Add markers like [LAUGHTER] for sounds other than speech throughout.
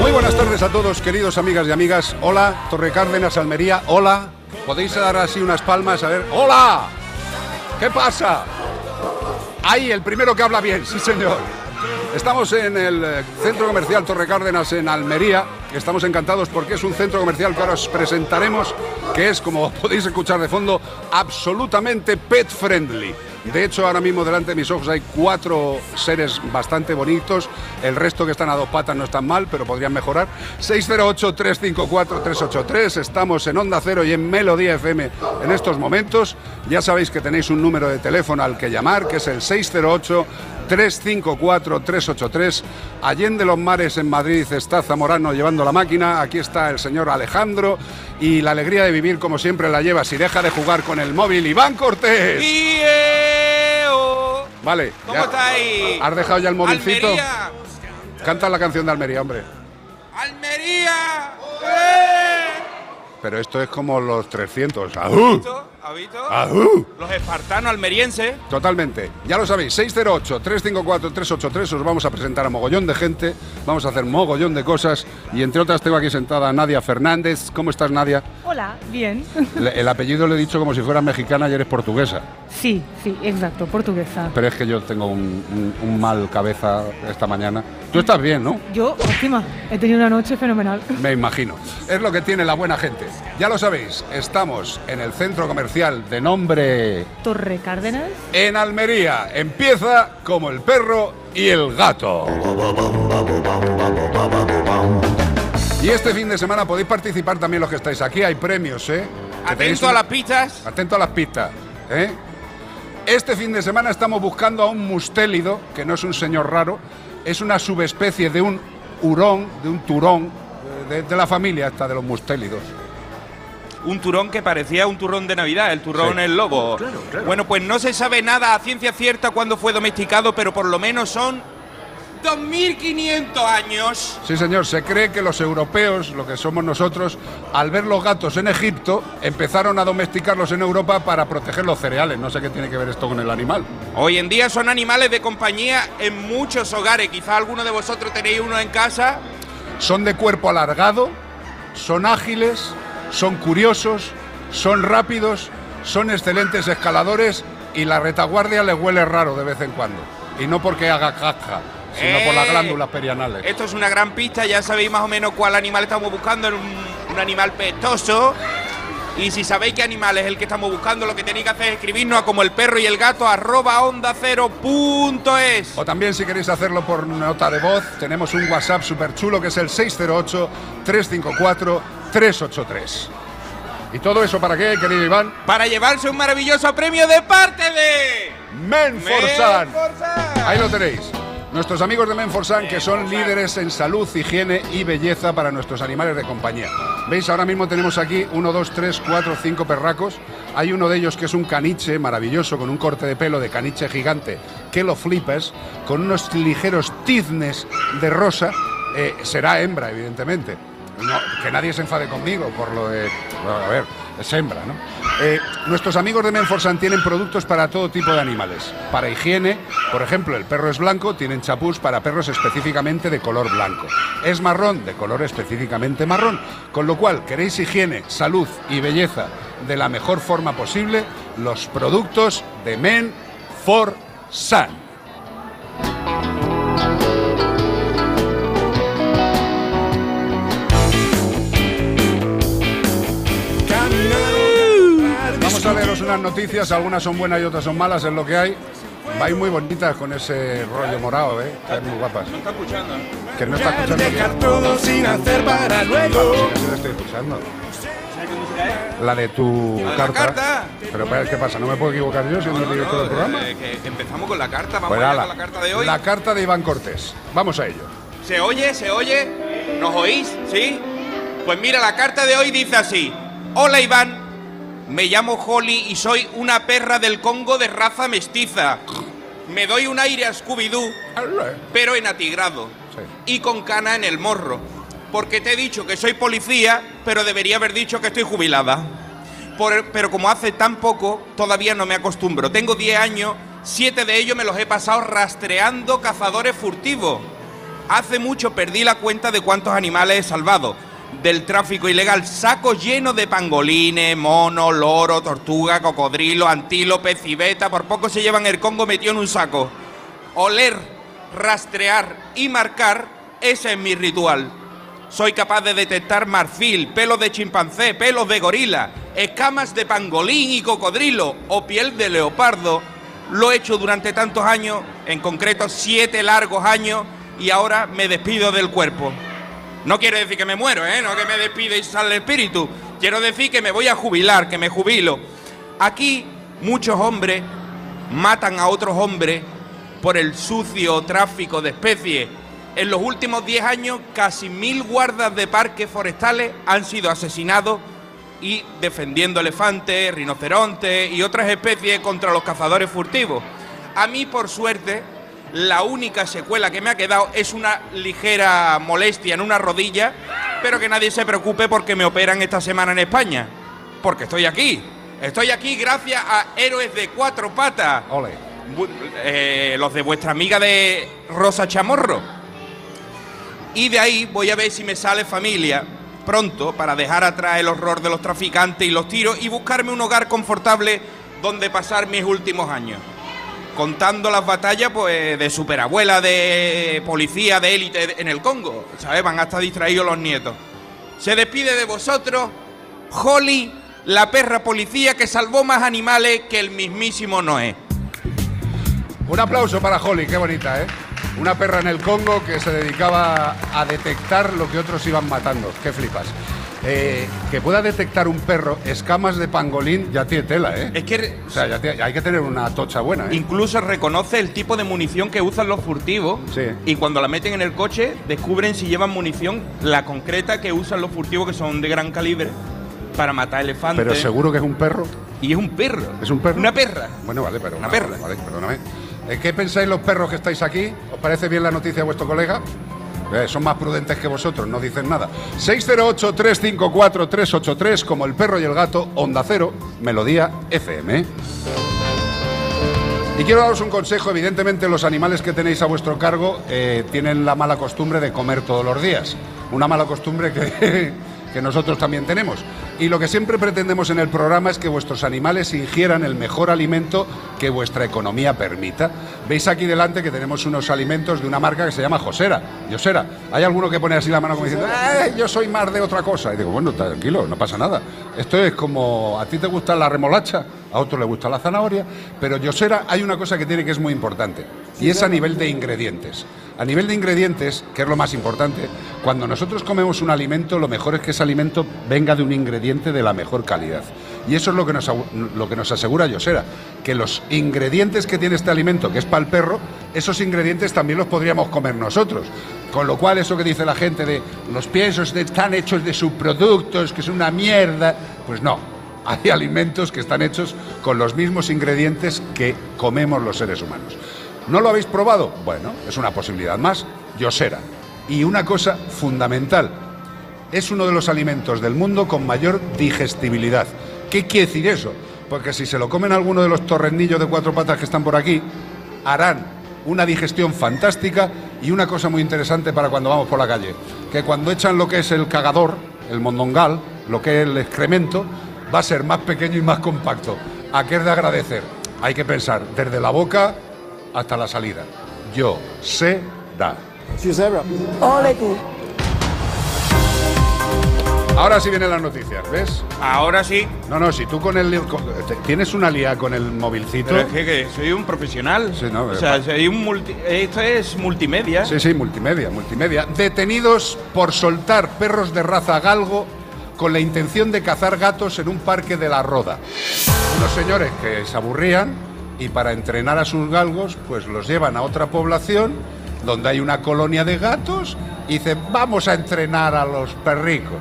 Muy buenas tardes a todos, queridos amigas y amigas. Hola, Torre Cárdenas, Almería. Hola. Podéis dar así unas palmas, a ver. ¡Hola! ¿Qué pasa? Ahí, el primero que habla bien, sí señor. Estamos en el eh, Centro Comercial Torre Cárdenas en Almería. Estamos encantados porque es un centro comercial que ahora os presentaremos, que es, como [LAUGHS] podéis escuchar de fondo, absolutamente pet friendly. De hecho, ahora mismo delante de mis ojos hay cuatro seres bastante bonitos. El resto que están a dos patas no están mal, pero podrían mejorar. 608-354-383. Estamos en Onda Cero y en Melodía FM en estos momentos. Ya sabéis que tenéis un número de teléfono al que llamar, que es el 608 354-383. Allende los Mares en Madrid está Zamorano llevando la máquina. Aquí está el señor Alejandro. Y la alegría de vivir, como siempre, la lleva si deja de jugar con el móvil. Iván Cortés. ¡Ieo! Vale. ¿Cómo ya. estáis? ¿Has dejado ya el movilcito? Almería. Canta la canción de Almería, hombre. ¡Almería! ¡Eh! Pero esto es como los 300. ¡Ajú! ¿Has visto? ¿Has visto? ¡Ajú! Los espartanos almerienses. Totalmente. Ya lo sabéis, 608-354-383. Os vamos a presentar a mogollón de gente. Vamos a hacer mogollón de cosas. Y entre otras tengo aquí sentada a Nadia Fernández. ¿Cómo estás, Nadia? Hola, bien. Le- El apellido le he dicho como si fuera mexicana y eres portuguesa. Sí, sí, exacto, portuguesa. Pero es que yo tengo un, un- un mal cabeza esta mañana. Tú estás bien, ¿no? Yo, óptima, he tenido una noche fenomenal. Me imagino. Es lo que tiene la buena gente. Ya lo sabéis, estamos en el centro comercial de nombre Torre Cárdenas. en Almería. Empieza como el perro y el gato. Y este fin de semana podéis participar también los que estáis aquí. Hay premios, ¿eh? Atento a las pistas. Atento a las pistas, ¿eh? Este fin de semana estamos buscando a un mustélido, que no es un señor raro, es una subespecie de un hurón, de un turón, de, de la familia esta de los mustélidos. Un turrón que parecía un turrón de Navidad, el turrón Sí. el lobo. Bueno, pues no se sabe nada a ciencia cierta cuándo fue domesticado, pero por lo menos son 2.500 años. Sí, señor, se cree que los europeos, lo que somos nosotros, al ver los gatos en Egipto, empezaron a domesticarlos en Europa para proteger los cereales. No sé qué tiene que ver esto con el animal. Hoy en día son animales de compañía en muchos hogares. Quizá alguno de vosotros tenéis uno en casa. Son de cuerpo alargado, son ágiles, son curiosos, son rápidos, son excelentes escaladores y la retaguardia les huele raro de vez en cuando. Y no porque haga caca, sino por las ¡Eh! glándulas perianales. Esto es una gran pista, ya sabéis más o menos cuál animal estamos buscando, es un, un animal pestoso. Y si sabéis qué animal es el que estamos buscando, lo que tenéis que hacer es escribirnos a como el perro y el gato arroba onda cero punto es. O también si queréis hacerlo por nota de voz, tenemos un WhatsApp súper chulo que es el 608-354-383. ¿Y todo eso para qué, querido Iván? Para llevarse un maravilloso premio de parte de... Menforsan. Ahí lo tenéis. Nuestros amigos de Menforsan, que son líderes en salud, higiene y belleza para nuestros animales de compañía. ¿Veis? Ahora mismo tenemos aquí uno, dos, tres, cuatro, cinco perracos. Hay uno de ellos que es un caniche maravilloso, con un corte de pelo de caniche gigante, que lo flipas, con unos ligeros tiznes de rosa. Eh, será hembra, evidentemente. No, que nadie se enfade conmigo por lo de. bueno, a ver, es hembra, ¿no? Eh, nuestros amigos de Menforsan tienen productos para todo tipo de animales. Para higiene, por ejemplo, el perro es blanco, tienen chapús para perros específicamente de color blanco. Es marrón, de color específicamente marrón. Con lo cual, queréis higiene, salud y belleza de la mejor forma posible, los productos de Menforsan. A unas noticias, algunas son buenas y otras son malas, es lo que hay. Vais muy bonitas con ese rollo morado, ¿eh? Estáis muy guapas. No está escuchando. Que no está escuchando. Dejar todo sin hacer para luego. La estoy escuchando. La de tu La de la carta. carta. Pero ¿para ¿qué pasa? ¿No me puedo equivocar yo siendo el director del programa? eh, que empezamos con la carta. Vamos Pues con la carta de hoy. La carta de Iván Cortés. Vamos a ello. ¿Se oye? ¿Se oye? ¿Nos oís? ¿Sí? Pues mira, la carta de hoy dice así. Hola Iván, me llamo Holly y soy una perra del Congo de raza mestiza. Me doy un aire a Scooby-Doo, pero en atigrado. Sí. Y con cana en el morro. Porque te he dicho que soy policía, pero debería haber dicho que estoy jubilada. Por- pero como hace tan poco, todavía no me acostumbro. Tengo 10 años, 7 de ellos me los he pasado rastreando cazadores furtivos. Hace mucho perdí la cuenta de cuántos animales he salvado del tráfico ilegal. Sacos llenos de pangolines, monos, loro, tortuga, cocodrilo, antílope, civeta. Por poco se llevan el Congo metido en un saco. Oler, rastrear y marcar, ese es mi ritual. Soy capaz de detectar marfil, pelos de chimpancé, pelos de gorila, escamas de pangolín y cocodrilo o piel de leopardo. Lo he hecho durante tantos años, en concreto siete largos años, y ahora me despido del cuerpo. No quiero decir que me muero, ¿eh? No que me despide y sale el espíritu. Quiero decir que me voy a jubilar, que me jubilo. Aquí muchos hombres matan a otros hombres por el sucio tráfico de especies. En los últimos 10 años, casi mil guardas de parques forestales han sido asesinados y defendiendo elefantes, rinocerontes y otras especies contra los cazadores furtivos. A mí, por suerte, la única secuela que me ha quedado es una ligera molestia en una rodilla, pero que nadie se preocupe porque me operan esta semana en España. Porque estoy aquí. Estoy aquí gracias a héroes de cuatro patas. Ole. Eh, los de vuestra amiga de Rosa Chamorro. Y de ahí voy a ver si me sale familia pronto para dejar atrás el horror de los traficantes y los tiros y buscarme un hogar confortable donde pasar mis últimos años. Contando las batallas pues de superabuela, de policía, de élite en el Congo. ¿Sabes? Van hasta distraídos los nietos. Se despide de vosotros Holly, la perra policía que salvó más animales que el mismísimo Noé. Un aplauso para Holly, qué bonita, ¿eh? Una perra en el Congo que se dedicaba a detectar lo que otros iban matando. Qué flipas. Eh, que pueda detectar un perro escamas de pangolín ya tiene tela, ¿eh? Es que O sea, ya tiene- hay que tener una tocha buena, ¿eh? incluso reconoce el tipo de munición que usan los furtivos Sí. y cuando la meten en el coche descubren si llevan munición la concreta que usan los furtivos que son de gran calibre para matar elefantes. Pero seguro que es un perro. Y es un perro. ¿Es un perro? Una perra. Bueno, vale, pero. Una perra. Vale, vale, perdóname. Eh, ¿Qué pensáis los perros que estáis aquí? ¿Os parece bien la noticia de vuestro colega? Eh, son más prudentes que vosotros, no dicen nada. 608-354-383, como el perro y el gato, Onda Cero, Melodía FM. Y quiero daros un consejo, evidentemente los animales que tenéis a vuestro cargo eh, tienen la mala costumbre de comer todos los días. Una mala costumbre que, que nosotros también tenemos. Y lo que siempre pretendemos en el programa es que vuestros animales ingieran el mejor alimento que vuestra economía permita. Veis aquí delante que tenemos unos alimentos de una marca que se llama Josera. Josera. Hay alguno que pone así la mano como diciendo, "Eh, yo soy más de otra cosa. Y digo, bueno, tranquilo, no pasa nada. Esto es como, a ti te gusta la remolacha, a otro le gusta la zanahoria, pero Yosera hay una cosa que tiene que es muy importante, y es a nivel de ingredientes. A nivel de ingredientes, que es lo más importante, cuando nosotros comemos un alimento, lo mejor es que ese alimento venga de un ingrediente de la mejor calidad. Y eso es lo que nos, lo que nos asegura Yosera, que los ingredientes que tiene este alimento, que es para el perro, esos ingredientes también los podríamos comer nosotros. Con lo cual, eso que dice la gente de los piensos están hechos de subproductos, que es una mierda, pues no. [LAUGHS] Hay alimentos que están hechos con los mismos ingredientes que comemos los seres humanos. ¿No lo habéis probado? Bueno, es una posibilidad más. Yosera. Y una cosa fundamental, es uno de los alimentos del mundo con mayor digestibilidad. ¿Qué quiere decir eso? Porque si se lo comen alguno de los torrendillos de cuatro patas que están por aquí, harán una digestión fantástica y una cosa muy interesante para cuando vamos por la calle, que cuando echan lo que es el cagador, el mondongal, lo que es el excremento, va a ser más pequeño y más compacto. ¿A qué es de agradecer? Hay que pensar desde la boca hasta la salida. Yo sé da. Ole tú. Ahora sí vienen las noticias, ¿ves? Ahora sí. No, no, si tú con el con- te- tienes una lía con el movilcito. Pero es que, que soy un profesional. Sí, no, o eh, sea, pa- soy un multi- esto es multimedia. Sí, sí, multimedia, multimedia. Detenidos por soltar perros de raza galgo con la intención de cazar gatos en un parque de la Roda. Unos señores que se aburrían y para entrenar a sus galgos, pues los llevan a otra población donde hay una colonia de gatos y dicen, vamos a entrenar a los perricos.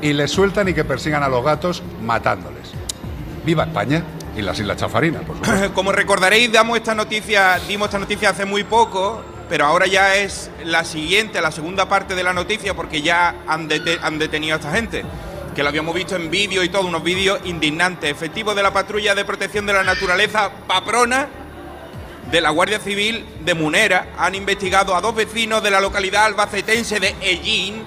Y les sueltan y que persigan a los gatos matándoles. ¡Viva España! Y las Islas Chafarinas, por supuesto. [LAUGHS] Como recordaréis, damos esta noticia, dimos esta noticia hace muy poco, pero ahora ya es la siguiente, la segunda parte de la noticia, porque ya han, dete- han detenido a esta gente. Que lo habíamos visto en vídeo y todo, unos vídeos indignantes. Efectivos de la patrulla de protección de la naturaleza Paprona de la Guardia Civil de Munera han investigado a dos vecinos de la localidad albacetense de Ellín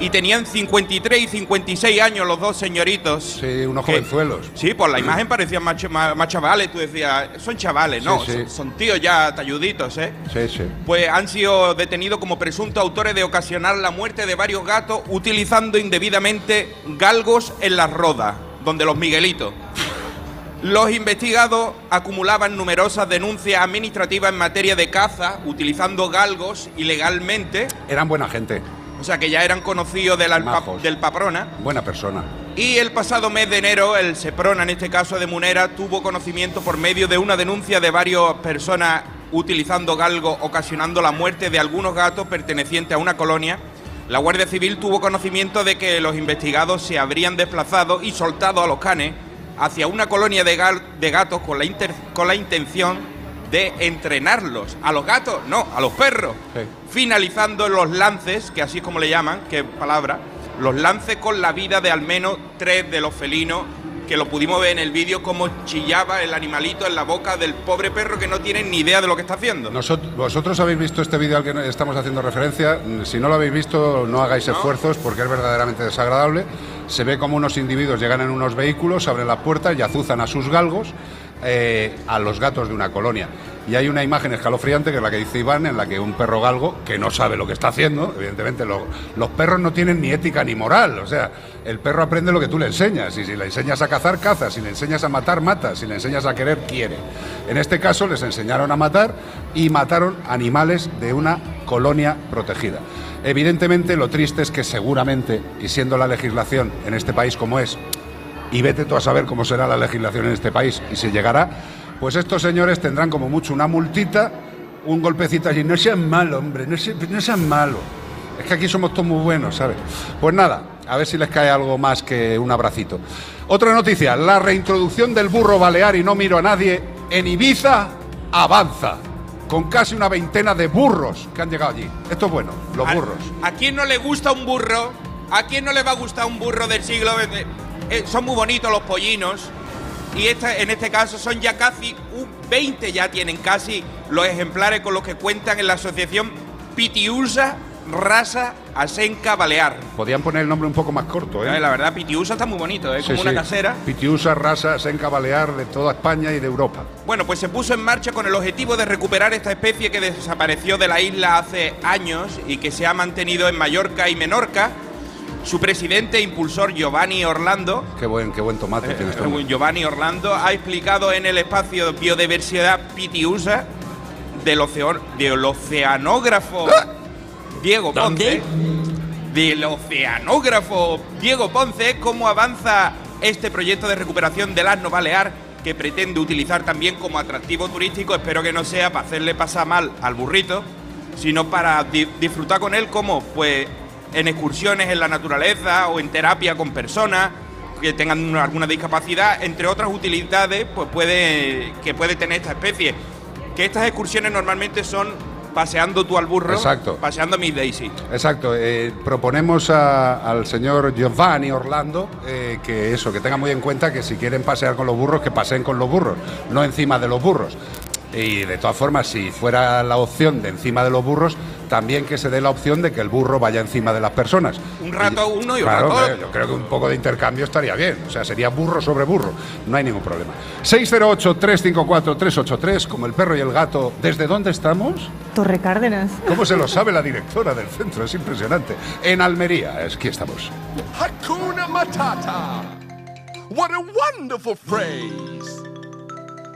y tenían 53 y 56 años los dos señoritos. Sí, unos Que- jovenzuelos. Sí, por la imagen parecían más, más- más chavales, tú decías, son chavales, no, Sí, sí. Son, son tíos ya talluditos, ¿eh? Sí, sí. Pues han sido detenidos como presuntos autores de ocasionar la muerte de varios gatos utilizando indebidamente galgos en las rodas, donde los Miguelitos. Los investigados acumulaban numerosas denuncias administrativas en materia de caza, utilizando galgos ilegalmente, Eran buena gente, o sea que ya eran conocidos del, Majos. del Paprona. buena persona. Y el pasado mes de enero, el Seprona, en este caso de Munera, tuvo conocimiento por medio de una denuncia de varias personas utilizando galgo, ocasionando la muerte de algunos gatos pertenecientes a una colonia. La Guardia Civil tuvo conocimiento de que los investigados se habrían desplazado y soltado a los canes hacia una colonia de, gatos con la, con la intención de entrenarlos. ¿A los gatos? No, a los perros. Sí. Finalizando los lances, que así es como le llaman, qué palabra, los lances con la vida de al menos tres de los felinos, que lo pudimos ver en el vídeo cómo chillaba el animalito en la boca del pobre perro que no tiene ni idea de lo que está haciendo. Nosot- vosotros habéis visto este vídeo al que estamos haciendo referencia. Si no lo habéis visto, no hagáis esfuerzos porque es verdaderamente desagradable. Se ve como unos individuos llegan en unos vehículos, abren las puertas y azuzan a sus galgos eh, a los gatos de una colonia. Y hay una imagen escalofriante que es la que dice Iván, en la que un perro galgo, que no sabe lo que está haciendo, evidentemente lo- los perros no tienen ni ética ni moral, o sea, el perro aprende lo que tú le enseñas, y si le enseñas a cazar, caza, si le enseñas a matar, mata, si le enseñas a querer, quiere. En este caso les enseñaron a matar y mataron animales de una colonia protegida. Evidentemente lo triste es que seguramente, y siendo la legislación en este país como es, y vete tú a saber cómo será la legislación en este país y si llegará, pues estos señores tendrán como mucho una multita, un golpecito allí. No sean malo, hombre, no, se- no sean malo. Es que aquí somos todos muy buenos, ¿sabes? Pues nada, a ver si les cae algo más que un abracito. Otra noticia, la reintroducción del burro balear y no miro a nadie en Ibiza avanza, con casi una veintena de burros que han llegado allí. Esto es bueno, los ¿A- burros. ¿A, quién no le gusta un burro? ¿A quién no le va a gustar un burro del siglo XX? Eh, son muy bonitos los pollinos. Y esta- en este caso son ya casi un 20, ya tienen casi los ejemplares con los que cuentan en la asociación Pitiusa Raza Asenca Balear. Podían poner el nombre un poco más corto, ¿eh? Eh, La verdad, Pitiusa está muy bonito, es Sí, como una sí. casera. Pitiusa, raza, senca balear de toda España y de Europa. Bueno, pues se puso en marcha con el objetivo de recuperar esta especie que desapareció de la isla hace años y que se ha mantenido en Mallorca y Menorca. Su presidente e impulsor Giovanni Orlando, Qué buen, qué buen tomate eh, tiene hombre. Giovanni Orlando, ha explicado en el espacio Biodiversidad Pitiusa del, del oceanógrafo Diego Ponce, del oceanógrafo Diego Ponce, cómo avanza este proyecto de recuperación del asno balear que pretende utilizar también como atractivo turístico. Espero que no sea para hacerle pasar mal al burrito, sino para di- disfrutar con él como pues en excursiones en la naturaleza o en terapia con personas que tengan una- alguna discapacidad, entre otras utilidades pues puede, que puede tener esta especie. Que estas excursiones normalmente son paseando tú al burro, Exacto. paseando a Miss Daisy. Exacto, eh, proponemos a- al señor Giovanni Orlando eh, que eso, que tenga muy en cuenta que si quieren pasear con los burros, que paseen con los burros, no encima de los burros. Y de todas formas, si fuera la opción de encima de los burros, también que se dé la opción de que el burro vaya encima de las personas. Un rato uno y un rato otro. Yo creo que un poco de intercambio estaría bien. O sea, sería burro sobre burro. No hay ningún problema. 608-354-383, como el perro y el gato. ¿Desde dónde estamos? Torre Cárdenas. ¿Cómo se lo sabe la directora del centro? Es impresionante. En Almería, es- aquí estamos. Hakuna Matata. What a wonderful phrase.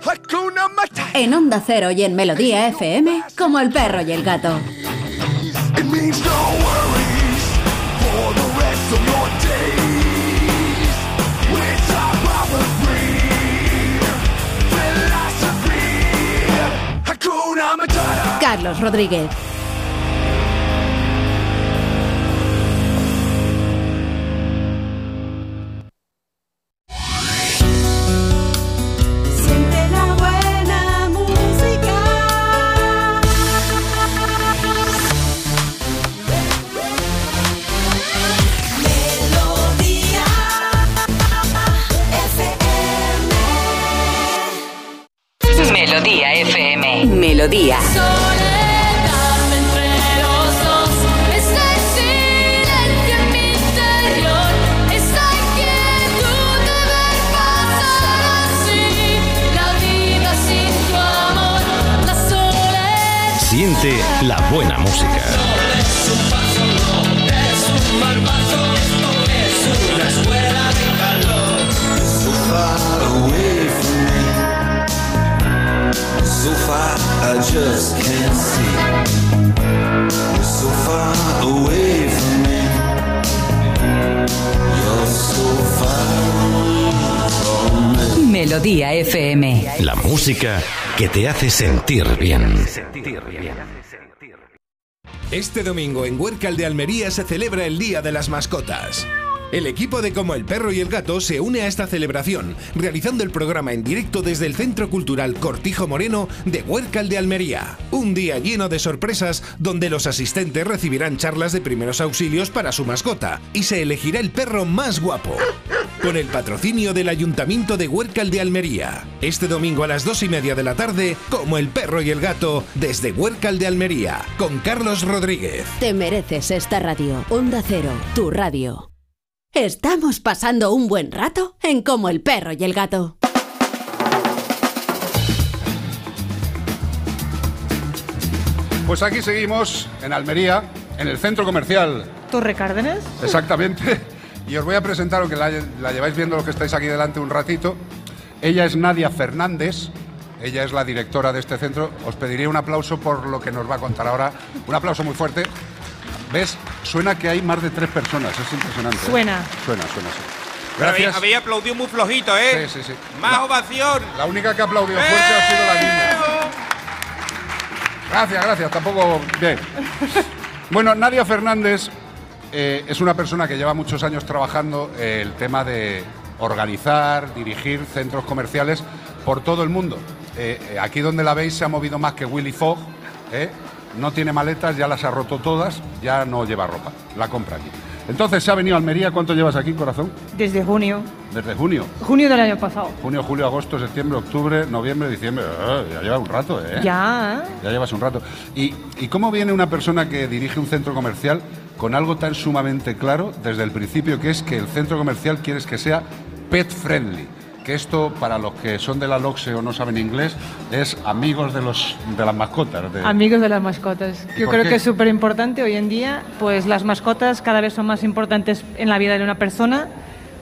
Hakuna Matata. En Onda Cero y en Melodía FM, como el perro y el gato. Means no worries for the rest of your days. Carlos Rodríguez. Que te hace sentir bien. Este domingo en Huércal de Almería se celebra el Día de las Mascotas. El equipo de Como el Perro y el Gato se une a esta celebración, realizando el programa en directo desde el Centro Cultural Cortijo Moreno de Huércal de Almería. Un día lleno de sorpresas donde los asistentes recibirán charlas de primeros auxilios para su mascota y se elegirá el perro más guapo. Con el patrocinio del Ayuntamiento de Huércal de Almería. Este domingo a las dos y media de la tarde, Como el Perro y el Gato, desde Huércal de Almería, con Carlos Rodríguez. Te mereces esta radio. Onda Cero, tu radio. Estamos pasando un buen rato en Como el perro y el gato. Pues aquí seguimos, en Almería, en el centro comercial, Torre Cárdenas. exactamente. Y os voy a presentar, aunque la, la lleváis viendo los que estáis aquí delante un ratito. Ella es Nadia Fernández. Ella es la directora de este centro. Os pediría un aplauso por lo que nos va a contar ahora. Un aplauso muy fuerte. ¿Ves? Suena que hay más de tres personas. Es impresionante. ¿eh? Suena. Suena, suena, sí. Gracias. habéis aplaudido muy flojito, ¿eh? Sí, sí, sí. Más La- ovación. La única que ha aplaudido fuerte ha sido la niña. Gracias, gracias. Tampoco. Bien. Bueno, Nadia Fernández eh, es una persona que lleva muchos años trabajando eh, el tema de organizar, dirigir centros comerciales por todo el mundo. Eh, eh, aquí donde la veis se ha movido más que Willy Fogg. No tiene maletas, ya las ha roto todas, ya no lleva ropa, la compra aquí. Entonces se ha venido a Almería. ¿Cuánto llevas aquí, corazón? Desde junio. Desde junio. Junio del año pasado. Junio, julio, agosto, septiembre, octubre, noviembre, diciembre. Ah, ya lleva un rato, ¿eh? Ya. Ya llevas un rato. ¿Y, ¿Y cómo viene una persona que dirige un centro comercial con algo tan sumamente claro desde el principio, que es que el centro comercial quieres que sea pet friendly? Que esto, para los que son de la LOXE o no saben inglés, es amigos de, los, de las mascotas. de- Amigos de las mascotas. ¿Y Yo creo qué? que es súper importante hoy en día, pues las mascotas cada vez son más importantes en la vida de una persona,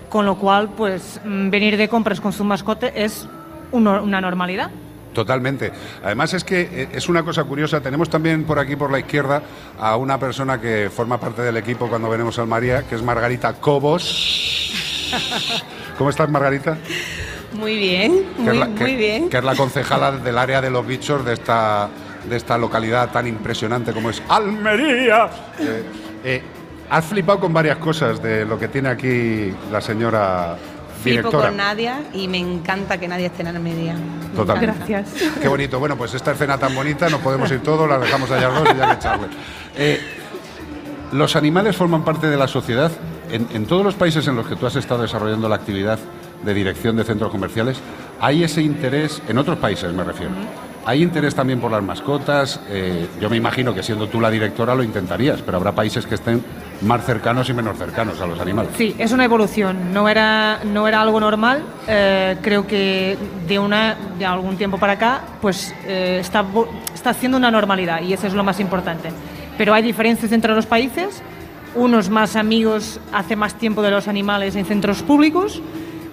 con lo cual, pues mm, venir de compras con su mascota es una normalidad. Totalmente. Además es que eh, es una cosa curiosa. Tenemos también por aquí por la izquierda a una persona que forma parte del equipo cuando venimos al María, que es Margarita Cobos. ¿Cómo estás, Margarita? Muy bien, muy, es la, muy que- bien. que es la concejala del área de los bichos de esta, de esta localidad tan impresionante como es Almería. Eh, eh, has flipado con varias cosas de lo que tiene aquí la señora Flipo directora. con Nadia y me encanta que nadie esté en Almería. Me Totalmente. encanta. Qué bonito. Bueno, pues esta escena tan bonita, nos podemos ir todos, la dejamos allá dos y ya que echarle. Eh, los animales forman parte de la sociedad. En, en todos los países en los que tú has estado desarrollando la actividad de dirección de centros comerciales, hay ese interés, en otros países me refiero, hay interés también por las mascotas. eh, yo me imagino que siendo tú la directora lo intentarías, pero habrá países que estén más cercanos y menos cercanos a los animales. Sí, es una evolución, no era, no era algo normal. eh, creo que de, una, de algún tiempo para acá, pues eh, está, está haciendo una normalidad y eso es lo más importante. Pero hay diferencias entre los países, unos más amigos hace más tiempo de los animales en centros públicos,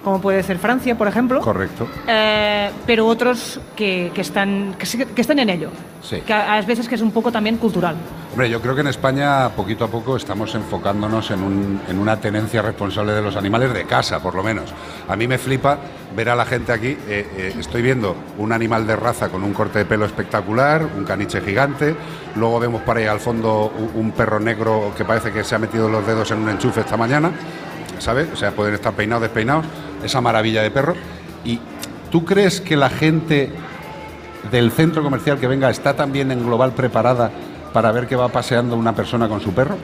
como puede ser Francia, por ejemplo. Correcto. Eh, pero otros que, que están, que, están en ello. Sí. Que a, a veces que es un poco también cultural. Hombre, yo creo que en España poquito a poco estamos enfocándonos en, un- en una tenencia responsable de los animales de casa, por lo menos. A mí me flipa ver a la gente aquí. eh, eh, estoy viendo un animal de raza con un corte de pelo espectacular, un caniche gigante. Luego vemos para ahí al fondo un, un perro negro que parece que se ha metido los dedos en un enchufe esta mañana. ¿Sabes? O sea, pueden estar peinados, despeinados. Esa maravilla de perro. ¿Y tú crees que la gente del centro comercial que venga está también en global preparada para ver que va paseando una persona con su perro?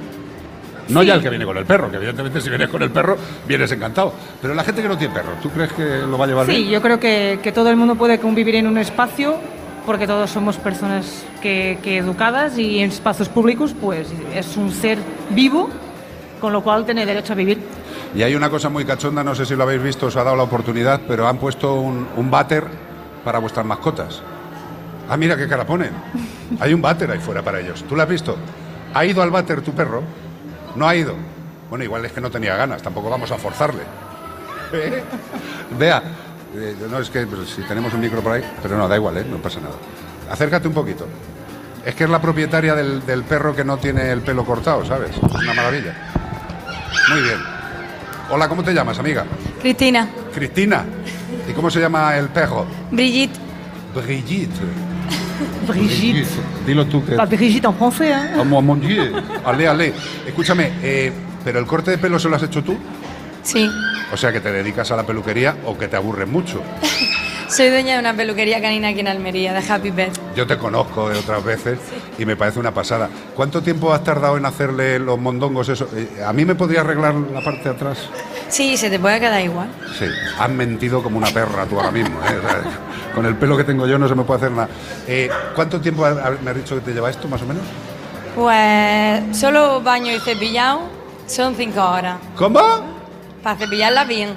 No Sí. ya el que viene con el perro, que evidentemente si vienes con el perro vienes encantado. Pero la gente que no tiene perro, ¿tú crees que lo va a llevar Sí, bien? yo creo que, que todo el mundo puede convivir en un espacio porque todos somos personas que, que educadas y en espacios públicos pues es un ser vivo, con lo cual tiene derecho a vivir. Y hay una cosa muy cachonda, no sé si lo habéis visto, os ha dado la oportunidad, pero han puesto un, un váter para vuestras mascotas. Ah, mira qué cara ponen. Hay un váter ahí fuera para ellos. ¿Tú lo has visto? ¿Ha ido al váter tu perro? ¿No ha ido? Bueno, igual es que no tenía ganas, tampoco vamos a forzarle. [LAUGHS] ¿Eh? Vea, eh, no es que pues, si tenemos un micro por ahí, pero no, da igual, ¿eh? no pasa nada. Acércate un poquito. Es que es la propietaria del, del perro que no tiene el pelo cortado, ¿sabes? Es una maravilla. Muy bien. Hola, ¿cómo te llamas, amiga? Cristina, Cristina. ¿Y cómo se llama el perro? Brigitte, [LAUGHS] Brigitte. Brigitte. Dilo tú que... La Brigitte en francés, ¿eh? Oh, mon, Dieu. Ale, ale. Escúchame, eh, ¿pero el corte de pelo se lo has hecho tú? sí. O sea, que te dedicas a la peluquería o que te aburres mucho. Soy dueña de una peluquería canina aquí en Almería, de Happy Pet. Yo te conozco de otras veces y me parece una pasada. ¿Cuánto tiempo has tardado en hacerle los mondongos eso? Eh, ¿A mí me podría arreglar la parte de atrás? Sí, se te puede quedar igual. Sí, has mentido como una perra tú ahora mismo. ¿eh? Con el pelo que tengo yo no se me puede hacer nada. Eh, ¿Cuánto tiempo me has dicho que te lleva esto, más o menos? Pues solo baño y cepillado son cinco horas. ¿Cómo? Para cepillarla bien,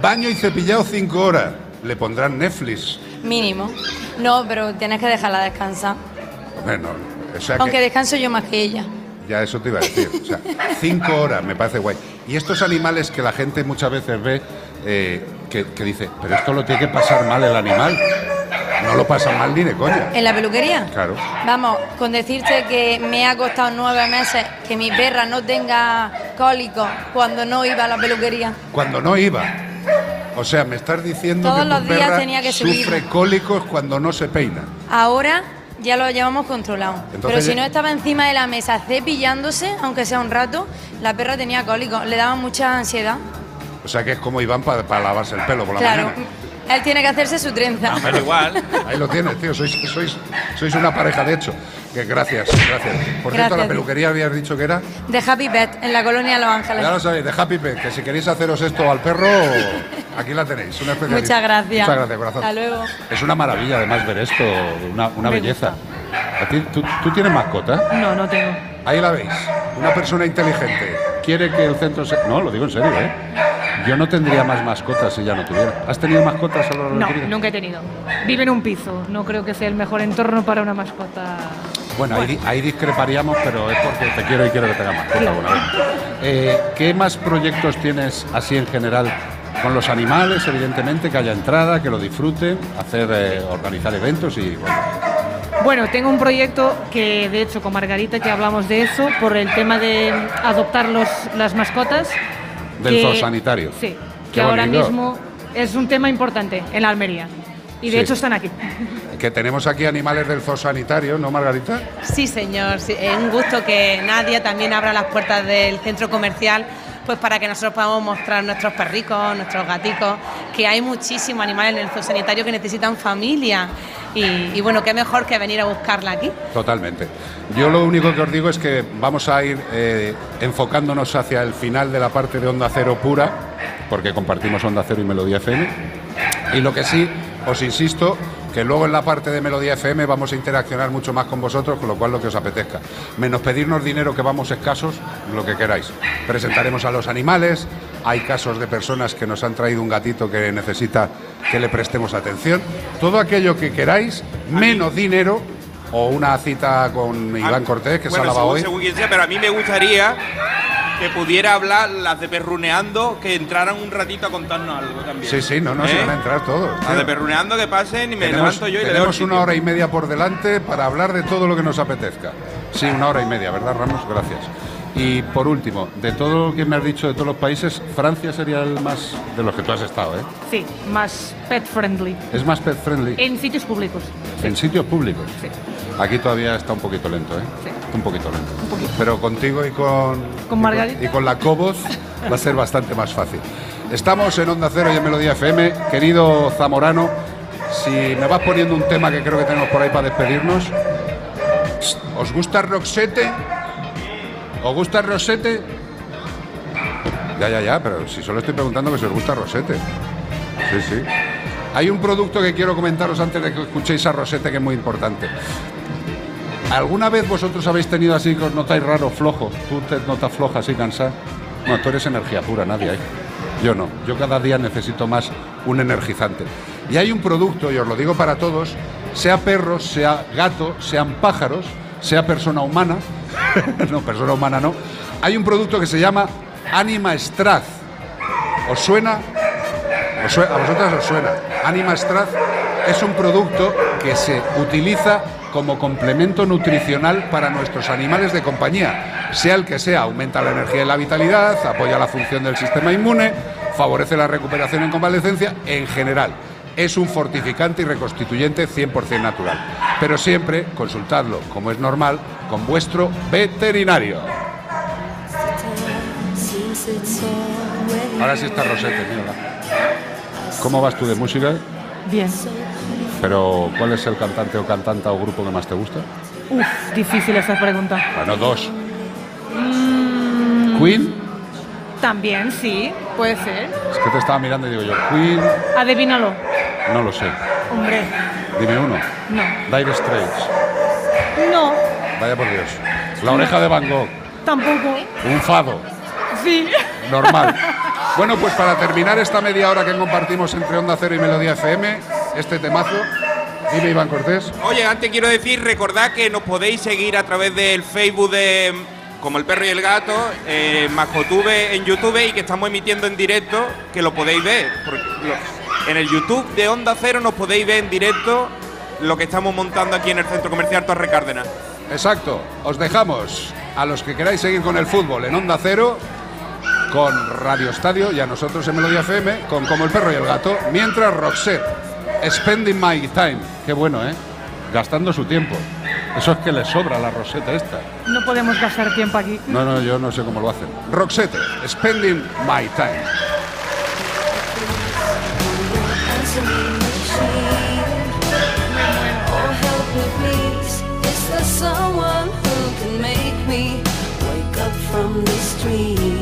Baño y cepillado cinco horas. Le pondrán Netflix. mínimo. No, pero tienes que dejarla descansar. Hombre, no, o sea Aunque que descanso yo más que ella. ya eso te iba a decir. O sea, cinco horas me parece guay. Y estos animales que la gente muchas veces ve, eh, que, que dice, pero esto lo tiene que pasar mal el animal. No lo pasa mal ni de coña. ¿En la peluquería? Claro. Vamos, con decirte que me ha costado nueve meses que mi perra no tenga cólico cuando no iba a la peluquería. Cuando no iba. O sea, me estás diciendo Todos que tu los días perra tenía que subir. sufre cólicos cuando no se peina. Ahora ya lo llevamos controlado. Entonces Pero si ya- no estaba encima de la mesa cepillándose, aunque sea un rato, la perra tenía cólico. Le daba mucha ansiedad. O sea que es como Iván para lavarse el pelo por la claro. mañana. Él tiene que hacerse su trenza. Pero igual. Ahí lo tienes, tío. Sois, sois, sois una pareja de hecho. Que gracias, gracias. Por cierto, Gracias. la peluquería habías dicho que era. De Happy Pet, en la colonia Los Ángeles. Ya lo sabéis, de Happy Pet, que si queréis haceros esto al perro, aquí la tenéis. Una. Muchas gracias. Muchas gracias, corazón. Hasta luego. Es una maravilla además ver esto, una, belleza. ¿A ti- tú, tú tienes mascota? No, no tengo. Ahí la veis. Una persona inteligente. Quiere que el centro se... No, lo digo en serio, ¿eh? Yo no tendría más mascotas si ya no tuviera. ¿Has tenido mascotas a lo largo No, nunca he tenido. Vive en un piso, no creo que sea el mejor entorno para una mascota. Bueno, ahí, ahí discreparíamos, pero es porque te quiero y quiero que mascota alguna vez. Eh, ¿Qué más proyectos tienes así en general? Con los animales, evidentemente, que haya entrada, que lo disfruten, hacer, eh, organizar eventos y bueno, Bueno, tengo un proyecto que, de hecho, con Margarita que hablamos de eso, por el tema de adoptar los, las mascotas. Del que- zoosanitario. Sí. que ahora mismo es un tema importante en la Almería. Y de Sí. hecho están aquí. Que tenemos aquí animales del zoosanitario, ¿no, Margarita? Sí, señor. sí, es un gusto que Nadia también abra las puertas del centro comercial pues para que nosotros podamos mostrar nuestros perricos, nuestros gaticos, que hay muchísimos animales en el zoosanitario que necesitan familia. Y, y bueno, qué mejor que venir a buscarla aquí. Totalmente. Yo lo único que os digo es que vamos a ir eh, enfocándonos hacia el final de la parte de Onda Cero pura, porque compartimos Onda Cero y Melodía FM. Y lo que sí, os insisto, que luego en la parte de Melodía FM vamos a interaccionar mucho más con vosotros, con lo cual lo que os apetezca. Menos pedirnos dinero que vamos escasos, lo que queráis. Presentaremos a los animales, hay casos de personas que nos han traído un gatito que necesita que le prestemos atención. Todo aquello que queráis, menos dinero o una cita con Iván Cortés, que se Bueno, lavado según, hoy. sea, pero a mí me gustaría que pudiera hablar las de Perruneando, que entraran un ratito a contarnos algo también. Sí, sí, no, no, se ¿Eh? van a entrar todos. Las de Perruneando que pasen y me Tenemos, levanto yo y le tenemos una hora y media por delante para hablar de todo lo que nos apetezca. Sí, una hora y media, ¿verdad, Ramos? Gracias. Y por último, de todo lo que me has dicho de todos los países, Francia sería el más de los que tú has estado, ¿eh? Sí, más pet friendly. Es más pet friendly En sitios públicos. en sitios públicos. Sí. Aquí todavía está un poquito lento, ¿eh? Sí. Un poquito lento. Pero contigo y con, Con Margarita. y con la Cobos va a ser bastante más fácil. Estamos en Onda Cero y en Melodía FM. Querido Zamorano, si me vas poniendo un tema que creo que tenemos por ahí para despedirnos. ¿Os gusta Roxette? ¿Os gusta Rosette? Ya, ya, ya, pero si solo estoy preguntando que si os gusta Rosette. Sí, sí. Hay un producto que quiero comentaros antes de que escuchéis a Rosette que es muy importante. ¿Alguna vez vosotros habéis tenido así que os notáis raro, flojo? ¿Tú te notas floja, así cansada? No, tú eres energía pura, nadie hay. Yo no. Yo cada día necesito más un energizante. Y hay un producto, y os lo digo para todos, sea perros, sea gato, sean pájaros, sea persona humana, [LAUGHS] no, persona humana no, hay un producto que se llama Anima Strath. ¿Os suena? ¿Os sue- ¿A vosotras os suena? Anima Strath es un producto que se utiliza como complemento nutricional para nuestros animales de compañía, sea el que sea, aumenta la energía y la vitalidad, apoya la función del sistema inmune, favorece la recuperación en convalecencia, en general. Es un fortificante y reconstituyente 100% natural. Pero siempre consultadlo, como es normal, con vuestro veterinario. Ahora sí está Rosete, mírala. ¿Cómo vas tú de música? Bien. Pero, ¿cuál es el cantante o cantanta o grupo que más te gusta? Uf, difícil esa pregunta. Bueno, dos. Mm, Queen, También, sí, puede ser. es que te estaba mirando y digo yo, Queen, Adivínalo. no lo sé. Hombre, Dime uno. no. Dire Straits, No, vaya por Dios. La oreja de Van Gogh, tampoco. un fado, Sí. normal. Bueno, pues para terminar esta media hora que compartimos entre Onda Cero y Melodía FM, este temazo, dime Iván Cortés. Oye, antes quiero decir, recordad que nos podéis seguir a través del Facebook de como el perro y el gato, eh, Mascotube en YouTube y que estamos emitiendo en directo, que lo podéis ver. Lo- en el YouTube de Onda Cero nos podéis ver en directo lo que estamos montando aquí en el Centro Comercial Torre Cárdenas. Exacto, os dejamos a los que queráis seguir con el fútbol en Onda Cero, con Radio Estadio y a nosotros en Melodía FM, con Como el Perro y el Gato, mientras Roxette, Spending My Time, qué bueno, ¿eh? Gastando su tiempo. Eso es que le sobra la Rosetta esta. No podemos gastar tiempo aquí. No, no, yo no sé cómo lo hacen. Roxette, Spending My Time. Is there someone who can make me wake up from this dream?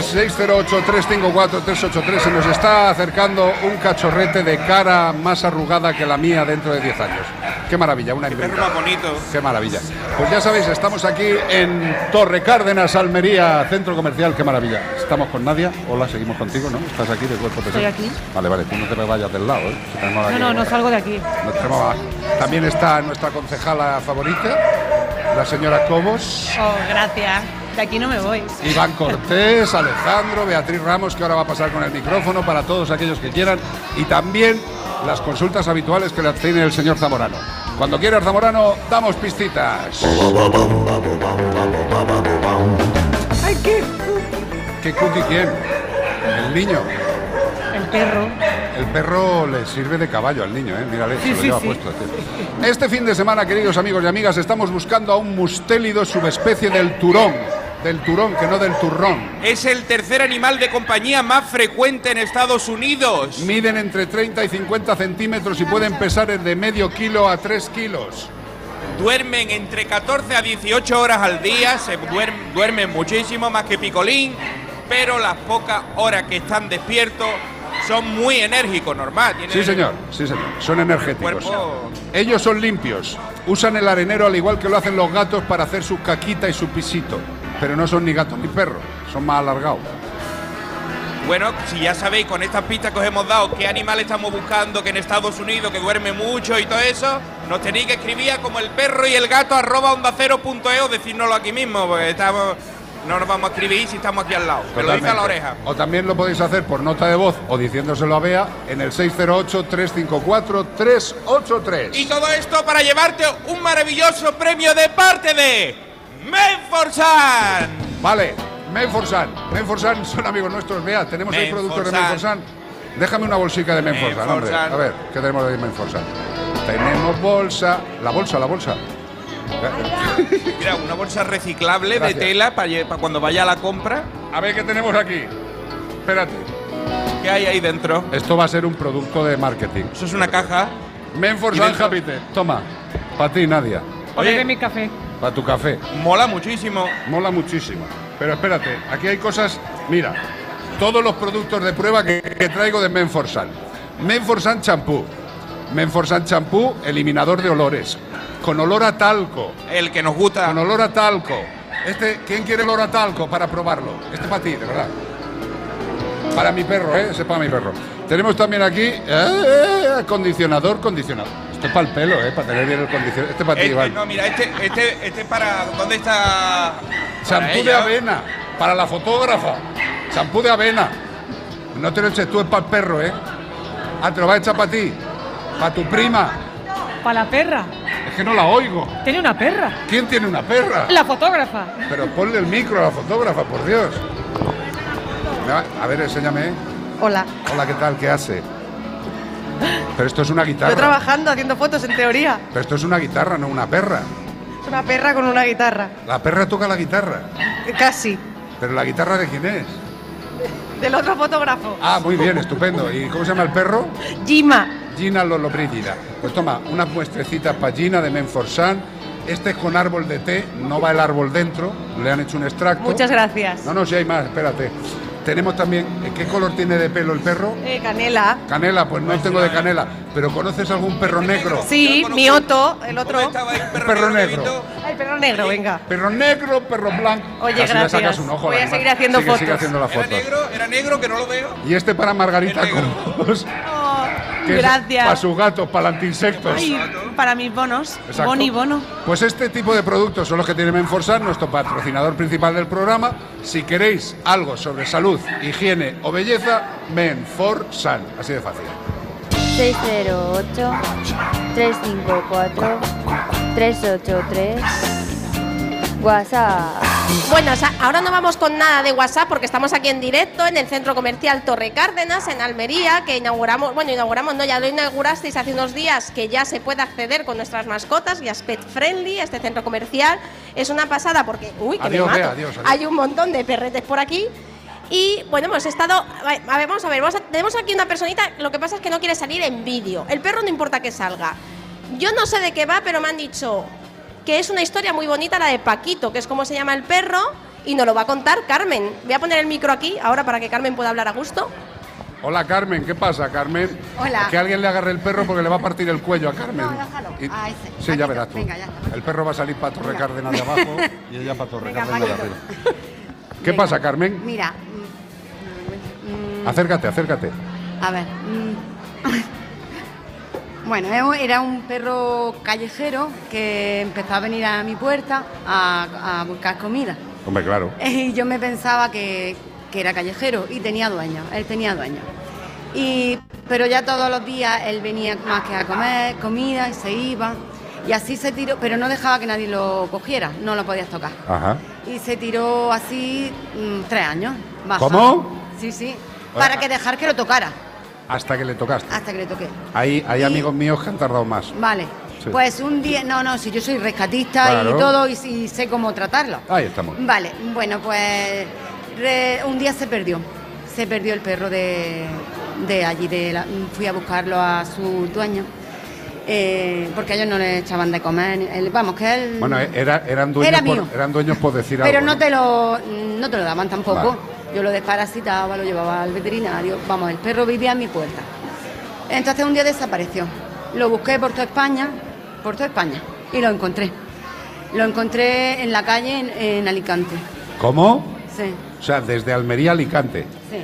FM 608-354-383. Se nos está acercando un cachorrete de cara más arrugada que la mía dentro de 10 años. Qué maravilla, una más bonito. Qué maravilla. Pues ya sabéis, estamos aquí en Torre Cárdenas, Almería, centro comercial. Qué maravilla. Estamos con Nadia. Hola, seguimos contigo, ¿no? ¿Estás aquí de cuerpo Estoy presente? aquí. Vale, vale, tú no te me vayas del lado, ¿eh? Si No, aquí- no, no salgo de aquí. nos tenemos a- También está nuestra concejala favorita, la señora Cobos. Oh, gracias. De aquí no me voy. Iván Cortés, Alejandro, Beatriz Ramos, que ahora va a pasar con el micrófono para todos aquellos que quieran, y también las consultas habituales que le tiene el señor Zamorano. Cuando quieras, Zamorano, damos pistitas. ¡Ay, qué! ¿Qué cookie quién? El niño. El perro. El perro le sirve de caballo al niño, ¿eh? Mírale, se lo lleva sí. puesto. Este fin de semana, queridos amigos y amigas, estamos buscando a un mustélido subespecie del turón. Del turón, que no del turrón. Es el tercer animal de compañía más frecuente en Estados Unidos. Miden entre 30 y 50 centímetros y pueden pesar de medio kilo a 3 kilos. Duermen entre 14 a 18 horas al día, se duerm- duermen muchísimo más que Picolín, pero las pocas horas que están despiertos son muy enérgicos, normal. Sí, señor, sí, señor. Son energéticos. Cuerpo- Ellos son limpios. Usan el arenero al igual que lo hacen los gatos para hacer su caquita y su pisito. Pero no son ni gatos ni perros, son más alargados. Bueno, si ya sabéis con estas pistas que os hemos dado qué animal estamos buscando, que en Estados Unidos, que duerme mucho y todo eso, nos tenéis que escribir a como el perro y el gato arroba onda cero punto e o decírnoslo aquí mismo, porque estamos, no nos vamos a escribir si estamos aquí al lado. Me lo dice a la oreja. O también lo podéis hacer por nota de voz o diciéndoselo a Bea en el 608-354-383. Y todo esto para llevarte un maravilloso premio de parte de Menforsan. Vale, Menforsan. Menforsan son amigos nuestros. Vea, tenemos ahí productos de Menforsan. Déjame una bolsica de Menforsan, hombre. A ver, ¿qué tenemos de Menforsan? Tenemos bolsa. La bolsa, la bolsa. Mira, una bolsa reciclable Gracias. de tela para, cuando vaya a la compra. A ver qué tenemos aquí. Espérate. ¿Qué hay ahí dentro? Esto va a ser un producto de marketing. Eso es una caja. Menforsan. Happy Toma. Para ti, Nadia. Oye, mi café. Para tu café. Mola muchísimo. Mola muchísimo. Pero espérate, aquí hay cosas. Mira, todos los productos de prueba que, que traigo de Menforsan. Menforsan champú. Menforsan champú, eliminador de olores. Con olor a talco. El que nos gusta. Con olor a talco. Este, ¿quién quiere olor a talco para probarlo? Este para ti, de verdad. Para mi perro, ¿eh? Ese es para mi perro. Tenemos también aquí eh, acondicionador, condicionador. Esto es para el pelo, ¿eh? Para tener bien el condicionador. Este para ti, Este, Iván. no, mira, este, este, este para. ¿Dónde está? Champú de avena, para la fotógrafa. Champú de avena. No te lo eches tú, es para el perro, ¿eh? Ah, te lo vas a echar para ti. Para tu prima. Para la perra. Es que no la oigo. Tiene una perra. ¿Quién tiene una perra? La fotógrafa. Pero ponle el micro a la fotógrafa, por Dios. A ver, enséñame. ¿eh? Hola. Hola, ¿qué tal? ¿Qué hace? Pero esto es una guitarra. trabajando, haciendo fotos en teoría. Pero esto es una guitarra, no una perra. Es una perra con una guitarra. La perra toca la guitarra. Eh, Casi. Pero la guitarra de quién es? Del otro fotógrafo. Ah, muy bien, estupendo. ¿Y cómo se llama el perro? Gima. Gina Lollobrigida. Pues toma, unas muestrecitas para Gina de Menforsan. Este es con árbol de té, no va el árbol dentro, le han hecho un extracto. Muchas gracias. No, no, si hay más, espérate. Tenemos también, ¿eh, ¿qué color tiene de pelo el perro? Eh, canela. Canela, pues no tengo de canela. ¿Pero conoces algún perro negro? Sí, mi Otto, el otro. Un perro negro. El perro negro, venga. Perro negro, perro blanco. Oye, Casi le gracias. sacas un ojo. Voy a además. seguir haciendo Sigue, fotos. Sigue haciendo las Era fotos. negro, era negro que no lo veo. Y este para Margarita Cobos. [LAUGHS] [LAUGHS] que es gracias. Para sus gatos, para antiinsectos. Ay, para mis bonos. Exacto. Boni bono. Pues este tipo de productos son los que tiene Menforsan, nuestro patrocinador principal del programa. Si queréis algo sobre salud, higiene o belleza, Menforsan. Así de fácil. 608-354-383. WhatsApp. Bueno, o sea, ahora no vamos con nada de WhatsApp porque estamos aquí en directo en el centro comercial Torre Cárdenas, en Almería, que inauguramos, bueno, inauguramos, no, ya lo inaugurasteis hace unos días, que ya se puede acceder con nuestras mascotas, ya es pet friendly, este centro comercial. Es una pasada porque, uy, que Adiós, me mato. Bea, adiós, adiós. Hay un montón de perretes por aquí. Y bueno, hemos estado. A ver, vamos a ver, vamos a- tenemos aquí una personita. Lo que pasa es que no quiere salir en vídeo. El perro no importa que salga. Yo no sé de qué va, pero me han dicho que es una historia muy bonita la de Paquito, que es como se llama el perro, y nos lo va a contar Carmen. Voy a poner el micro aquí ahora para que Carmen pueda hablar a gusto. Hola Carmen, ¿qué pasa Carmen? Hola. Que alguien le agarre el perro porque le va a partir el cuello a Carmen. No, déjalo. Y- A ese. Sí, ya verás tú. Venga, ya está. El perro va a salir para Torre Cárdenas de abajo y ella para Torre Venga, Cárdenas de arriba. ¿Qué Venga. pasa Carmen? Mira. mm, mm, Acércate, acércate. a ver. Bueno, era un- perro callejero que empezó a venir a mi puerta a, a buscar comida. Hombre, claro. [LAUGHS] Y yo me pensaba que, que era callejero y tenía dueño, él tenía dueño. Y, pero ya todos los días él venía más que a comer comida y se iba. Y así se tiró, pero no dejaba que nadie lo cogiera, no lo podías tocar. Ajá. Y se tiró así mm, tres años. baja. ¿Cómo? Sí, sí. Para que dejar que lo tocara, Hasta que le tocaste. hasta que le toqué. Hay, hay amigos míos que han tardado más. Vale. Sí. Pues un día, no, no, si yo soy rescatista Claro. y todo y, y sé cómo tratarlo. Ahí estamos. Vale, bueno, pues re- un día se perdió. Se perdió el perro de, de allí. De la- fui a buscarlo a su dueño. eh, porque ellos no le echaban de comer. él- vamos, que él. Bueno, eh, era, eran, dueños Era por, mío. eran dueños por decir pero algo. no te lo no te lo daban tampoco. Vale. Yo lo desparasitaba, lo llevaba al veterinario. Vamos, el perro vivía en mi puerta. Entonces un día desapareció. Lo busqué por toda España, por toda España, y lo encontré. Lo encontré en la calle en, en Alicante. ¿Cómo? Sí, O sea, desde Almería a Alicante. sí.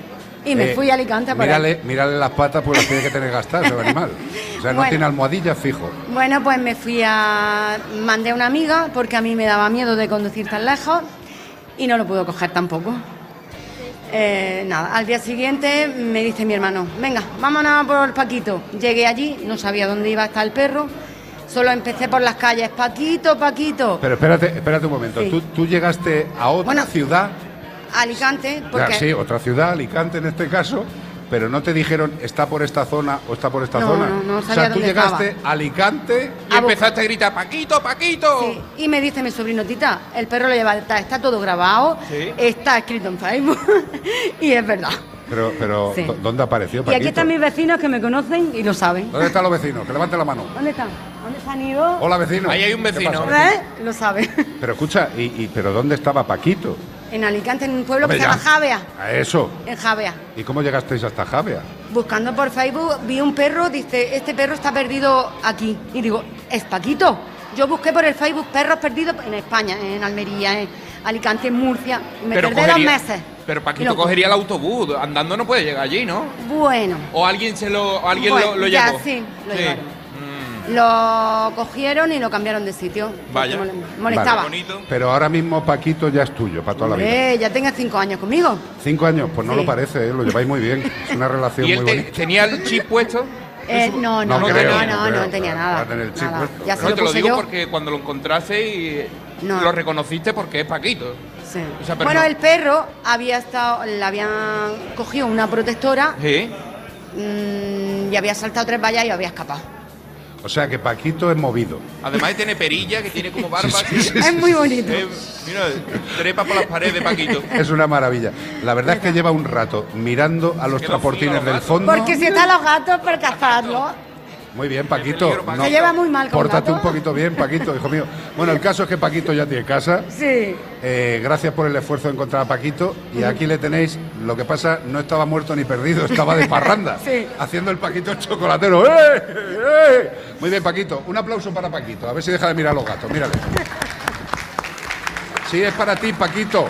Y me Eh, fui a Alicante a él. Mírale, mírale las patas, pues las tiene que tener gastadas el animal. O sea, no Bueno. tiene almohadilla fijo. Bueno, pues me fui a. Mandé a una amiga porque a mí me daba miedo de conducir tan lejos y no lo pudo coger tampoco. Eh, nada, al día siguiente me dice mi hermano: Venga, vámonos por Paquito. Llegué allí, no sabía dónde iba a estar el perro, solo empecé por las calles: Paquito, Paquito. Pero espérate, espérate un momento. Sí. ¿Tú, tú llegaste a otra Bueno, ciudad, Alicante, porque. sí, otra ciudad, Alicante en este caso, pero no te dijeron está por esta zona o está por esta No, zona. no, no o sabía sea, tú dónde llegaste estaba. a Alicante Y empezaste a gritar, Paquito, Paquito. Sí, y me dice mi sobrino Tita, el perro lo lleva, está, está todo grabado, Sí. está escrito en Facebook [LAUGHS] y es verdad. Pero, pero Sí. ¿dó- ¿dónde apareció Y aquí Paquito? están mis vecinos que me conocen y lo saben. ¿Dónde están los vecinos? Que levanten la mano. ¿Dónde están? ¿Dónde se han ido? Hola, vecino. Ahí hay un ¿Qué vecino. pasa? ¿Eh? Lo saben. Pero escucha, y, y- pero ¿dónde estaba Paquito? En Alicante, en un pueblo que se llama ya. Javea. A eso. En Javea. ¿Y cómo llegasteis hasta Javea? Buscando por Facebook, vi un perro, dice, este perro está perdido aquí. Y digo, es Paquito. Yo busqué por el Facebook perros perdidos en España, en Almería, en Alicante, en Murcia. Me Pero tardé dos meses. Pero Paquito lo- cogería el autobús. Andando no puede llegar allí, ¿no? Bueno. O alguien se lo, o alguien Bueno, lo, lo ya llevó. sí, lo Sí. llevaron. Lo cogieron y lo cambiaron de sitio. Vaya. mole- Molestaba. Vale. Pero ahora mismo Paquito ya es tuyo, para toda la vida. Eh, ya tenga cinco años conmigo. Cinco años, pues no Sí. lo parece, ¿eh? lo lleváis muy bien. Es una relación ¿Y él muy te- bonita. tenía el chip puesto? Eh, no, no, No no, creo, no, no no, creo. no tenía nada. Va a tener el chip nada. puesto. Ya se No, lo te lo digo yo. porque cuando lo encontraste y No. lo reconociste porque es Paquito. Sí. O sea, pero Bueno, no- el perro había estado, le habían cogido una protectora Sí. mm, y y había saltado tres vallas y había escapado. O sea que Paquito es movido. Además tiene perilla, que tiene como barba. [LAUGHS] Sí, sí, sí, Es muy bonito. Eh, mira, trepa por las paredes, Paquito. Es una maravilla. La verdad es que lleva un rato mirando a los traportines del fondo. Porque si están los gatos, por cazarlos. Muy bien, Paquito. No, Se lleva muy mal con Pórtate un poquito bien, Paquito, hijo mío. Bueno, el caso es que Paquito ya tiene casa. Sí. Eh, gracias por el esfuerzo de encontrar a Paquito. Y aquí le tenéis. Lo que pasa, no estaba muerto ni perdido, estaba de parranda. [LAUGHS] Sí. Haciendo el Paquito chocolatero. ¡Eh! ¡Eh! Muy bien, Paquito. Un aplauso para Paquito. A ver si deja de mirar a los gatos. Mírale. Sí, es para ti, Paquito.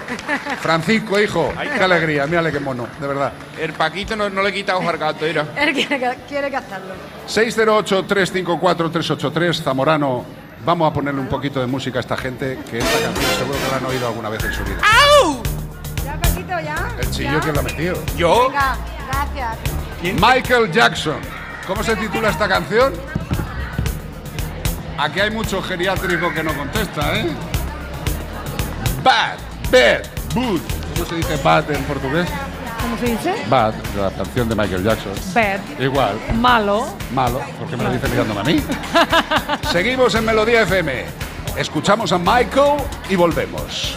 Francisco, hijo. qué alegría. Mírale qué mono, de verdad. El Paquito no, no le quita ojo al gato, mira. Él quiere, quiere cazarlo. 608-354-383, Zamorano. Vamos a ponerle un poquito de música a esta gente, que esta canción seguro que la han oído alguna vez en su vida. Ya, Paquito, ya. El chillo que la ha metido. ¿Yo? Venga, gracias. Michael Jackson. ¿Cómo se titula esta canción? Aquí hay mucho geriátrico que no contesta, ¿eh? Bad, bad, good. ¿Cómo se dice bad en portugués? ¿Cómo se dice? Bad, la canción de Michael Jackson. Bad. Igual, Malo. malo, porque me lo dice mirándome a mí. [LAUGHS] Seguimos en Melodía FM. Escuchamos a Michael y volvemos.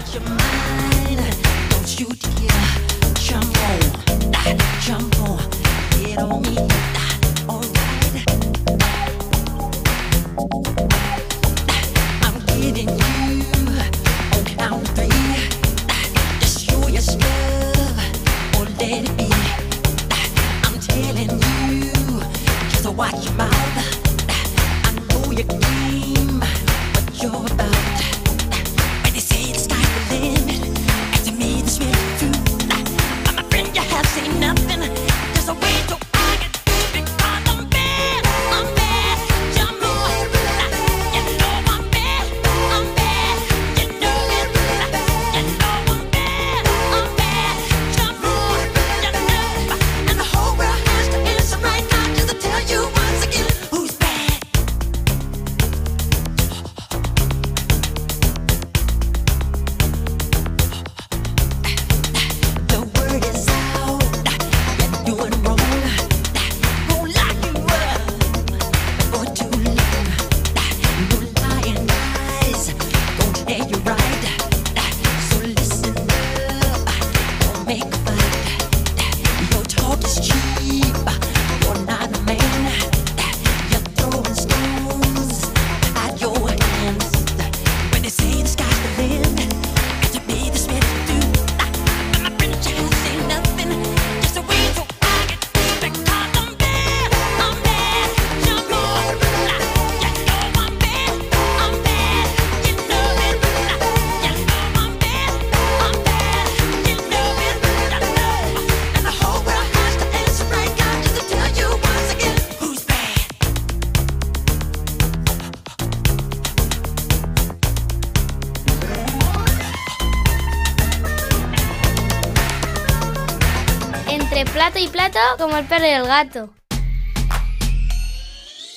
Como el perro y el gato.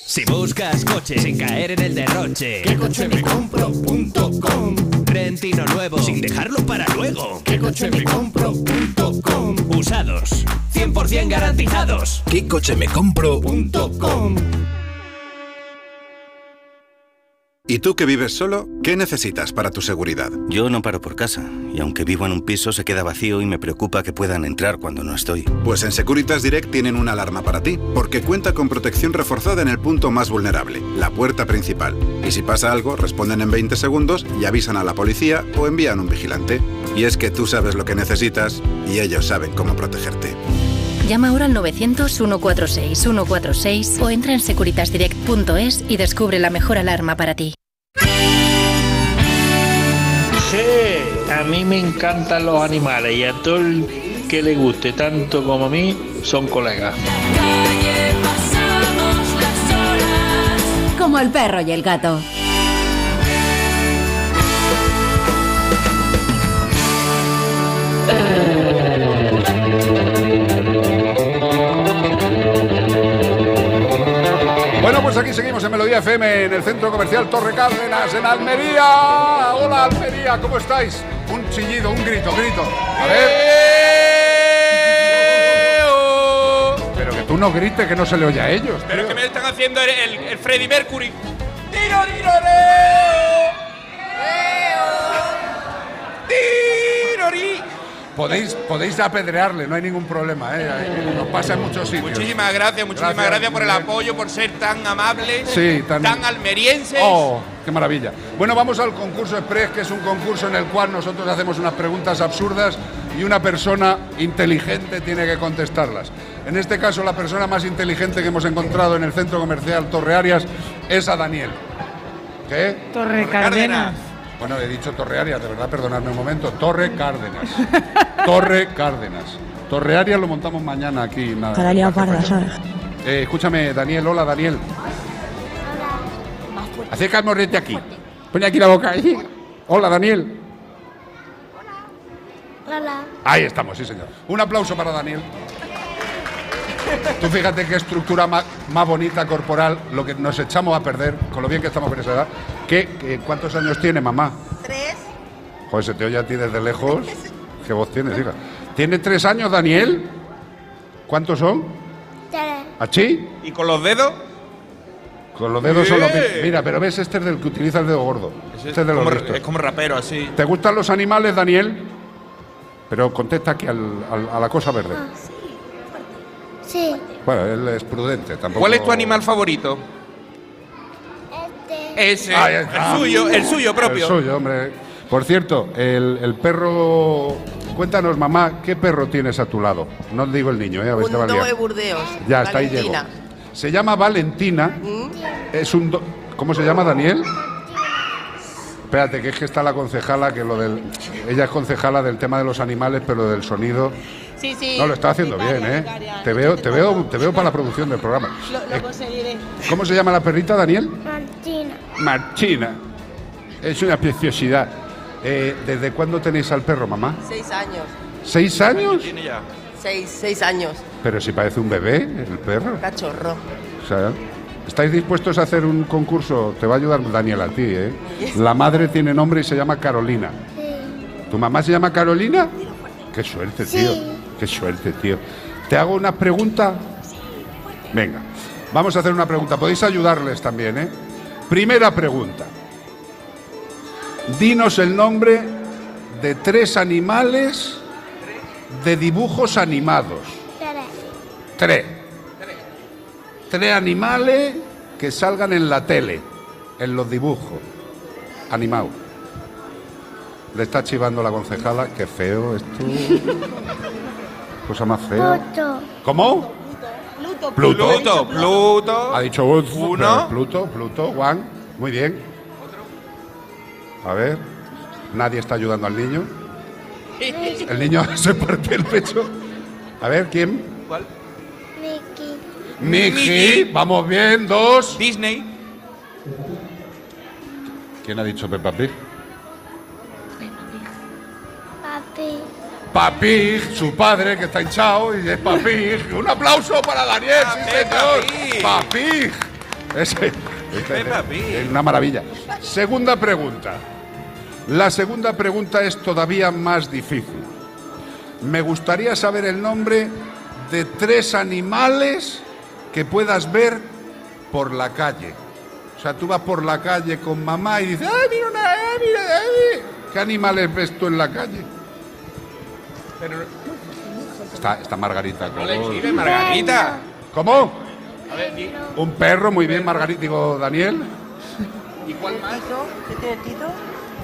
Si buscas coche sin caer en el derroche, ¿qué coche me compro.com? Rentino nuevo sin dejarlo para luego, ¿qué coche me compro.com? Usados, 100% garantizados. ¿Qué coche me compro.com? ¿Y tú que vives solo? ¿Qué necesitas para tu seguridad? Yo no paro por casa, y aunque vivo en un piso se queda vacío y me preocupa que puedan entrar cuando no estoy. Pues en Securitas Direct tienen una alarma para ti, porque cuenta con protección reforzada en el punto más vulnerable, la puerta principal. Y si pasa algo, responden en 20 segundos y avisan a la policía o envían un vigilante. Y es que tú sabes lo que necesitas y ellos saben cómo protegerte. Llama ahora al 900-146-146 o entra en securitasdirect.es y descubre la mejor alarma para ti. A mí me encantan los animales y a todo el que le guste tanto como a mí son colegas. Como el perro y el gato. Bueno, pues aquí seguimos en Melodía FM, en el centro comercial Torre Cárdenas, en Almería. Hola, Almería, ¿cómo estáis? Un chillido, un grito, grito. A ver. Pero que Tú no grites que no se le oye a ellos. Pero es tío. que me están haciendo el, el, el Freddie Mercury. ¡Tiro, tiro. Podéis, podéis apedrearle, no hay ningún problema, ¿eh? Nos pasa en muchos sitios. Muchísimas gracias, muchísimas Gracias, gracias, por el apoyo, por ser tan amables, Sí, tan- almerienses. ¡Oh! ¡Qué maravilla! Bueno, vamos al concurso Express, que es un concurso en el cual nosotros hacemos unas preguntas absurdas y una persona inteligente tiene que contestarlas. En este caso, la persona más inteligente que hemos encontrado en el centro comercial Torre Arias es a Daniel. ¿Qué? Torre Cárdenas. Bueno, he dicho Torre Arias, de verdad, perdonadme un momento. Torre Cárdenas. Torre [LAUGHS] Cárdenas. Torre Arias lo montamos mañana aquí. Nada, Cada parda. ¿sabes? Eh, escúchame, Daniel. Hola, Daniel. Acércame desde aquí. Pon aquí la boca. ahí. Hola, Daniel. Hola. Ahí estamos, sí, señor. Un aplauso para Daniel. Tú fíjate qué estructura más, bonita corporal, lo que nos echamos a perder, con lo bien que estamos por esa edad. ¿Qué, qué- cuántos años tiene mamá? Tres. Joder, se te oye a ti desde lejos. [LAUGHS] ¿Qué voz tienes, hija? ¿Tiene tres años, Daniel? ¿Cuántos son? Tres. ¿Achí? ¿Y con los dedos? Con los dedos son los Bien. mi- Mira, pero ves, este es del que utiliza el dedo gordo. Ese Este es de los como, listos. es como rapero, así. ¿Te gustan los animales, Daniel? Pero contesta aquí al- al- a la cosa verde. Sí. Bueno, él es prudente. Tampoco... ¿Cuál es tu animal favorito? Ese. Ahí está. El suyo, el suyo propio. El suyo, hombre. Por cierto, el, el perro. Cuéntanos, mamá, ¿qué perro tienes a tu lado? No digo el niño, ¿eh? A ver te va a liar. de Burdeos. Ya, hasta ahí llego. Se llama Valentina. Es un. do- ¿Cómo se llama, Daniel? Espérate, que es que está la concejala, que lo del. Ella es concejala del tema de los animales, pero del sonido. Sí, sí. No, lo está haciendo bien, ¿eh? Te veo, te veo, te veo para la producción del programa. Lo, lo Eh, conseguiré. ¿Cómo se llama la perrita, Daniel? Martina. Marchina. Es una preciosidad. Eh, ¿Desde cuándo tenéis al perro, mamá? Seis años. ¿Seis años? Tiene ya. Seis, seis años. Pero si parece un bebé, el perro. Cachorro. O sea, ¿estáis dispuestos a hacer un concurso? Te va a ayudar Daniel a ti, ¿eh? [LAUGHS] La madre tiene nombre y se llama Carolina. ¿Tu mamá se llama Carolina? Qué suerte, tío. Qué suerte, tío. ¿Te hago una pregunta? Venga, vamos a hacer una pregunta. Podéis ayudarles también, ¿eh? Primera pregunta. Dinos el nombre de tres animales de dibujos animados. Tres. Tres animales que salgan en la tele, en los dibujos animados. Le está chivando la concejala, qué feo esto. [LAUGHS] Cosa más fea. Otro. ¿Cómo? Pluto. Pluto. Pluto, Pluto. Ha dicho uno. Uno. Pluto, Pluto, Juan. Muy bien. A ver. Nadie está ayudando al niño. El niño [LAUGHS] se parte el pecho. A ver, ¿quién? ¿Cuál? Mickey. Mickey. Vamos bien, dos. Disney. ¿Quién ha dicho Peppa Pig? Papi. Papig, su padre, que está hinchado, y es Papig. Un aplauso para Daniel, sí, señor. Papig. Ese, es una maravilla. Segunda pregunta. La segunda pregunta es todavía más difícil. Me gustaría saber el nombre de tres animales que puedas ver por la calle. O sea, tú vas por la calle con mamá y dices, ¡ay, mira una, ay, mira, ay". ¿Qué animales ves tú en la calle? Está, está Margarita. No le ¿cómo? Margarita. ¿Cómo? A ver, di- Un perro, muy bien, Margarita. Digo, Daniel. ¿y cuál más? ¿Qué tiene Tito?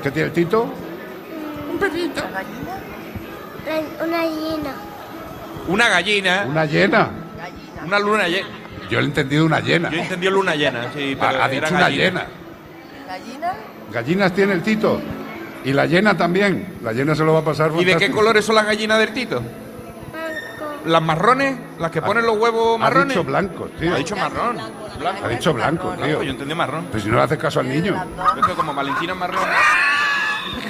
¿Qué tiene el Tito? Un perrito. ¿La gallina? Una gallina. Una gallina. Una llena. Una luna llena. Yo le he entendido una llena. Yo entendí luna llena, sí, pero Ha, ha era dicho una gallina. llena. ¿Gallina? Gallinas tiene el Tito. Y la llena también. La llena se lo va a pasar ¿Y de qué colores son las gallinas del Tito? ¿Las marrones? ¿Las que ponen los huevos Ha marrones? dicho blancos, tío. Ha dicho marrón. Blanco. Ha dicho blanco, Blanco, tío. Yo entendí marrón. Pero si no le haces caso al niño. Es que como Valentina es marrón.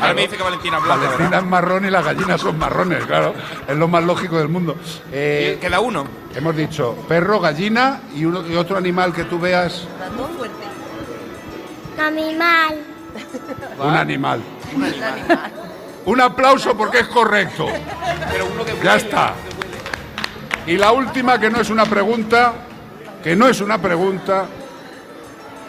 Ahora me dice que Valentina es blanca, Valentina ¿verdad? es marrón y las gallinas son marrones, claro. Es lo más lógico del mundo. Eh, Queda uno. hemos dicho perro, gallina y, uno- y otro animal que tú veas. Ratón fuerte. Animal. Un animal. Un animal. [LAUGHS] Un aplauso porque es correcto. Pero uno que Ya está. Y la última, que no es una pregunta, que no es una pregunta,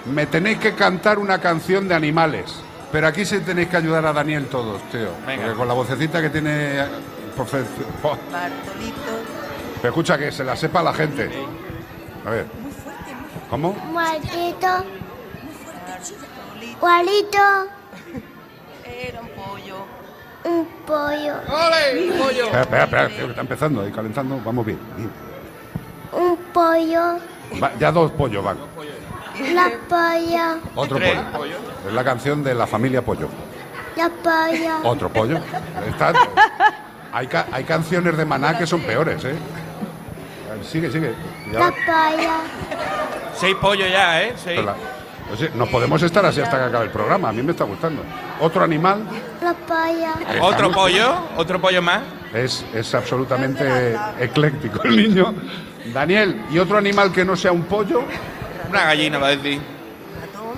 me tenéis que cantar una canción de animales. Pero aquí sí tenéis que ayudar a Daniel todos, tío. Venga. Porque con la vocecita que tiene... Pero escucha, que se la sepa la gente. A ver. ¿Cómo? Maldito. Guarito. Era un pollo. Un pollo. Espera, espera, espera, tío, que está empezando ahí calentando. Vamos bien. bien. Un pollo. Va, ya dos pollos van. La [LAUGHS] polla. Otro pollo. Es la canción de la familia Pollo. La polla. Otro pollo. Está- hay, ca- hay canciones de Maná que son peores, ¿eh? Sigue, sigue. La polla. Seis pollos ya, ¿eh? Seis. Nos podemos estar así hasta que acabe el programa. A mí me está gustando. Otro animal La polla. ¿Otro pollo? ¿Otro pollo más? es, es absolutamente ecléctico el niño. Daniel, ¿y otro animal que no sea un pollo? Una gallina, va a decir.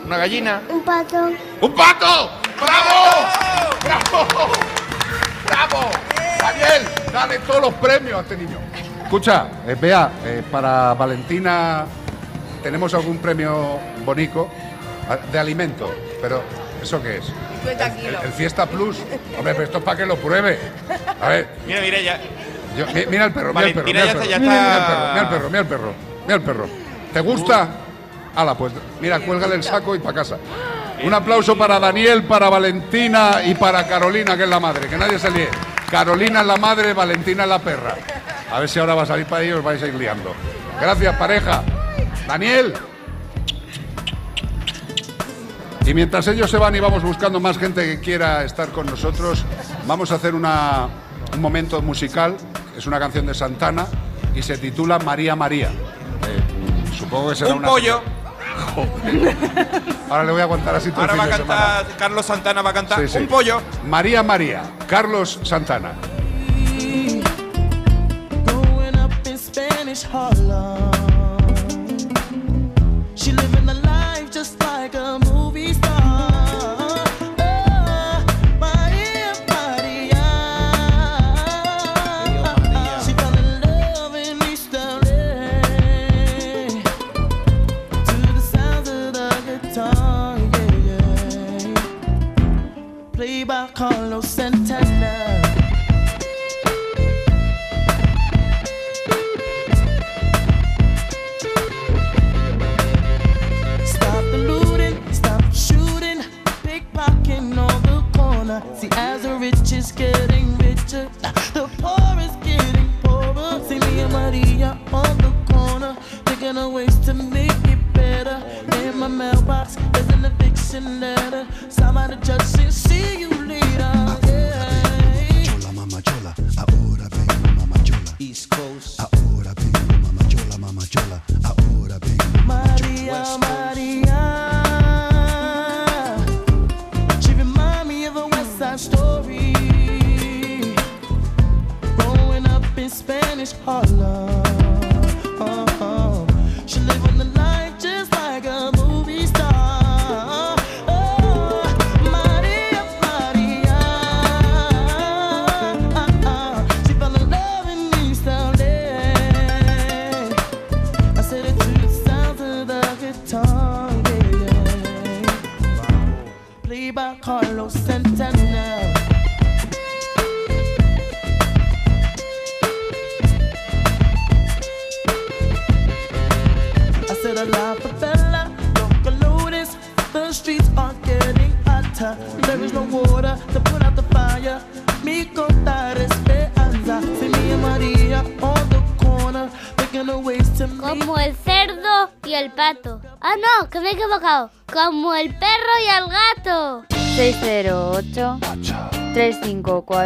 ¿Una gallina? Un pato. ¡Un pato! ¡Bravo! ¡Bravo! ¡Bravo! Daniel, dale todos los premios a este niño. Escucha, eh, vea, eh, para Valentina tenemos algún premio bonito ah, de alimento, pero ¿eso qué es? 50 El, Fiesta Plus. Hombre, pero esto es para que lo pruebe. A ver, Mira, mira, ya. yo- mira el perro, mira el perro, mira el ya perro, está- ya mira el está- perro, mira el perro, mira el perro, mira el perro. ¿Te gusta? Hala, pues mira, cuélgale el saco y para casa. Un aplauso para Daniel, para Valentina y para Carolina, que es la madre, que nadie se líe. Carolina es la madre, Valentina es la perra. A ver si ahora va a salir para ellos os vais a ir liando. Gracias, pareja. Daniel. Y mientras ellos se van y vamos buscando más gente que quiera estar con nosotros, vamos a hacer una- un momento musical. Es una canción de Santana y se titula María María. Eh, supongo que será Un una. pollo. Ahora le voy a aguantar así todo Ahora el va a fin de semana. cantar, Carlos Santana va a cantar Sí, sí. un pollo. María María, Carlos Santana. Growing up in Spanish Harlem. She living a Carlos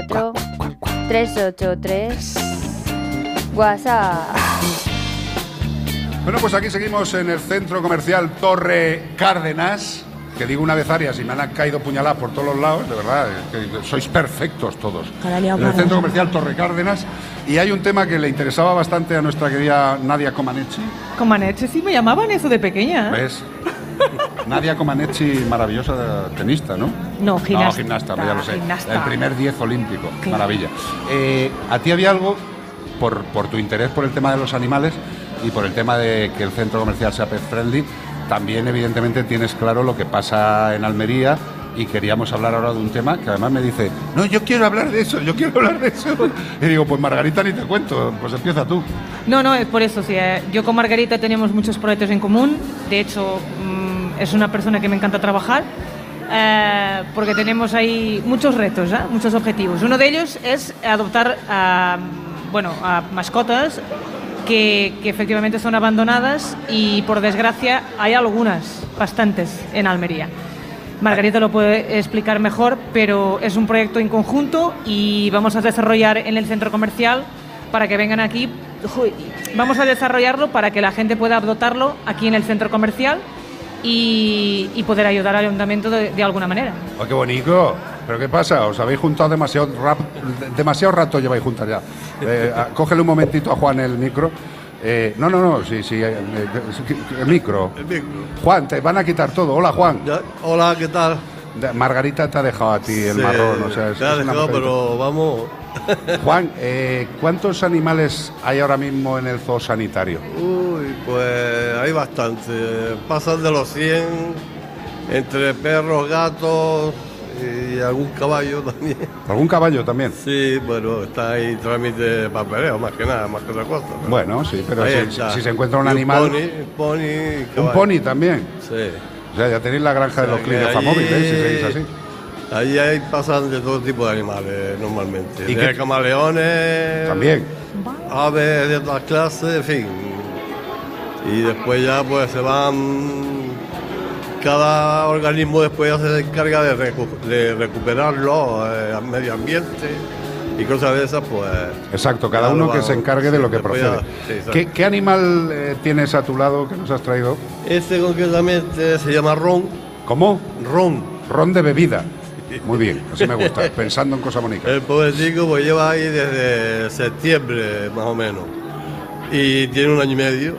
354 383 WhatsApp. Bueno, pues aquí seguimos en el centro comercial Torre Cárdenas, que digo una vez Arias y me han caído puñaladas por todos los lados, de verdad, que sois perfectos todos. En el centro comercial Torre Cárdenas, y hay un tema que le interesaba bastante a nuestra querida Nadia Comaneci, Comaneci, sí me llamaban eso de pequeña. ¿eh? ¿ves? [LAUGHS] Nadia Comaneci, maravillosa tenista, ¿no? No, gimnasta. No, gimnasta, ya lo sé. Gimnasta. El primer 10 olímpico, maravilla. Eh, a ti había algo por, por tu interés por el tema de los animales y por el tema de que el centro comercial sea pet friendly, también evidentemente tienes claro lo que pasa en Almería y queríamos hablar ahora de un tema que además me dice, no, yo quiero hablar de eso, yo quiero hablar de eso. [LAUGHS] Y digo, pues Margarita ni te cuento, pues empieza tú. No, no, es por eso. Sí, eh, yo con Margarita tenemos muchos proyectos en común. De hecho, mm, es una persona que me encanta trabajar. eh, porque tenemos ahí muchos retos, ¿eh? muchos objetivos. Uno de ellos es adoptar a, bueno, mascotas que, que efectivamente son abandonadas y por desgracia hay algunas, bastantes, en Almería. Margarita lo puede explicar mejor, pero es un proyecto en conjunto y vamos a desarrollar en el centro comercial para que vengan aquí. Vamos a desarrollarlo para que la gente pueda adoptarlo aquí en el centro comercial y, y poder ayudar al ayuntamiento de, de alguna manera. ¡Oh, qué bonito! ¿Pero qué pasa? ¿Os habéis juntado demasiado, rap- demasiado rato? Lleváis juntas ya. [LAUGHS] Eh, a- cógele un momentito a Juan el micro. Eh, no, no, no, sí, sí, eh, eh, el micro. Juan, te van a quitar todo. Hola, Juan. hola, ¿qué tal? Margarita te ha dejado a ti el Sí, marrón, o sea, es- me ha dejado, pero vamos. Juan, eh, ¿cuántos animales hay ahora mismo en el zoo sanitario? Uy, pues hay bastante. Pasan de los 100 entre perros, gatos y algún caballo también. ¿Algún caballo también? Sí, bueno, está ahí trámite de papeleo, más que nada, más que otra cosa. pero- Bueno, sí, pero si, se encuentra un Y animal... un pony, y ¿Un caballo. pony también? Sí. O sea, ya tenéis la granja de O los clientes ahí- móviles, si seguís así. Ahí hay, pasan de todo tipo de animales normalmente. ¿Y de qué- camaleones. También. Aves de otras clases, en fin. Y después ya pues se van. Cada organismo después ya se encarga de, recu- de recuperarlo eh, al medio ambiente y cosas de esas, pues. Exacto, cada uno que se encargue de lo que procede. sí, exacto. ¿Qué, qué animal eh, tienes a tu lado que nos has traído? Este concretamente se llama Ron. ¿Cómo? Ron. Ron de bebida. Muy bien, así me gusta, pensando en cosas bonitas. El pobrecito pues lleva ahí desde septiembre más o menos. Y tiene un año y medio.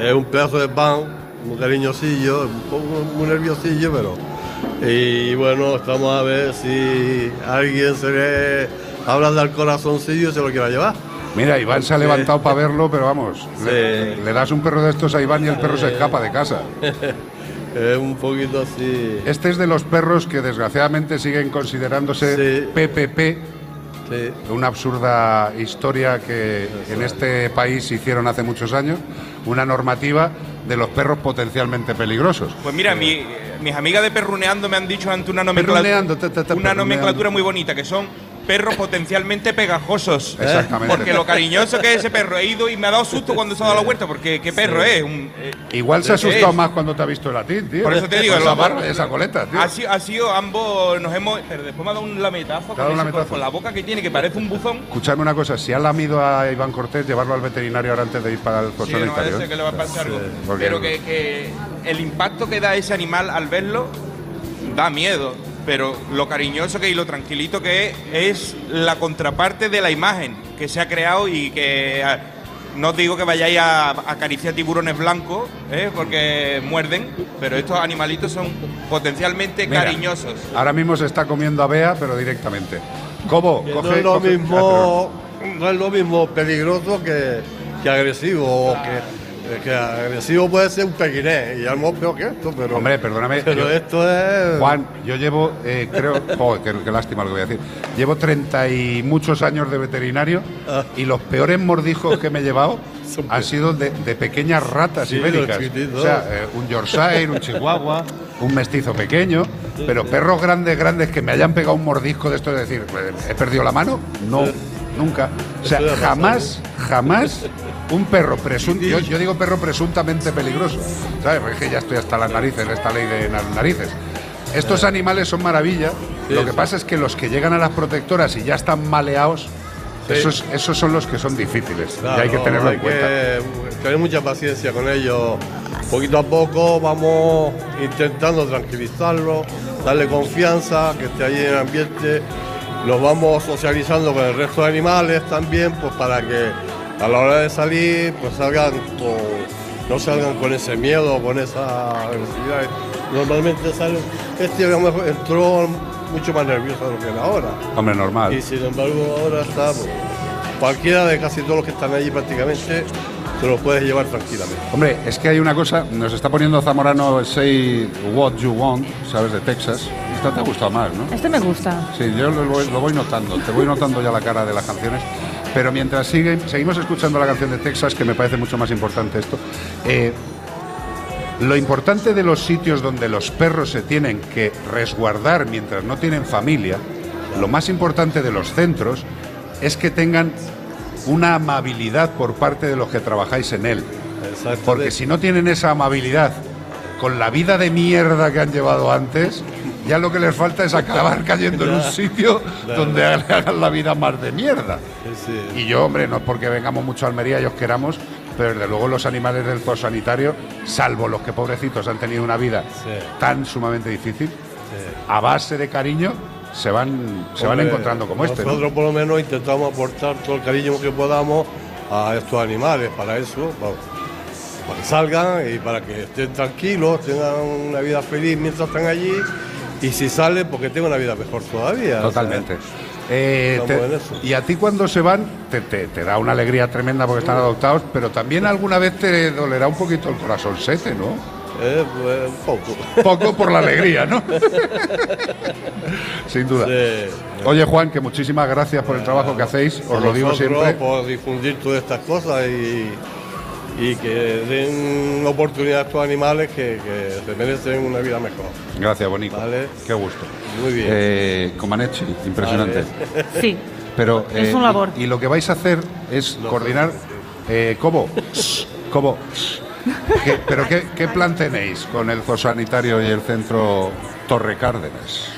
Es un pedazo de pan, muy cariñosillo, un poco muy nerviosillo, pero. Y bueno, estamos a ver si alguien se le habla del corazoncillo y se lo quiera llevar. Mira, Iván se ha levantado para verlo, pero vamos, le das un perro de estos a Iván y el perro se escapa de casa. [LAUGHS] es un poquito así. Este es de los perros que desgraciadamente siguen considerándose PPP, una absurda historia que en este país hicieron hace muchos años, una normativa de los perros potencialmente peligrosos. Pues mira, mi- mis amigas de Perruneando me han dicho ante una nomenclatura, Perruneando, ta, ta, ta, una nomenclatura muy bonita, que son perros potencialmente pegajosos. Exactamente. Porque lo cariñoso que es ese perro. He ido y me ha dado susto cuando se ha dado la vuelta, porque qué perro Sí. es. Un, eh, Igual se ha ¿qué asustado más cuando te ha visto el latín, tío. Por eso te digo, esa barba y esa coleta, tío. Ha sido, ha sido ambos, nos hemos. Pero después me ha dado un lametazo, ¿Te ha con, ese- lametazo? con la boca que tiene, que parece un buzón. Escuchadme una cosa, si ha lamido a Iván Cortés, llevarlo al veterinario ahora antes de ir para el Sí, no, parece que le va a pasar algo. Pero que, que el impacto que da ese animal al verlo da miedo. Pero lo cariñoso que y lo tranquilito que es, es la contraparte de la imagen que se ha creado y que ah, no os digo que vayáis a a acariciar tiburones blancos, ¿eh? porque muerden, pero estos animalitos son potencialmente Mira, cariñosos. Ahora mismo se está comiendo a Bea, pero directamente. Coge, no es lo coge- mismo, [LAUGHS] no es lo mismo peligroso que, que agresivo. o que, que agresivo puede ser un pequinés y algo peor que esto, pero. Hombre, perdóname. Pero yo- esto es. Juan, yo llevo, eh, creo, [LAUGHS] joder, qué, qué lástima lo que voy a decir. Llevo 30 y muchos años de veterinario Ah. y los peores mordijos que me he llevado [LAUGHS] han sido de, de pequeñas ratas Sí, ibéricas. O sea, eh, un Yorkshire, un Chihuahua, un mestizo pequeño, pero perros grandes, grandes que me hayan pegado un mordisco de esto de decir, pues, ¿he perdido la mano? No, nunca. O sea, jamás, jamás un perro presunto, yo, yo digo perro presuntamente peligroso, ¿sabes? Porque es que ya estoy hasta las narices esta ley de las narices. Estos animales son maravilla, lo que pasa es que los que llegan a las protectoras y ya están maleados, Sí. esos, esos son los que son difíciles Claro, y hay que tenerlo hay en cuenta. que tener mucha paciencia con ellos. Poquito a poco vamos intentando tranquilizarlo, darle confianza, que esté allí en el ambiente. Los vamos socializando con el resto de animales también, pues para que a la hora de salir, pues salgan con, no salgan con ese miedo, con esa agresividad. Normalmente salen, este a lo mejor entró mucho más nervioso de lo que era ahora. Hombre, normal. Y sin embargo ahora está, pues, cualquiera de casi todos los que están allí prácticamente te los puedes llevar tranquilamente. Hombre, es que hay una cosa, nos está poniendo Zamorano Say What You Want, ¿sabes? De Texas. Esta te ha gustado más, ¿no? Este me gusta. Sí, yo lo voy, lo voy notando, te voy notando ya la cara de las canciones. Pero mientras siguen, seguimos escuchando la canción de Texas, que me parece mucho más importante esto. eh, lo importante de los sitios donde los perros se tienen que resguardar mientras no tienen familia, lo más importante de los centros es que tengan una amabilidad por parte de los que trabajáis en él. Porque si no tienen esa amabilidad con la vida de mierda que han llevado antes, ya lo que les falta es acabar cayendo en un sitio donde le hagan la vida más de mierda. Y yo, hombre, no es porque vengamos mucho a Almería y os queramos, pero desde luego los animales del zoosanitario, salvo los que pobrecitos han tenido una vida tan sumamente difícil, a base de cariño se van, se van encontrando como este. ¿no? Nosotros por lo menos intentamos aportar todo el cariño que podamos a estos animales, para eso, vamos, para que salgan y para que estén tranquilos, tengan una vida feliz mientras están allí y si salen, porque tengan una vida mejor todavía. Totalmente. Eh, te- y a ti cuando se van, te, te- te da una alegría tremenda porque están adoptados, pero también alguna vez te dolerá un poquito el corazón sete, ¿no? Eh, pues, un poco. Poco por la alegría, ¿no? [LAUGHS] Sin duda. Oye, Juan, que muchísimas gracias por el trabajo que hacéis, os lo digo siempre. Por difundir todas estas cosas y, y que den oportunidad a estos animales que, que se merecen una vida mejor. Gracias, bonito. Qué gusto. Muy bien. Eh, Comaneci, impresionante. Vale. Sí. Pero, Es eh, un labor. Y, y lo que vais a hacer es coordinar. Eh, ¿Cómo? ¿Cómo? ¿Qué- ¿Pero qué, qué plan tenéis con el zoosanitario y el centro Torre Cárdenas?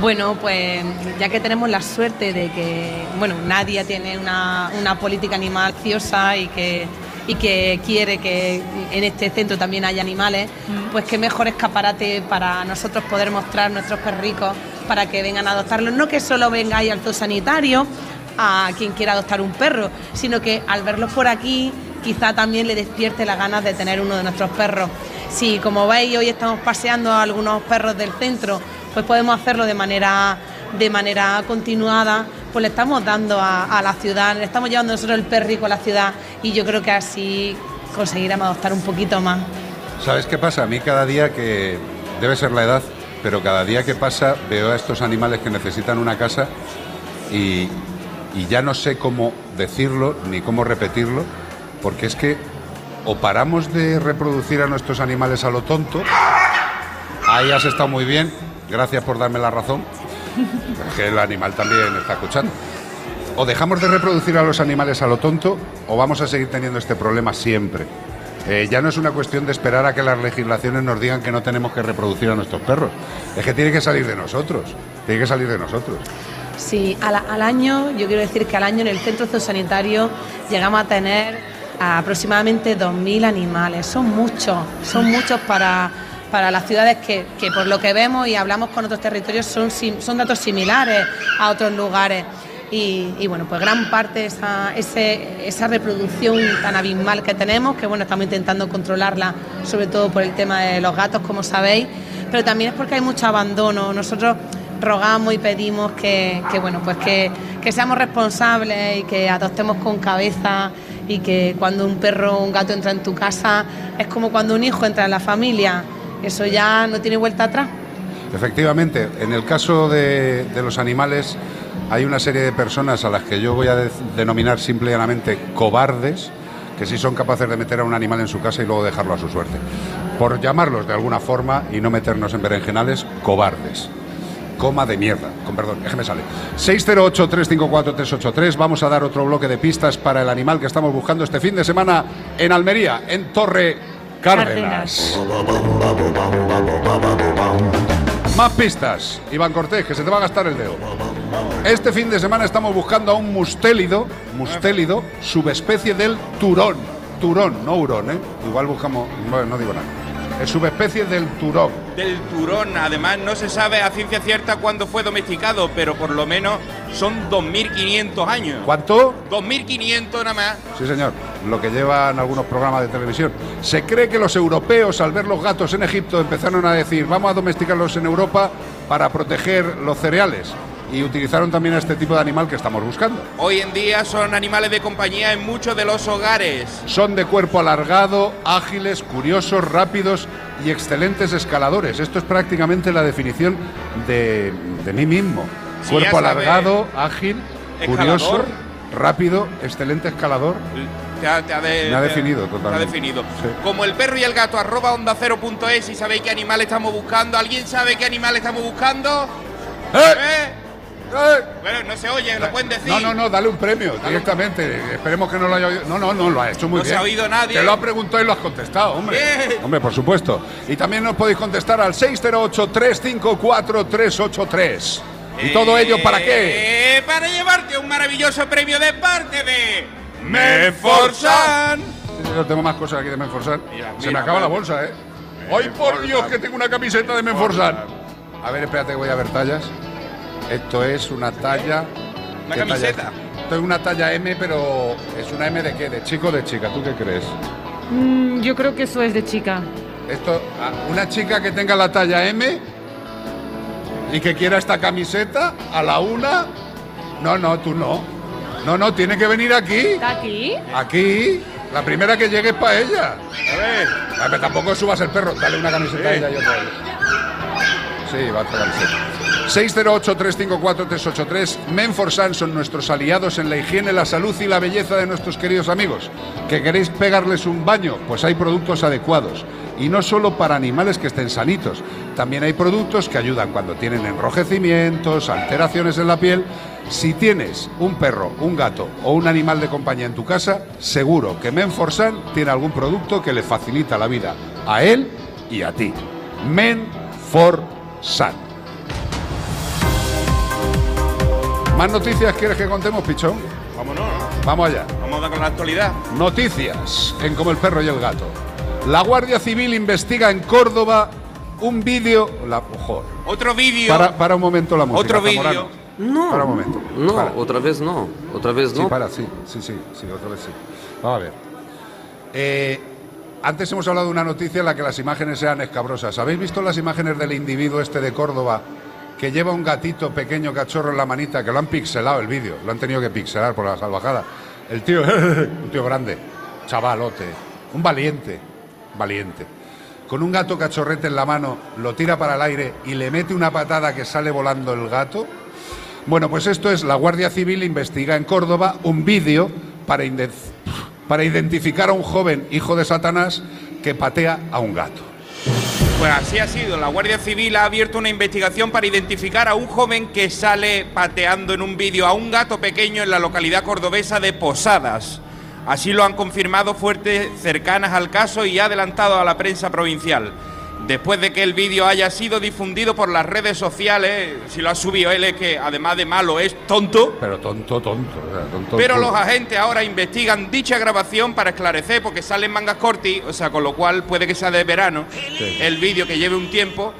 Bueno, pues ya que tenemos la suerte de que, bueno, Nadia tiene una, una política animal ciosa y que, y que quiere que en este centro también haya animales, pues qué mejor escaparate para nosotros poder mostrar nuestros perricos para que vengan a adoptarlos. No que solo vengáis al sanitario a quien quiera adoptar un perro, sino que al verlos por aquí quizá también le despierte las ganas de tener uno de nuestros perros. Si como veis hoy estamos paseando a algunos perros del centro, pues podemos hacerlo de manera, de manera continuada, pues le estamos dando a, la ciudad, le estamos llevando nosotros el perrico a la ciudad y yo creo que así conseguiremos adoptar un poquito más. ¿Sabes qué pasa? A mí cada día que. Debe ser la edad, pero cada día que pasa veo a estos animales que necesitan una casa y ya no sé cómo decirlo ni cómo repetirlo, porque es que o paramos de reproducir a nuestros animales a lo tonto, ahí has estado muy bien, gracias por darme la razón, que el animal también está escuchando. O dejamos de reproducir a los animales a lo tonto o vamos a seguir teniendo este problema siempre. Eh, ya no es una cuestión de esperar a que las legislaciones nos digan que no tenemos que reproducir a nuestros perros. Es que tiene que salir de nosotros. Tiene que salir de nosotros. Sí, al, al año, yo quiero decir que al año en el centro zoosanitario llegamos a tener aproximadamente 2.000 animales. Son muchos, son muchos para, para las ciudades que, que por lo que vemos y hablamos con otros territorios son, son datos similares a otros lugares. Y, y, bueno, pues gran parte de esa, esa reproducción tan abismal que tenemos, que bueno, estamos intentando controlarla, sobre todo por el tema de los gatos, como sabéis, pero también es porque hay mucho abandono. Nosotros rogamos y pedimos que, que, bueno, pues que, que seamos responsables y que adoptemos con cabeza y que cuando un perro o un gato entra en tu casa es como cuando un hijo entra en la familia. Eso ya no tiene vuelta atrás. Efectivamente, en el caso de, los animales hay una serie de personas a las que yo voy a de- denominar simple y llanamente cobardes, que sí son capaces de meter a un animal en su casa y luego dejarlo a su suerte. Por llamarlos de alguna forma y no meternos en berenjenales, cobardes. Coma de mierda, con perdón, es que me sale. 608-354-383, vamos a dar otro bloque de pistas para el animal que estamos buscando este fin de semana en Almería, en Torre Cárdenas. Más pistas, Iván Cortés, que se te va a gastar el dedo. Este fin de semana estamos buscando a un mustélido, mustélido, subespecie del turón. Turón, no hurón, ¿eh? Igual buscamos, bueno, no digo nada. Es subespecie del turón. Del turón, además no se sabe a ciencia cierta cuándo fue domesticado, pero por lo menos son 2.500 años. ¿Cuánto? 2.500 nada más. Sí, señor, lo que llevan algunos programas de televisión. Se cree que los europeos, al ver los gatos en Egipto, empezaron a decir, vamos a domesticarlos en Europa para proteger los cereales. Y utilizaron también a este tipo de animal que estamos buscando. Hoy en día son animales de compañía en muchos de los hogares. Son de cuerpo alargado, ágiles, curiosos, rápidos y excelentes escaladores. Esto es prácticamente la definición de, de mí mismo. Sí, cuerpo alargado, ágil, curioso, rápido, excelente escalador. Te ha, te ha de- Me ha te- definido te ha totalmente. definido. Sí. Como el perro y el gato, arroba onda cero punto es y sabéis qué animal estamos buscando. ¿Alguien sabe qué animal estamos buscando? ¿Eh? Bueno, no se oye, lo pueden decir. No, no, no, dale un premio directamente. Esperemos que no lo haya oído. No, no, no, lo ha hecho muy No se bien. ha oído nadie. Te lo ha preguntado y lo has contestado, hombre. Bien. Hombre, por supuesto. Y también nos podéis contestar al 608-354-383. ¿Y todo ello para qué? Eh, para llevarte un maravilloso premio de parte de Menforsan. Yo tengo más cosas aquí de Menforsan. Se me mira, acaba la vale. bolsa, ¿eh? ¡Ay, por Dios, que tengo una camiseta de Menforsan! A ver, espérate, voy a ver tallas. Esto es una talla. ¿Una ¿qué talla? Esto es una talla M, pero ¿es una M de qué? ¿De chico o de chica? ¿Tú qué crees? Mm, yo creo que eso es de chica. Esto, ah, una chica que tenga la talla M y que quiera esta camiseta a la una. No, no, tú no. No, no, tiene que venir aquí. ¿Está aquí? Aquí. La primera que llegue es para ella. A ver. A ver, tampoco subas el perro. Dale una camiseta a ella y otra a ella. Sí, va a otra camiseta. 608-354-383. Menforsan son nuestros aliados en la higiene, la salud y la belleza de nuestros queridos amigos. ¿Que queréis pegarles un baño? Pues hay productos adecuados. Y no solo para animales que estén sanitos. También hay productos que ayudan cuando tienen enrojecimientos, alteraciones en la piel. Si tienes un perro, un gato o un animal de compañía en tu casa, seguro que Menforsan tiene algún producto que le facilita la vida a él y a ti. Menforsan. ¿Más noticias quieres que contemos, Pichón? Vámonos, ¿no? Vamos allá. Vamos a dar con la actualidad. Noticias en Como el perro y el gato. La Guardia Civil investiga en Córdoba un vídeo. La, ojo, Otro vídeo. para, para un momento la música. Otro vídeo. No. Para un momento. No, Para. otra vez no. Otra vez Sí, no. para, sí, sí, sí, sí, otra vez sí. Vamos a ver. Eh, antes hemos hablado de una noticia en la que las imágenes sean escabrosas. ¿Habéis visto las imágenes del individuo este de Córdoba que lleva un gatito pequeño cachorro en la manita, que lo han pixelado el vídeo, lo han tenido que pixelar por la salvajada? El tío, [LAUGHS] un tío grande, chavalote, un valiente, valiente. Con un gato cachorrete en la mano, lo tira para el aire y le mete una patada que sale volando el gato. Bueno, pues esto es la Guardia Civil investiga en Córdoba un vídeo para, para identificar a un joven hijo de Satanás que patea a un gato. Pues así ha sido. La Guardia Civil ha abierto una investigación para identificar a un joven que sale pateando en un vídeo a un gato pequeño en la localidad cordobesa de Posadas. Así lo han confirmado fuertes cercanas al caso y ha adelantado a la prensa provincial. Después de que el vídeo haya sido difundido por las redes sociales, si lo ha subido él es que además de malo es tonto. Pero tonto, tonto. o sea, tonto, Pero tonto. los agentes ahora investigan dicha grabación para esclarecer, porque sale en mangas corti, o sea, con lo cual puede que sea de verano Sí. el vídeo que lleve un tiempo.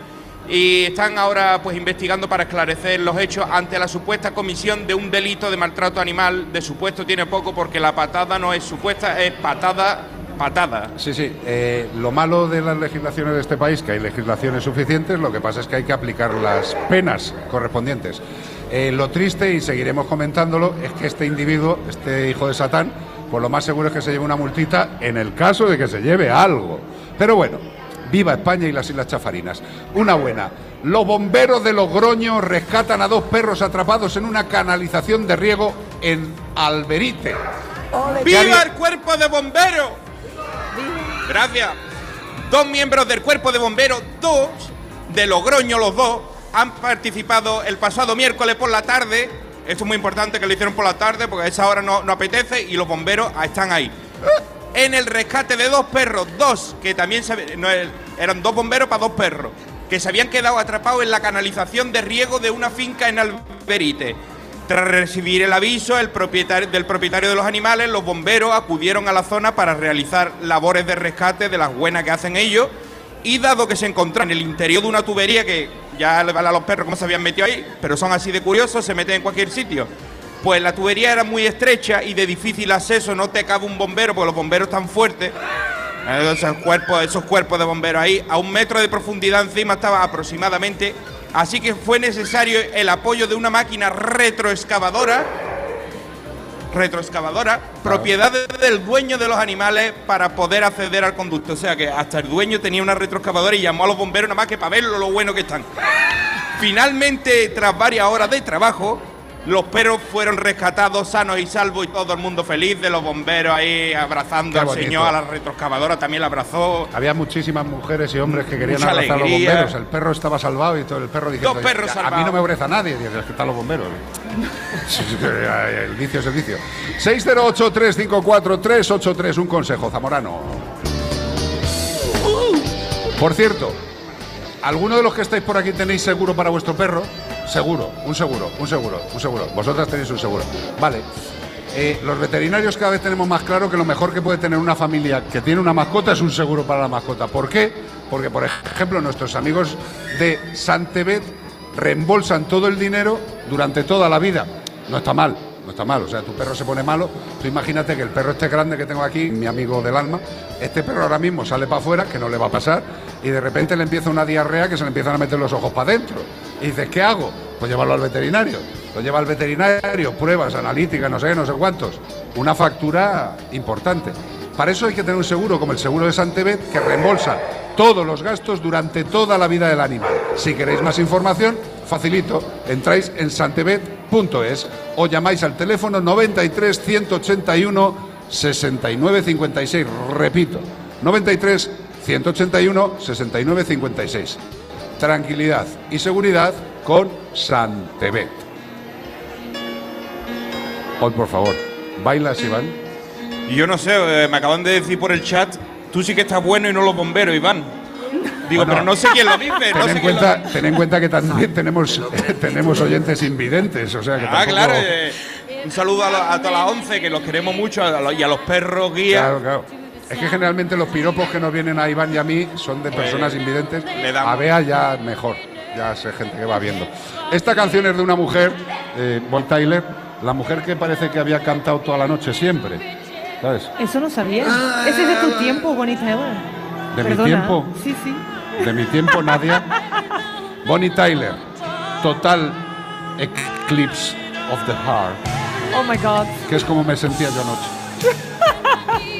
Y están ahora pues investigando para esclarecer los hechos ante la supuesta comisión de un delito de maltrato animal. De supuesto tiene poco porque la patada no es supuesta, es patada, patada. Sí, sí. eh, lo malo de las legislaciones de este país, que hay legislaciones suficientes, lo que pasa es que hay que aplicar las penas correspondientes. Eh, lo triste, y seguiremos comentándolo, es que este individuo, este hijo de Satán, pues lo más seguro es que se lleve una multita en el caso de que se lleve algo. Pero bueno, viva España y las Islas Chafarinas. Una buena. Los bomberos de Logroño rescatan a dos perros atrapados en una canalización de riego en Alberite. ¡Viva el cuerpo de bomberos! Gracias. Dos miembros del cuerpo de bomberos, dos de Logroño, los dos, han participado el pasado miércoles por la tarde. Esto es muy importante que lo hicieron por la tarde porque a esa hora no, apetece y los bomberos están ahí. En el rescate de dos perros, dos que también se, eran dos bomberos para dos perros, que se habían quedado atrapados en la canalización de riego de una finca en Alberite. Tras recibir el aviso del propietario de los animales, los bomberos acudieron a la zona para realizar labores de rescate de las buenas que hacen ellos. Y dado que se encontraban en el interior de una tubería que ya le vale a los perros cómo se habían metido ahí, pero son así de curiosos, se meten en cualquier sitio. Pues la tubería era muy estrecha y de difícil acceso, no te cabe un bombero porque los bomberos están fuertes. Esos cuerpos, esos cuerpos de bomberos ahí, a un metro de profundidad encima estaba aproximadamente Así que fue necesario el apoyo de una máquina retroexcavadora, retroexcavadora, propiedad de- del dueño de los animales para poder acceder al conducto. O sea que hasta el dueño tenía una retroexcavadora y llamó a los bomberos nada más que para ver lo, lo bueno que están. Finalmente, tras varias horas de trabajo, los perros fueron rescatados sanos y salvos y todo el mundo feliz de los bomberos ahí abrazando Qué al bonito. señor, a la retroexcavadora también la abrazó. Había muchísimas mujeres y hombres que querían Mucha abrazar a los bomberos. El perro estaba salvado y todo el perro diciendo. Dos perros "A- A mí salvados". no me abraza nadie. Dice, es que están los bomberos. [LAUGHS] Sí, que el vicio es el vicio. 608-354-383. Un consejo, Zamorano. Por cierto, ¿alguno de los que estáis por aquí tenéis seguro para vuestro perro? Seguro, un seguro, un seguro, un seguro. Vosotras tenéis un seguro. Vale. Eh, los veterinarios cada vez tenemos más claro que lo mejor que puede tener una familia que tiene una mascota es un seguro para la mascota. ¿Por qué? Porque, por ejemplo, nuestros amigos de Santebet reembolsan todo el dinero durante toda la vida. No está mal, no está mal. O sea, tu perro se pone malo. Tú imagínate que el perro este grande que tengo aquí, mi amigo del alma, este perro ahora mismo sale para afuera, que no le va a pasar, y de repente le empieza una diarrea que se le empiezan a meter los ojos para adentro. Y dices, ¿qué hago? Pues llevarlo al veterinario. Lo lleva al veterinario, pruebas, analíticas, no sé, no sé cuántos. Una factura importante. Para eso hay que tener un seguro como el seguro de Santebet que reembolsa todos los gastos durante toda la vida del animal. Si queréis más información, facilito, entráis en santebet.es o llamáis al teléfono 93 181 69 56. Repito, 93 181 69 56. Tranquilidad y seguridad con Santebet. Hoy, por favor, bailas, Iván. Yo no sé, eh, me acaban de decir por el chat, tú sí que estás bueno y no los bomberos, Iván. Digo, Bueno, pero no sé quién lo dice, Ten, no sé en lo cuenta, ten en cuenta que también tenemos, [LAUGHS] tenemos oyentes invidentes, o sea que Ah, tampoco- claro. eh, un saludo a, lo- a todas las 11, que los queremos mucho, a y a los perros guías. Claro, claro. Es que generalmente los piropos que nos vienen a Iván y a mí son de personas invidentes. le damos. A Bea ya mejor, ya sé gente que va viendo. Esta canción es de una mujer, eh, Tyler, la mujer que parece que había cantado toda la noche siempre. ¿Sabes? Eso no sabía. Ese es de tu tiempo, Bonnie Tyler. De mi tiempo. Sí, sí. De mi tiempo, Nadia. Bonnie Tyler, Total Eclipse of the Heart, Oh my God. que es como me sentía yo anoche. [LAUGHS]